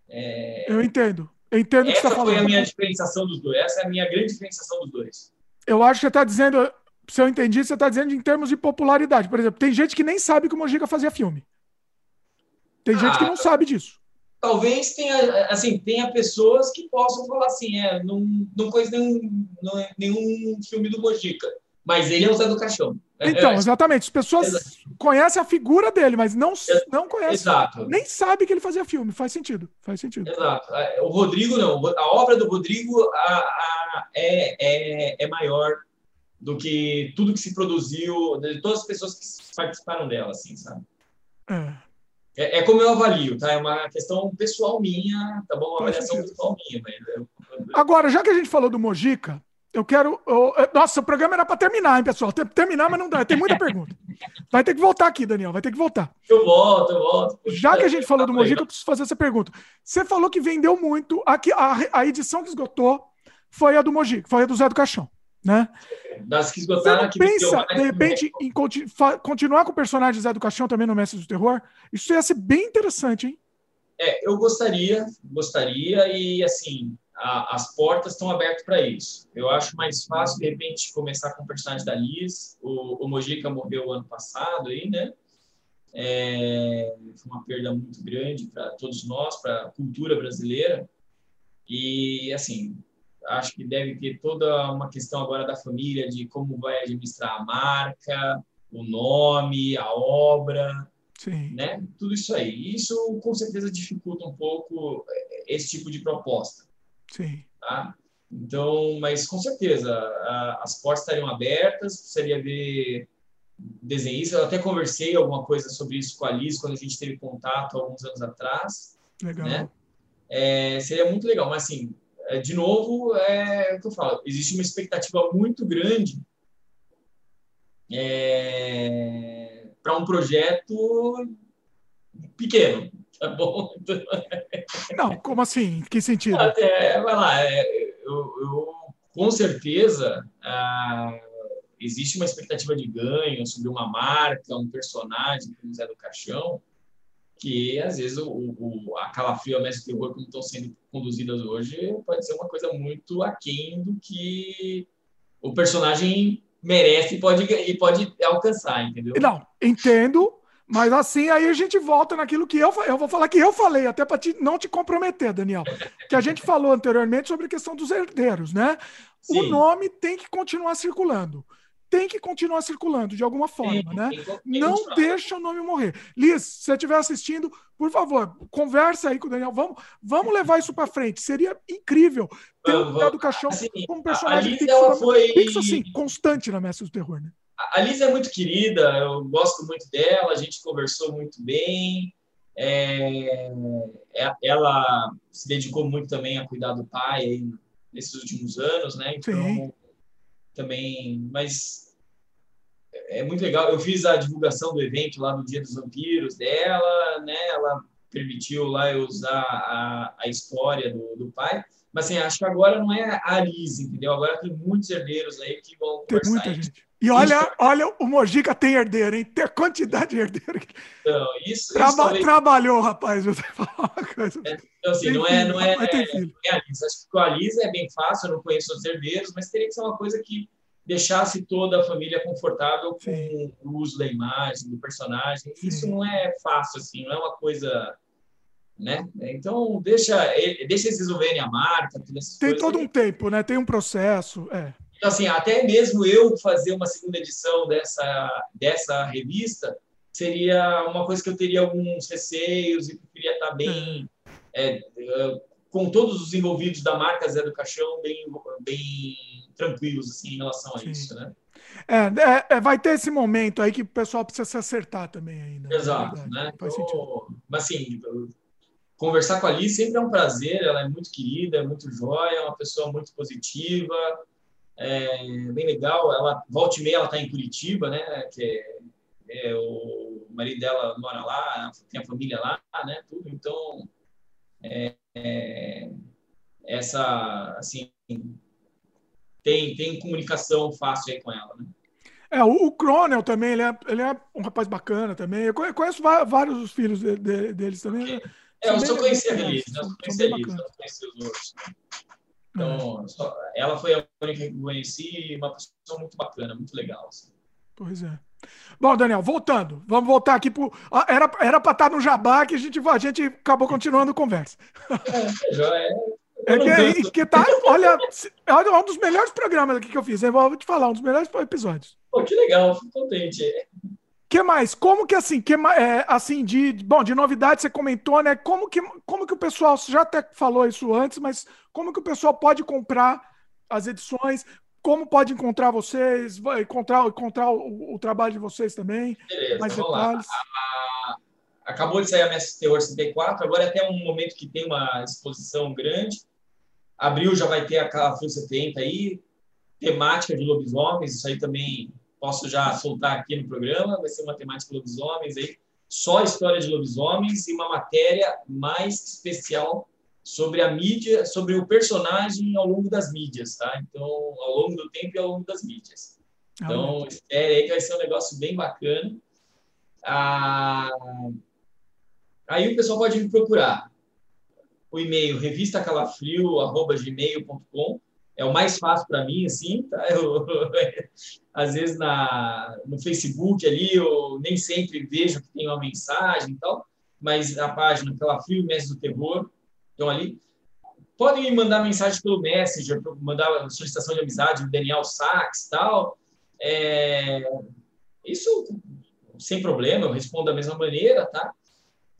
Speaker 1: é, eu entendo. Eu entendo
Speaker 2: o
Speaker 1: que você
Speaker 2: está falando. Essa foi a minha diferenciação dos dois. Essa é a minha grande diferenciação dos dois.
Speaker 1: Eu acho que você está dizendo, se eu entendi, você está dizendo em termos de popularidade. Por exemplo, tem gente que nem sabe que o Mojica fazia filme. Tem gente que não ah, sabe disso.
Speaker 2: Talvez tenha, assim, tenha pessoas que possam falar assim, é, não, não conheço nenhum, não, nenhum filme do Mojica, mas ele é o Zé do Caixão.
Speaker 1: Então, exatamente. As pessoas Exato. conhecem a figura dele, mas não, não conhecem.
Speaker 2: Exato.
Speaker 1: Nem sabe que ele fazia filme. Faz sentido. Faz sentido.
Speaker 2: Exato. É, o Rodrigo, não. A obra do Rodrigo a, a, é, é, é maior do que tudo que se produziu, de todas as pessoas que participaram dela, assim, sabe? É. É, é, como eu avalio, tá? É uma questão pessoal minha, tá bom? Uma avaliação pessoal minha. Mas.
Speaker 1: Agora, já que a gente falou do Mojica, eu quero. Eu, nossa, o programa era para terminar, hein, pessoal? Terminar, mas não dá. Tem muita pergunta. Vai ter que voltar aqui, Daniel. Vai ter que voltar.
Speaker 2: Eu volto, eu volto.
Speaker 1: Já que a gente falou do Mojica, eu preciso fazer essa pergunta. Você falou que vendeu muito. Aqui, a, a edição que esgotou foi a do Mojica, foi a do Zé do Caixão né?
Speaker 2: Das que esgotaram,
Speaker 1: Você pensa, de repente, em continu continuar com o personagem Zé do Caixão também no Mestre do Terror? Isso ia ser bem interessante, hein?
Speaker 2: É, eu gostaria, gostaria, e assim, a, as portas estão abertas para isso. Eu acho mais fácil, de repente, começar com o personagem da Liz. O, o Mojica morreu ano passado aí, né? É, foi uma perda muito grande para todos nós, para a cultura brasileira. E, assim, acho que deve ter toda uma questão agora da família de como vai administrar a marca, o nome, a obra, Sim. né? Tudo isso aí. Isso com certeza dificulta um pouco eh, esse tipo de proposta.
Speaker 1: Sim.
Speaker 2: Tá? Então, mas com certeza a, as portas estariam abertas, precisaria ver desenhista. Eu até conversei alguma coisa sobre isso com a Liz quando a gente teve contato alguns anos atrás.
Speaker 1: Legal. Né?
Speaker 2: É, seria muito legal, mas assim, é, de novo, é o que eu falo, existe uma expectativa muito grande é, para um projeto pequeno, tá bom?
Speaker 1: Não, como assim? Que sentido?
Speaker 2: É, vai lá, é, eu, eu, com certeza ah, existe uma expectativa de ganho sobre uma marca, um personagem como Zé do Caixão, que às vezes o, o, a Calafrio a Mestre Terror, como estão sendo conduzidas hoje, pode ser uma coisa muito aquém do que o personagem merece e pode, e pode alcançar, entendeu?
Speaker 1: Não, entendo, mas assim aí a gente volta naquilo que eu, eu vou falar que eu falei, até para não te comprometer, Daniel, que a gente falou anteriormente sobre a questão dos herdeiros, né? Sim. O nome tem que continuar circulando tem que continuar circulando de alguma forma, né? Não deixa o nome morrer. Liz, se você estiver assistindo, por favor, conversa aí com o Daniel. Vamos, vamos levar isso para frente. Seria incrível ter o um do Caixão assim, como personagem
Speaker 2: fixo, foi...
Speaker 1: fixo, assim, constante na Mestre do Terror, né?
Speaker 2: A Liz é muito querida, eu gosto muito dela, a gente conversou muito bem. É, é ela se dedicou muito também a cuidar do pai aí nesses últimos anos, né? Então, Sim também, mas é muito legal. Eu fiz a divulgação do evento lá no Dia dos Vampiros dela, né? Ela permitiu lá eu usar a, a história do, do pai. Mas assim, acho que agora não é a Alice, entendeu? Agora tem muitos herdeiros aí que vão
Speaker 1: Tem muita gente. E olha, isso... olha, o Mojica tem herdeiro, hein? Tem a quantidade de herdeiro.
Speaker 2: Então, isso,
Speaker 1: Traba isso talvez... Trabalhou, rapaz, você
Speaker 2: falar uma coisa. É, então, assim, não, é, não, é, não, é, é a Alice. Acho que com a Alice é bem fácil, eu não conheço os herdeiros, mas teria que ser uma coisa que deixasse toda a família confortável com Sim. o uso da imagem, do personagem. Sim. Isso não é fácil, assim, não é uma coisa né? Então deixa deixa eles resolverem a marca,
Speaker 1: Tem todo um tempo, né? Tem um processo, é.
Speaker 2: Então, assim, até mesmo eu fazer uma segunda edição dessa dessa revista seria uma coisa que eu teria alguns receios e queria estar bem é. É, com todos os envolvidos da marca Zé do Caixão bem bem tranquilos assim em relação a Sim. isso, né?
Speaker 1: É, é, é, vai ter esse momento aí que o pessoal precisa se acertar também ainda.
Speaker 2: Exato, né? Faz então, sentido. Mas assim, conversar com a Alice sempre é um prazer, ela é muito querida, é muito jóia, é uma pessoa muito positiva, é bem legal. Ela, volta e meia, ela está em Curitiba, né? Que é, é, o marido dela mora lá, tem a família lá, né? Tudo, então, é, é, essa, assim, tem, tem comunicação fácil aí com ela, né?
Speaker 1: É, o, Cronel também, ele é, ele é um rapaz bacana também. Eu conheço vários dos filhos de, de, deles também.
Speaker 2: É, eu só Release, né? Eu só não conhecia os outros. Então, é. só, ela foi a única que eu conheci, uma pessoa muito bacana, muito legal. Assim.
Speaker 1: Pois é. Bom, Daniel, voltando. Vamos voltar aqui para Era, era para estar no Jabá que a gente, a gente acabou continuando a conversa.
Speaker 2: É, já é.
Speaker 1: É que, que tá, olha, é um dos melhores programas aqui que eu fiz. Eu vou te falar, um dos melhores episódios.
Speaker 2: Pô, que legal, fico contente
Speaker 1: que mais? Como que assim, que é, assim de bom, de novidade você comentou, né? Como que como que o pessoal você já até falou isso antes, mas como que o pessoal pode comprar as edições? Como pode encontrar vocês? Encontrar encontrar o, o trabalho de vocês também?
Speaker 2: Beleza, mais detalhes. lá. A, a, acabou de sair a Mestre Terror 64, agora é até um momento que tem uma exposição grande. Abril já vai ter a Fio 70 aí, temática de lobisomens, isso aí também posso já soltar aqui no programa, vai ser uma temática lobisomens aí, só a história de lobisomens e uma matéria mais especial sobre a mídia, sobre o personagem ao longo das mídias, tá? Então, ao longo do tempo e ao longo das mídias. Então, ah, espere aí que vai ser um negócio bem bacana. Ah, aí o pessoal pode me procurar. O e-mail revistacalafrio@gmail.com é o mais fácil para mim, assim, tá? Eu, às vezes na, no Facebook ali, eu nem sempre vejo que tem uma mensagem e tal, mas a página pela Frio Mestre do Terror, estão ali. Podem me mandar mensagem pelo Messenger, mandar solicitação de amizade do Daniel Sachs e tal. É, isso sem problema, eu respondo da mesma maneira, tá?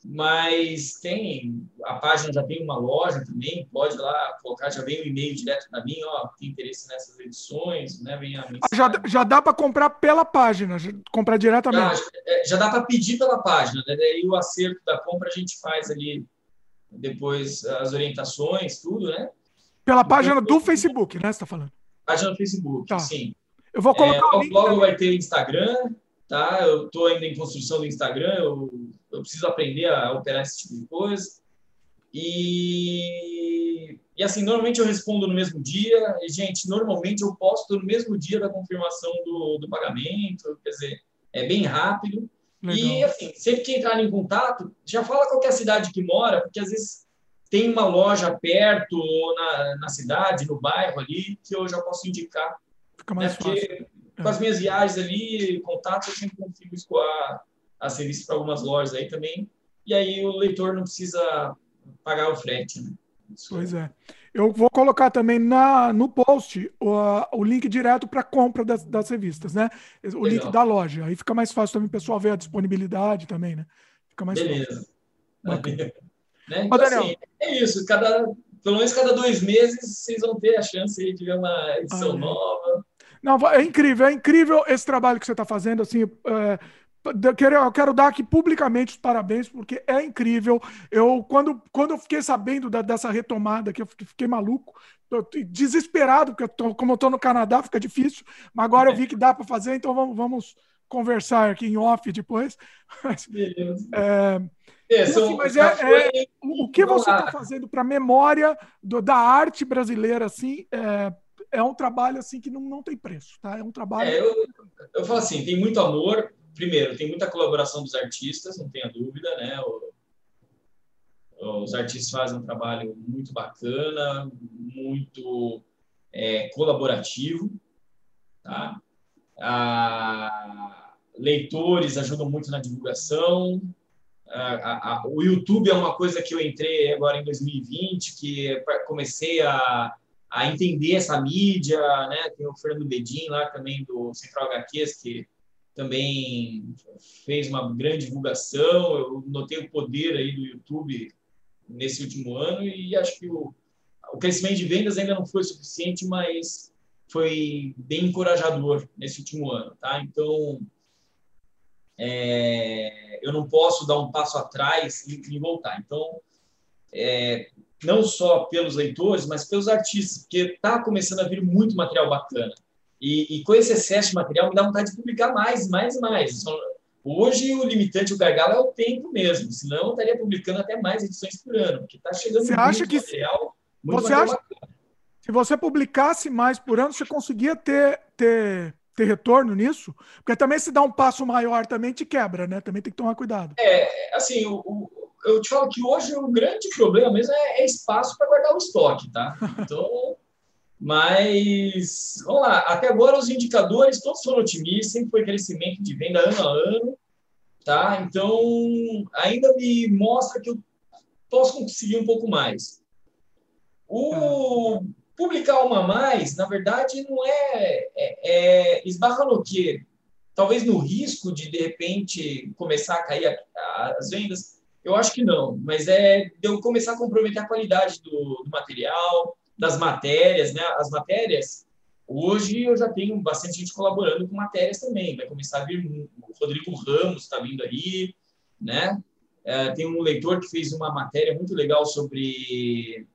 Speaker 2: Mas tem a página já tem uma loja também, pode lá colocar, já vem o um e-mail direto para mim, ó, tem interesse nessas edições, né? Vem a
Speaker 1: já, já dá para comprar pela página, comprar diretamente.
Speaker 2: Já, é, já dá para pedir pela página, né? Daí o acerto da compra a gente faz ali depois as orientações, tudo, né?
Speaker 1: Pela página do Facebook, né? Você está falando?
Speaker 2: Página do Facebook, tá. sim.
Speaker 1: Eu vou colocar. É,
Speaker 2: logo, logo vai ter o Instagram, tá? Eu estou ainda em construção do Instagram, eu eu preciso aprender a operar esse tipo de coisa. E, e assim, normalmente eu respondo no mesmo dia. E, gente, normalmente eu posto no mesmo dia da confirmação do, do pagamento. Quer dizer, é bem rápido. Legal. E, assim, sempre que entrar em contato, já fala qual é a cidade que mora, porque às vezes tem uma loja perto ou na, na cidade, no bairro ali, que eu já posso indicar.
Speaker 1: Fica mais né?
Speaker 2: Porque
Speaker 1: fácil.
Speaker 2: com as minhas viagens ali, contato, eu sempre consigo escoar as revistas para algumas lojas aí também. E aí o leitor não precisa pagar o frete, né?
Speaker 1: Pois é. Eu vou colocar também na, no post o, o link direto para compra das, das, revistas, né? O Legal. link da loja. Aí fica mais fácil também o pessoal ver a disponibilidade também, né? Fica mais
Speaker 2: Beleza. fácil. né? Então, Daniel, assim, é isso. Cada, pelo menos cada dois meses vocês vão ter a chance de ver uma edição ah, é. nova.
Speaker 1: Não, é incrível, é incrível esse trabalho que você está fazendo. Assim, é, eu quero dar aqui publicamente os parabéns, porque é incrível. Eu, quando, quando eu fiquei sabendo da, dessa retomada, que eu fiquei maluco, desesperado, porque eu tô, como eu estou no Canadá, fica difícil, mas agora eu vi que dá para fazer, então vamos, vamos, conversar aqui em off depois.
Speaker 2: Beleza.
Speaker 1: É, é, assim, mas é- o o que você está fazendo para a memória do- da arte brasileira, assim, é, é um trabalho assim que não, não tem preço, tá? É um trabalho.
Speaker 2: É, eu, eu falo assim, tem muito amor. Primeiro, tem muita colaboração dos artistas, não tenha dúvida, né? Os artistas fazem um trabalho muito bacana, muito é, colaborativo, tá? Ah, leitores ajudam muito na divulgação. A- a- o YouTube é uma coisa que eu entrei agora em 2020, que comecei a, a entender essa mídia, né? Tem o Fernando Bedin lá também do Central HQs, que também fez uma grande divulgação. Eu notei o poder aí do YouTube nesse último ano e acho que o, o crescimento de vendas ainda não foi suficiente, mas foi bem encorajador nesse último ano, tá? Então, é, eu não posso dar um passo atrás e, e voltar. Então, é, não só pelos leitores, mas pelos artistas, porque está começando a vir muito material bacana. E, e, com esse excesso de material, me dá vontade de publicar mais, mais e mais. Hoje, o limitante, o gargalo é o tempo mesmo, senão eu estaria publicando até mais edições por ano, porque está chegando
Speaker 1: Você
Speaker 2: muito
Speaker 1: acha que
Speaker 2: material. Muito
Speaker 1: você
Speaker 2: material
Speaker 1: acha- Se você publicasse mais por ano, você conseguia ter, ter, ter retorno nisso? Porque também se dá um passo maior, também te quebra, né? Também tem que tomar cuidado.
Speaker 2: assim, o, o- eu te falo que hoje o grande problema mesmo é, é espaço para guardar o estoque, tá? Então, mas vamos lá. Até agora os indicadores todos foram otimistas, sempre foi crescimento de venda ano a ano, tá? Então, ainda me mostra que eu posso conseguir um pouco mais. O publicar uma a mais, na verdade, não é, é, é esbarra no quê? Talvez no risco de de repente começar a cair a- a- as vendas. Eu acho que não, mas é de eu começar a comprometer a qualidade do, do material, das matérias, né? As matérias, hoje eu já tenho bastante gente colaborando com matérias também. Vai começar a vir o Rodrigo Ramos está vindo aí, né? É, tem um leitor que fez uma matéria muito legal sobre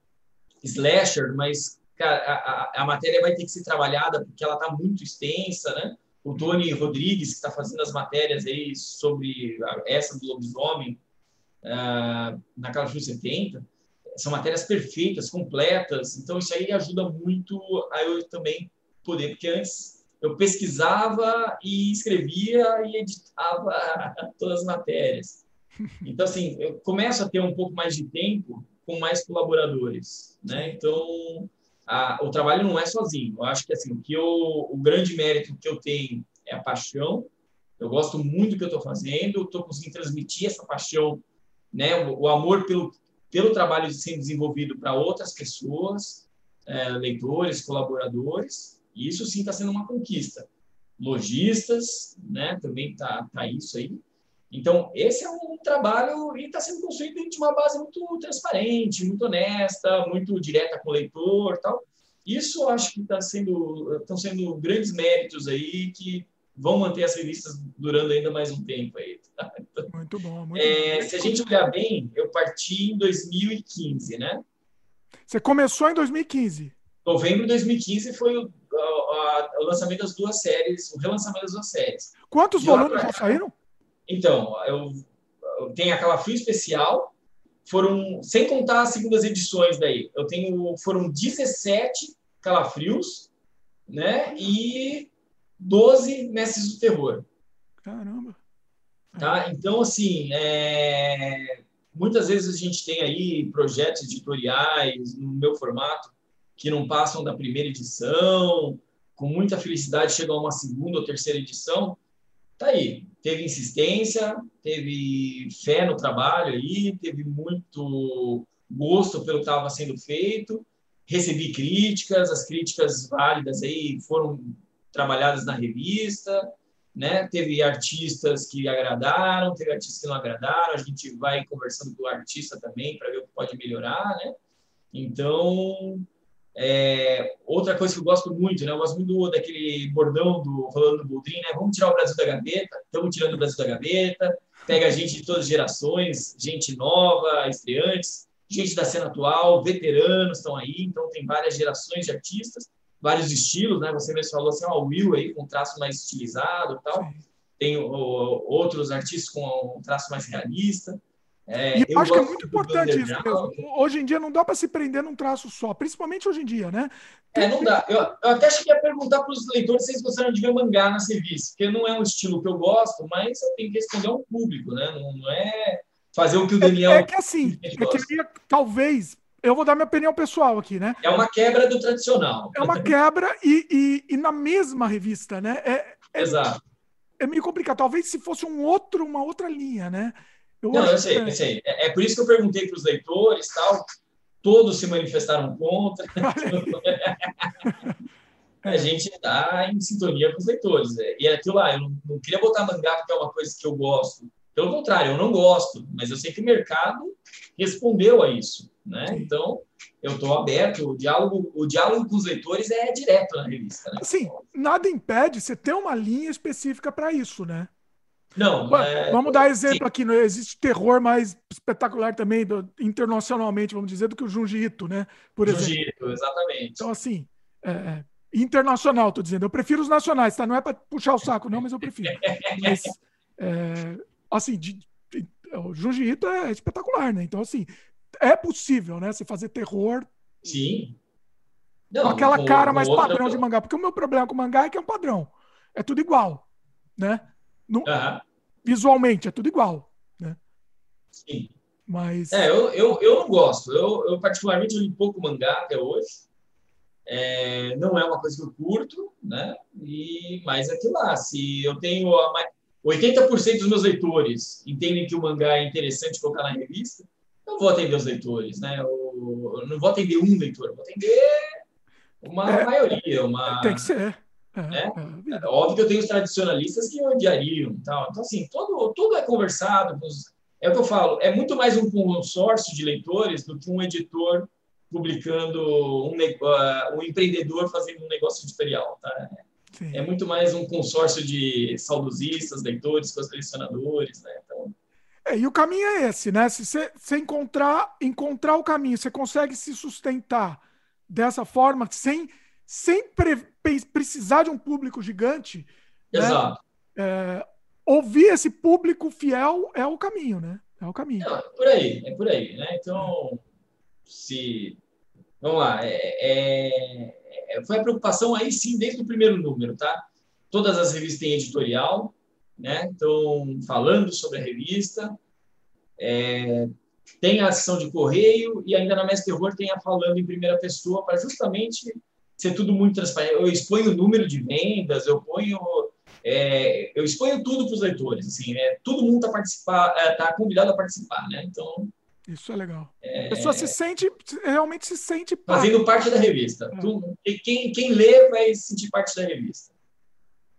Speaker 2: slasher, mas cara, a, a, a matéria vai ter que ser trabalhada porque ela está muito extensa, né? O Tony Rodrigues, que está fazendo as matérias aí sobre essa do lobisomem, ah, na Calafrio 70, são matérias perfeitas, completas, então isso aí ajuda muito a eu também poder, porque antes eu pesquisava e escrevia e editava todas as matérias. Então, assim, eu começo a ter um pouco mais de tempo com mais colaboradores, né? Então, a- o trabalho não é sozinho. Eu acho que, assim, o, que eu, o grande mérito que eu tenho é a paixão. Eu gosto muito do que eu estou fazendo, estou conseguindo transmitir essa paixão, né? O, o amor pelo, pelo trabalho sendo desenvolvido para outras pessoas, é, leitores, colaboradores. E isso sim está sendo uma conquista. Lojistas, né? Também tá, tá isso aí. Então, esse é um trabalho e está sendo construído dentro de uma base muito transparente, muito honesta, muito direta com o leitor tal. Isso acho que está sendo, estão sendo grandes méritos aí que vão manter as revistas durando ainda mais um tempo aí. tá?
Speaker 1: Muito bom. Muito
Speaker 2: É,
Speaker 1: bom.
Speaker 2: se a gente olhar bem, eu parti em 2015, né?
Speaker 1: Você começou em 2015.
Speaker 2: Novembro de 2015 foi o, a- a- o lançamento das duas séries, o relançamento das duas séries.
Speaker 1: Quantos volumes já saíram?
Speaker 2: Então, eu, eu tenho aquela fio especial, foram, sem contar as segundas edições daí, eu tenho, foram 17 calafrios, né, e 12 mestres do terror,
Speaker 1: Caramba.
Speaker 2: tá? Então, assim, é, muitas vezes a gente tem aí projetos editoriais no meu formato que não passam da primeira edição, com muita felicidade chegam a uma segunda ou terceira edição, tá aí. Teve insistência, teve fé no trabalho aí, teve muito gosto pelo que estava sendo feito, recebi críticas, as críticas válidas aí foram trabalhadas na revista, né? Teve artistas que agradaram, teve artistas que não agradaram, a gente vai conversando com o artista também para ver o que pode melhorar, né? Então, é, outra coisa que eu gosto muito, né? Eu gosto muito do, daquele bordão do Rolando Boldrin, né? Vamos tirar o Brasil da gaveta, estamos tirando o Brasil da gaveta, pega gente de todas as gerações, gente nova, estreantes, gente da cena atual, veteranos estão aí, então tem várias gerações de artistas, vários estilos, né? Você mesmo falou assim, ó, o Will aí com traço mais estilizado e tal.
Speaker 1: Sim.
Speaker 2: tem outros artistas com um traço mais realista.
Speaker 1: É, e eu acho que é muito importante isso mesmo. Hoje em dia não dá para se prender num traço só, principalmente hoje em dia, né?
Speaker 2: É, não dá. Eu, eu até cheguei a perguntar para os leitores se eles gostariam de ver mangá na serviço, porque não é um estilo que eu gosto, mas eu tenho que responder ao público, né? Não, não é fazer o que o Daniel.
Speaker 1: É, é que assim, eu queria, talvez, eu vou dar minha opinião pessoal aqui, né?
Speaker 2: É uma quebra do tradicional.
Speaker 1: É uma quebra e, e, e na mesma revista, né? É,
Speaker 2: é, Exato.
Speaker 1: É meio complicado. Talvez se fosse um outro, uma outra linha, né?
Speaker 2: Eu Não, eu sei, que... eu sei. É, é, por isso que eu perguntei para os leitores tal. Todos se manifestaram contra. a gente está em sintonia com os leitores. É. E é aquilo lá, eu não, não queria botar mangá porque é uma coisa que eu gosto. Pelo contrário, eu não gosto, mas eu sei que o mercado respondeu a isso. Né? Então, eu estou aberto. O diálogo, o diálogo com os leitores é direto na revista. Né?
Speaker 1: Sim, nada impede você ter uma linha específica para isso, né?
Speaker 2: Não,
Speaker 1: é... Vamos dar exemplo sim. aqui. Não existe terror mais espetacular também, do, internacionalmente, vamos dizer, do que o Junji Ito, né?
Speaker 2: Por Junji exemplo. Ito, exatamente.
Speaker 1: Então, assim, é, é internacional, estou dizendo. Eu prefiro os nacionais, tá? Não é para puxar o saco, não, mas eu prefiro. Mas, é, assim, de, de, o Junji Ito é espetacular, né? Então, assim, é possível, né? Você fazer terror.
Speaker 2: Sim.
Speaker 1: Não, com aquela com, cara mais padrão de mangá. Porque o meu problema com o mangá é que é um padrão. É tudo igual, né? No, Visualmente, é tudo igual, né?
Speaker 2: Sim.
Speaker 1: Mas...
Speaker 2: É, eu, eu, eu não gosto. Eu, eu particularmente, li pouco mangá até hoje. É, não é uma coisa que eu curto, né? E, mas é que lá, se eu tenho a, 80% dos meus leitores entendem que o mangá é interessante colocar na revista, eu vou atender os leitores, né? Eu, eu não vou atender um leitor, eu vou atender uma é, maioria, uma...
Speaker 1: Tem que ser.
Speaker 2: É, né? é, é óbvio que eu tenho os tradicionalistas que odiariam e tal. Então, assim, todo, tudo é conversado. É o que eu falo, é muito mais um consórcio de leitores do que um editor publicando, um, uh, um empreendedor fazendo um negócio editorial, tá? Sim. É muito mais um consórcio de saudosistas, leitores, colecionadores, né? Então,
Speaker 1: é, e o caminho é esse, né? Se você, encontrar, encontrar o caminho, você consegue se sustentar dessa forma, sem, sem pre, precisar de um público gigante.
Speaker 2: Né? Exato.
Speaker 1: Né? É, ouvir esse público fiel é o caminho, né? É o caminho.
Speaker 2: É por aí, é por aí, né? Então, se. Vamos lá, é, é, é, foi a preocupação aí sim desde o primeiro número, tá? Todas as revistas têm editorial, né? Então, falando sobre a revista. É, tem a ação de correio e ainda na Mestre Terror tem a falando em primeira pessoa para justamente ser tudo muito transparente. Eu exponho o número de vendas, eu ponho é, eu exponho tudo para os leitores, assim, né? Todo mundo está participar, é, tá convidado a participar, né? Então
Speaker 1: isso é legal. É... A pessoa se sente, realmente se sente
Speaker 2: parte. fazendo parte da revista. É. quem, quem lê vai sentir parte da revista.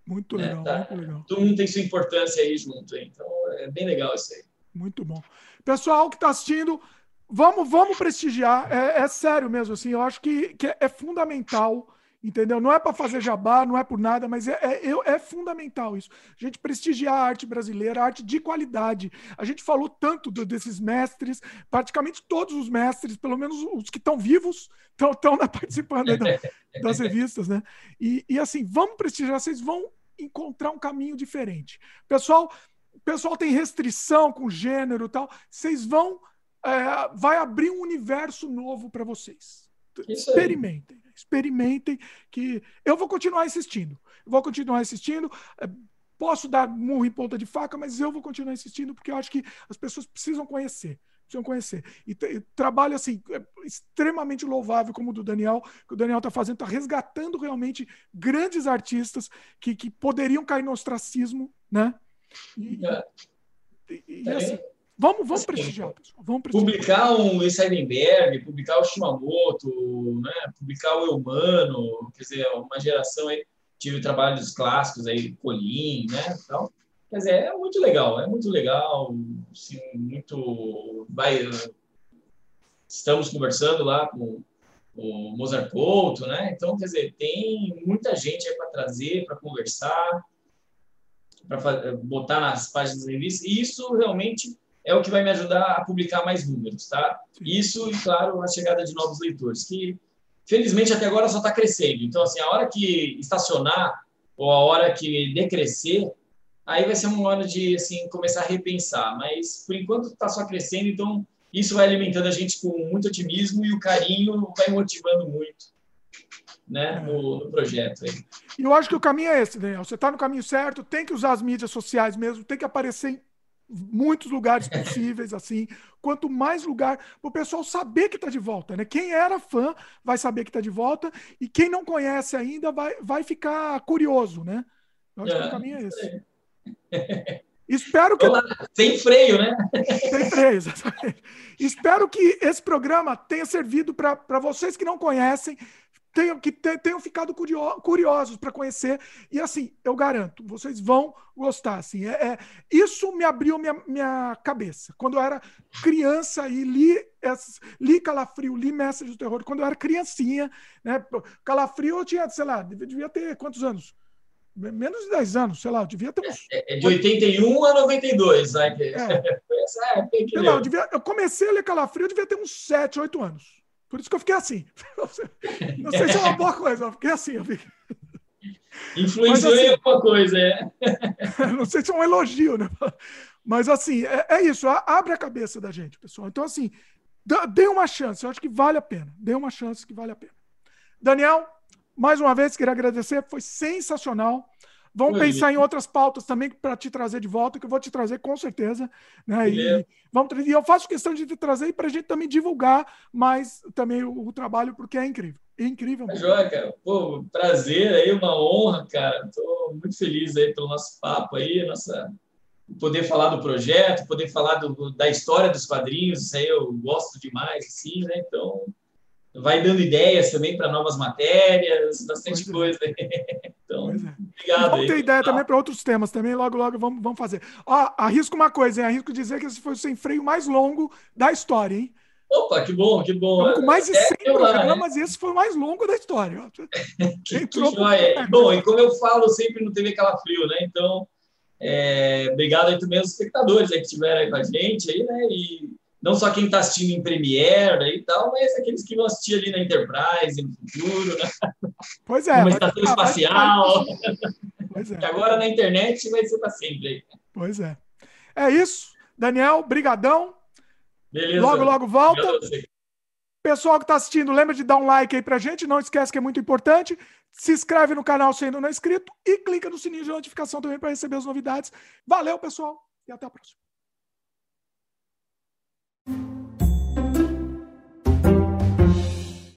Speaker 1: Muito é, legal, tá? muito legal.
Speaker 2: Todo mundo tem sua importância aí junto, então é bem legal isso aí.
Speaker 1: Muito bom. Pessoal que está assistindo, vamos, vamos prestigiar. É, é, sério mesmo, assim, eu acho que, que é fundamental, entendeu? Não é para fazer jabá, não é por nada, mas é, é, é, fundamental isso. A gente prestigiar a arte brasileira, a arte de qualidade. A gente falou tanto do, desses mestres, praticamente todos os mestres, pelo menos os que estão vivos, estão participando da, das revistas, né? E, e assim, vamos prestigiar, vocês vão encontrar um caminho diferente. Pessoal, pessoal tem restrição com gênero e tal, vocês vão é, vai abrir um universo novo para vocês. experimentem, experimentem que eu vou continuar insistindo. vou continuar insistindo. É, posso dar murro em ponta de faca, mas eu vou continuar insistindo porque eu acho que as pessoas precisam conhecer precisam conhecer. E, e trabalho assim é extremamente louvável como o do Daniel, que o Daniel está fazendo, está resgatando realmente grandes artistas que, que poderiam cair no ostracismo, né? E, é. e, e assim, vamos, vamos assim, prestigiar, pessoal. Vamos
Speaker 2: prestigiar. Publicar um Seidenberg, publicar o Shimamoto, né? publicar o Eumano, quer dizer, uma geração aí, tive trabalhos clássicos aí, Colim, né? Então, Quer dizer, é muito legal, é muito legal, assim, muito... Vai, estamos conversando lá com o Mozart Couto, né? Então, quer dizer, tem muita gente aí para trazer, para conversar, para botar nas páginas da revista, e isso realmente é o que vai me ajudar a publicar mais números, tá? Isso e, claro, a chegada de novos leitores, que felizmente até agora só está crescendo. Então, assim, a hora que estacionar ou a hora que decrescer, aí vai ser um ano de assim começar a repensar. Mas por enquanto está só crescendo, então isso vai alimentando a gente com muito otimismo e o carinho vai motivando muito, né, no, no projeto. Aí.
Speaker 1: E eu acho que o caminho é esse, Daniel. Você está no caminho certo, tem que usar as mídias sociais mesmo, tem que aparecer em muitos lugares possíveis, assim. Quanto mais lugar, para o pessoal saber que está de volta, né? Quem era fã vai saber que está de volta e quem não conhece ainda vai, vai ficar curioso, né? Eu acho é, que o é, caminho é esse. Espero que.
Speaker 2: Sem freio, né?
Speaker 1: Sem freio, exatamente. Espero que esse programa tenha servido para vocês que não conhecem tenham, que tenham ficado curiosos para conhecer. E assim, eu garanto, vocês vão gostar. Assim, é, é, isso me abriu minha, minha cabeça. Quando eu era criança e li, li Calafrio, li Mestre do Terror, quando eu era criancinha, né? Calafrio eu tinha, sei lá, devia ter quantos anos? Menos de 10 anos, sei lá, eu devia ter uns.
Speaker 2: É, é de 81 a 92, né?
Speaker 1: É. Sei lá, eu, devia, eu comecei a ler Calafrio, eu devia ter uns 7, 8 anos. Por isso que eu fiquei assim. Não sei se é uma boa coisa, eu fiquei assim. Eu fiquei...
Speaker 2: Influenciou assim, em alguma coisa, é.
Speaker 1: Não sei se é um elogio, né? Mas assim, é, é, isso, abre a cabeça da gente, pessoal. Então, assim, dê uma chance, eu acho que vale a pena. Dê uma chance que vale a pena. Daniel, mais uma vez, queria agradecer, foi sensacional. Vamos Oi, pensar em outras pautas também para te trazer de volta, que eu vou te trazer com certeza. Né? E, vamos, e eu faço questão de te trazer para a gente também divulgar mais também o, o trabalho, porque é incrível. É incrível.
Speaker 2: Mesmo. Joia, cara. Pô, prazer aí, uma honra, cara. Estou muito feliz aí pelo nosso papo aí, nossa poder falar do projeto, poder falar do, da história dos quadrinhos, isso aí eu gosto demais, assim, né? Então, vai dando ideias também para novas matérias, bastante pois é. coisa. É. Então, é. obrigado.
Speaker 1: Vamos ter ideia também para outros temas também, logo, logo vamos, vamos fazer. Ó, arrisco uma coisa, hein? Arrisco dizer que esse foi o sem freio mais longo da história, hein?
Speaker 2: Opa, que bom, que bom.
Speaker 1: Estamos com mais de 100 é, programas lá, né? esse foi o mais longo da história.
Speaker 2: que, que Bom, e como eu falo sempre no TV Calafrio, né? Então, é, obrigado aí também aos espectadores aí que estiveram aí com a gente aí, né? E não só quem está assistindo em Premiere e tal, mas aqueles que vão assistir ali na Enterprise no futuro, né?
Speaker 1: Pois é.
Speaker 2: Uma estação espacial. Pois é. Que agora na internet vai ser para sempre aí.
Speaker 1: Pois é. É isso. Daniel, brigadão.
Speaker 2: Beleza.
Speaker 1: Logo, logo volta. Pessoal que está assistindo, lembra de dar um like aí pra gente. Não esquece que é muito importante. Se inscreve no canal se ainda não é inscrito e clica no sininho de notificação também para receber as novidades. Valeu, pessoal, e até a próxima. Thank you.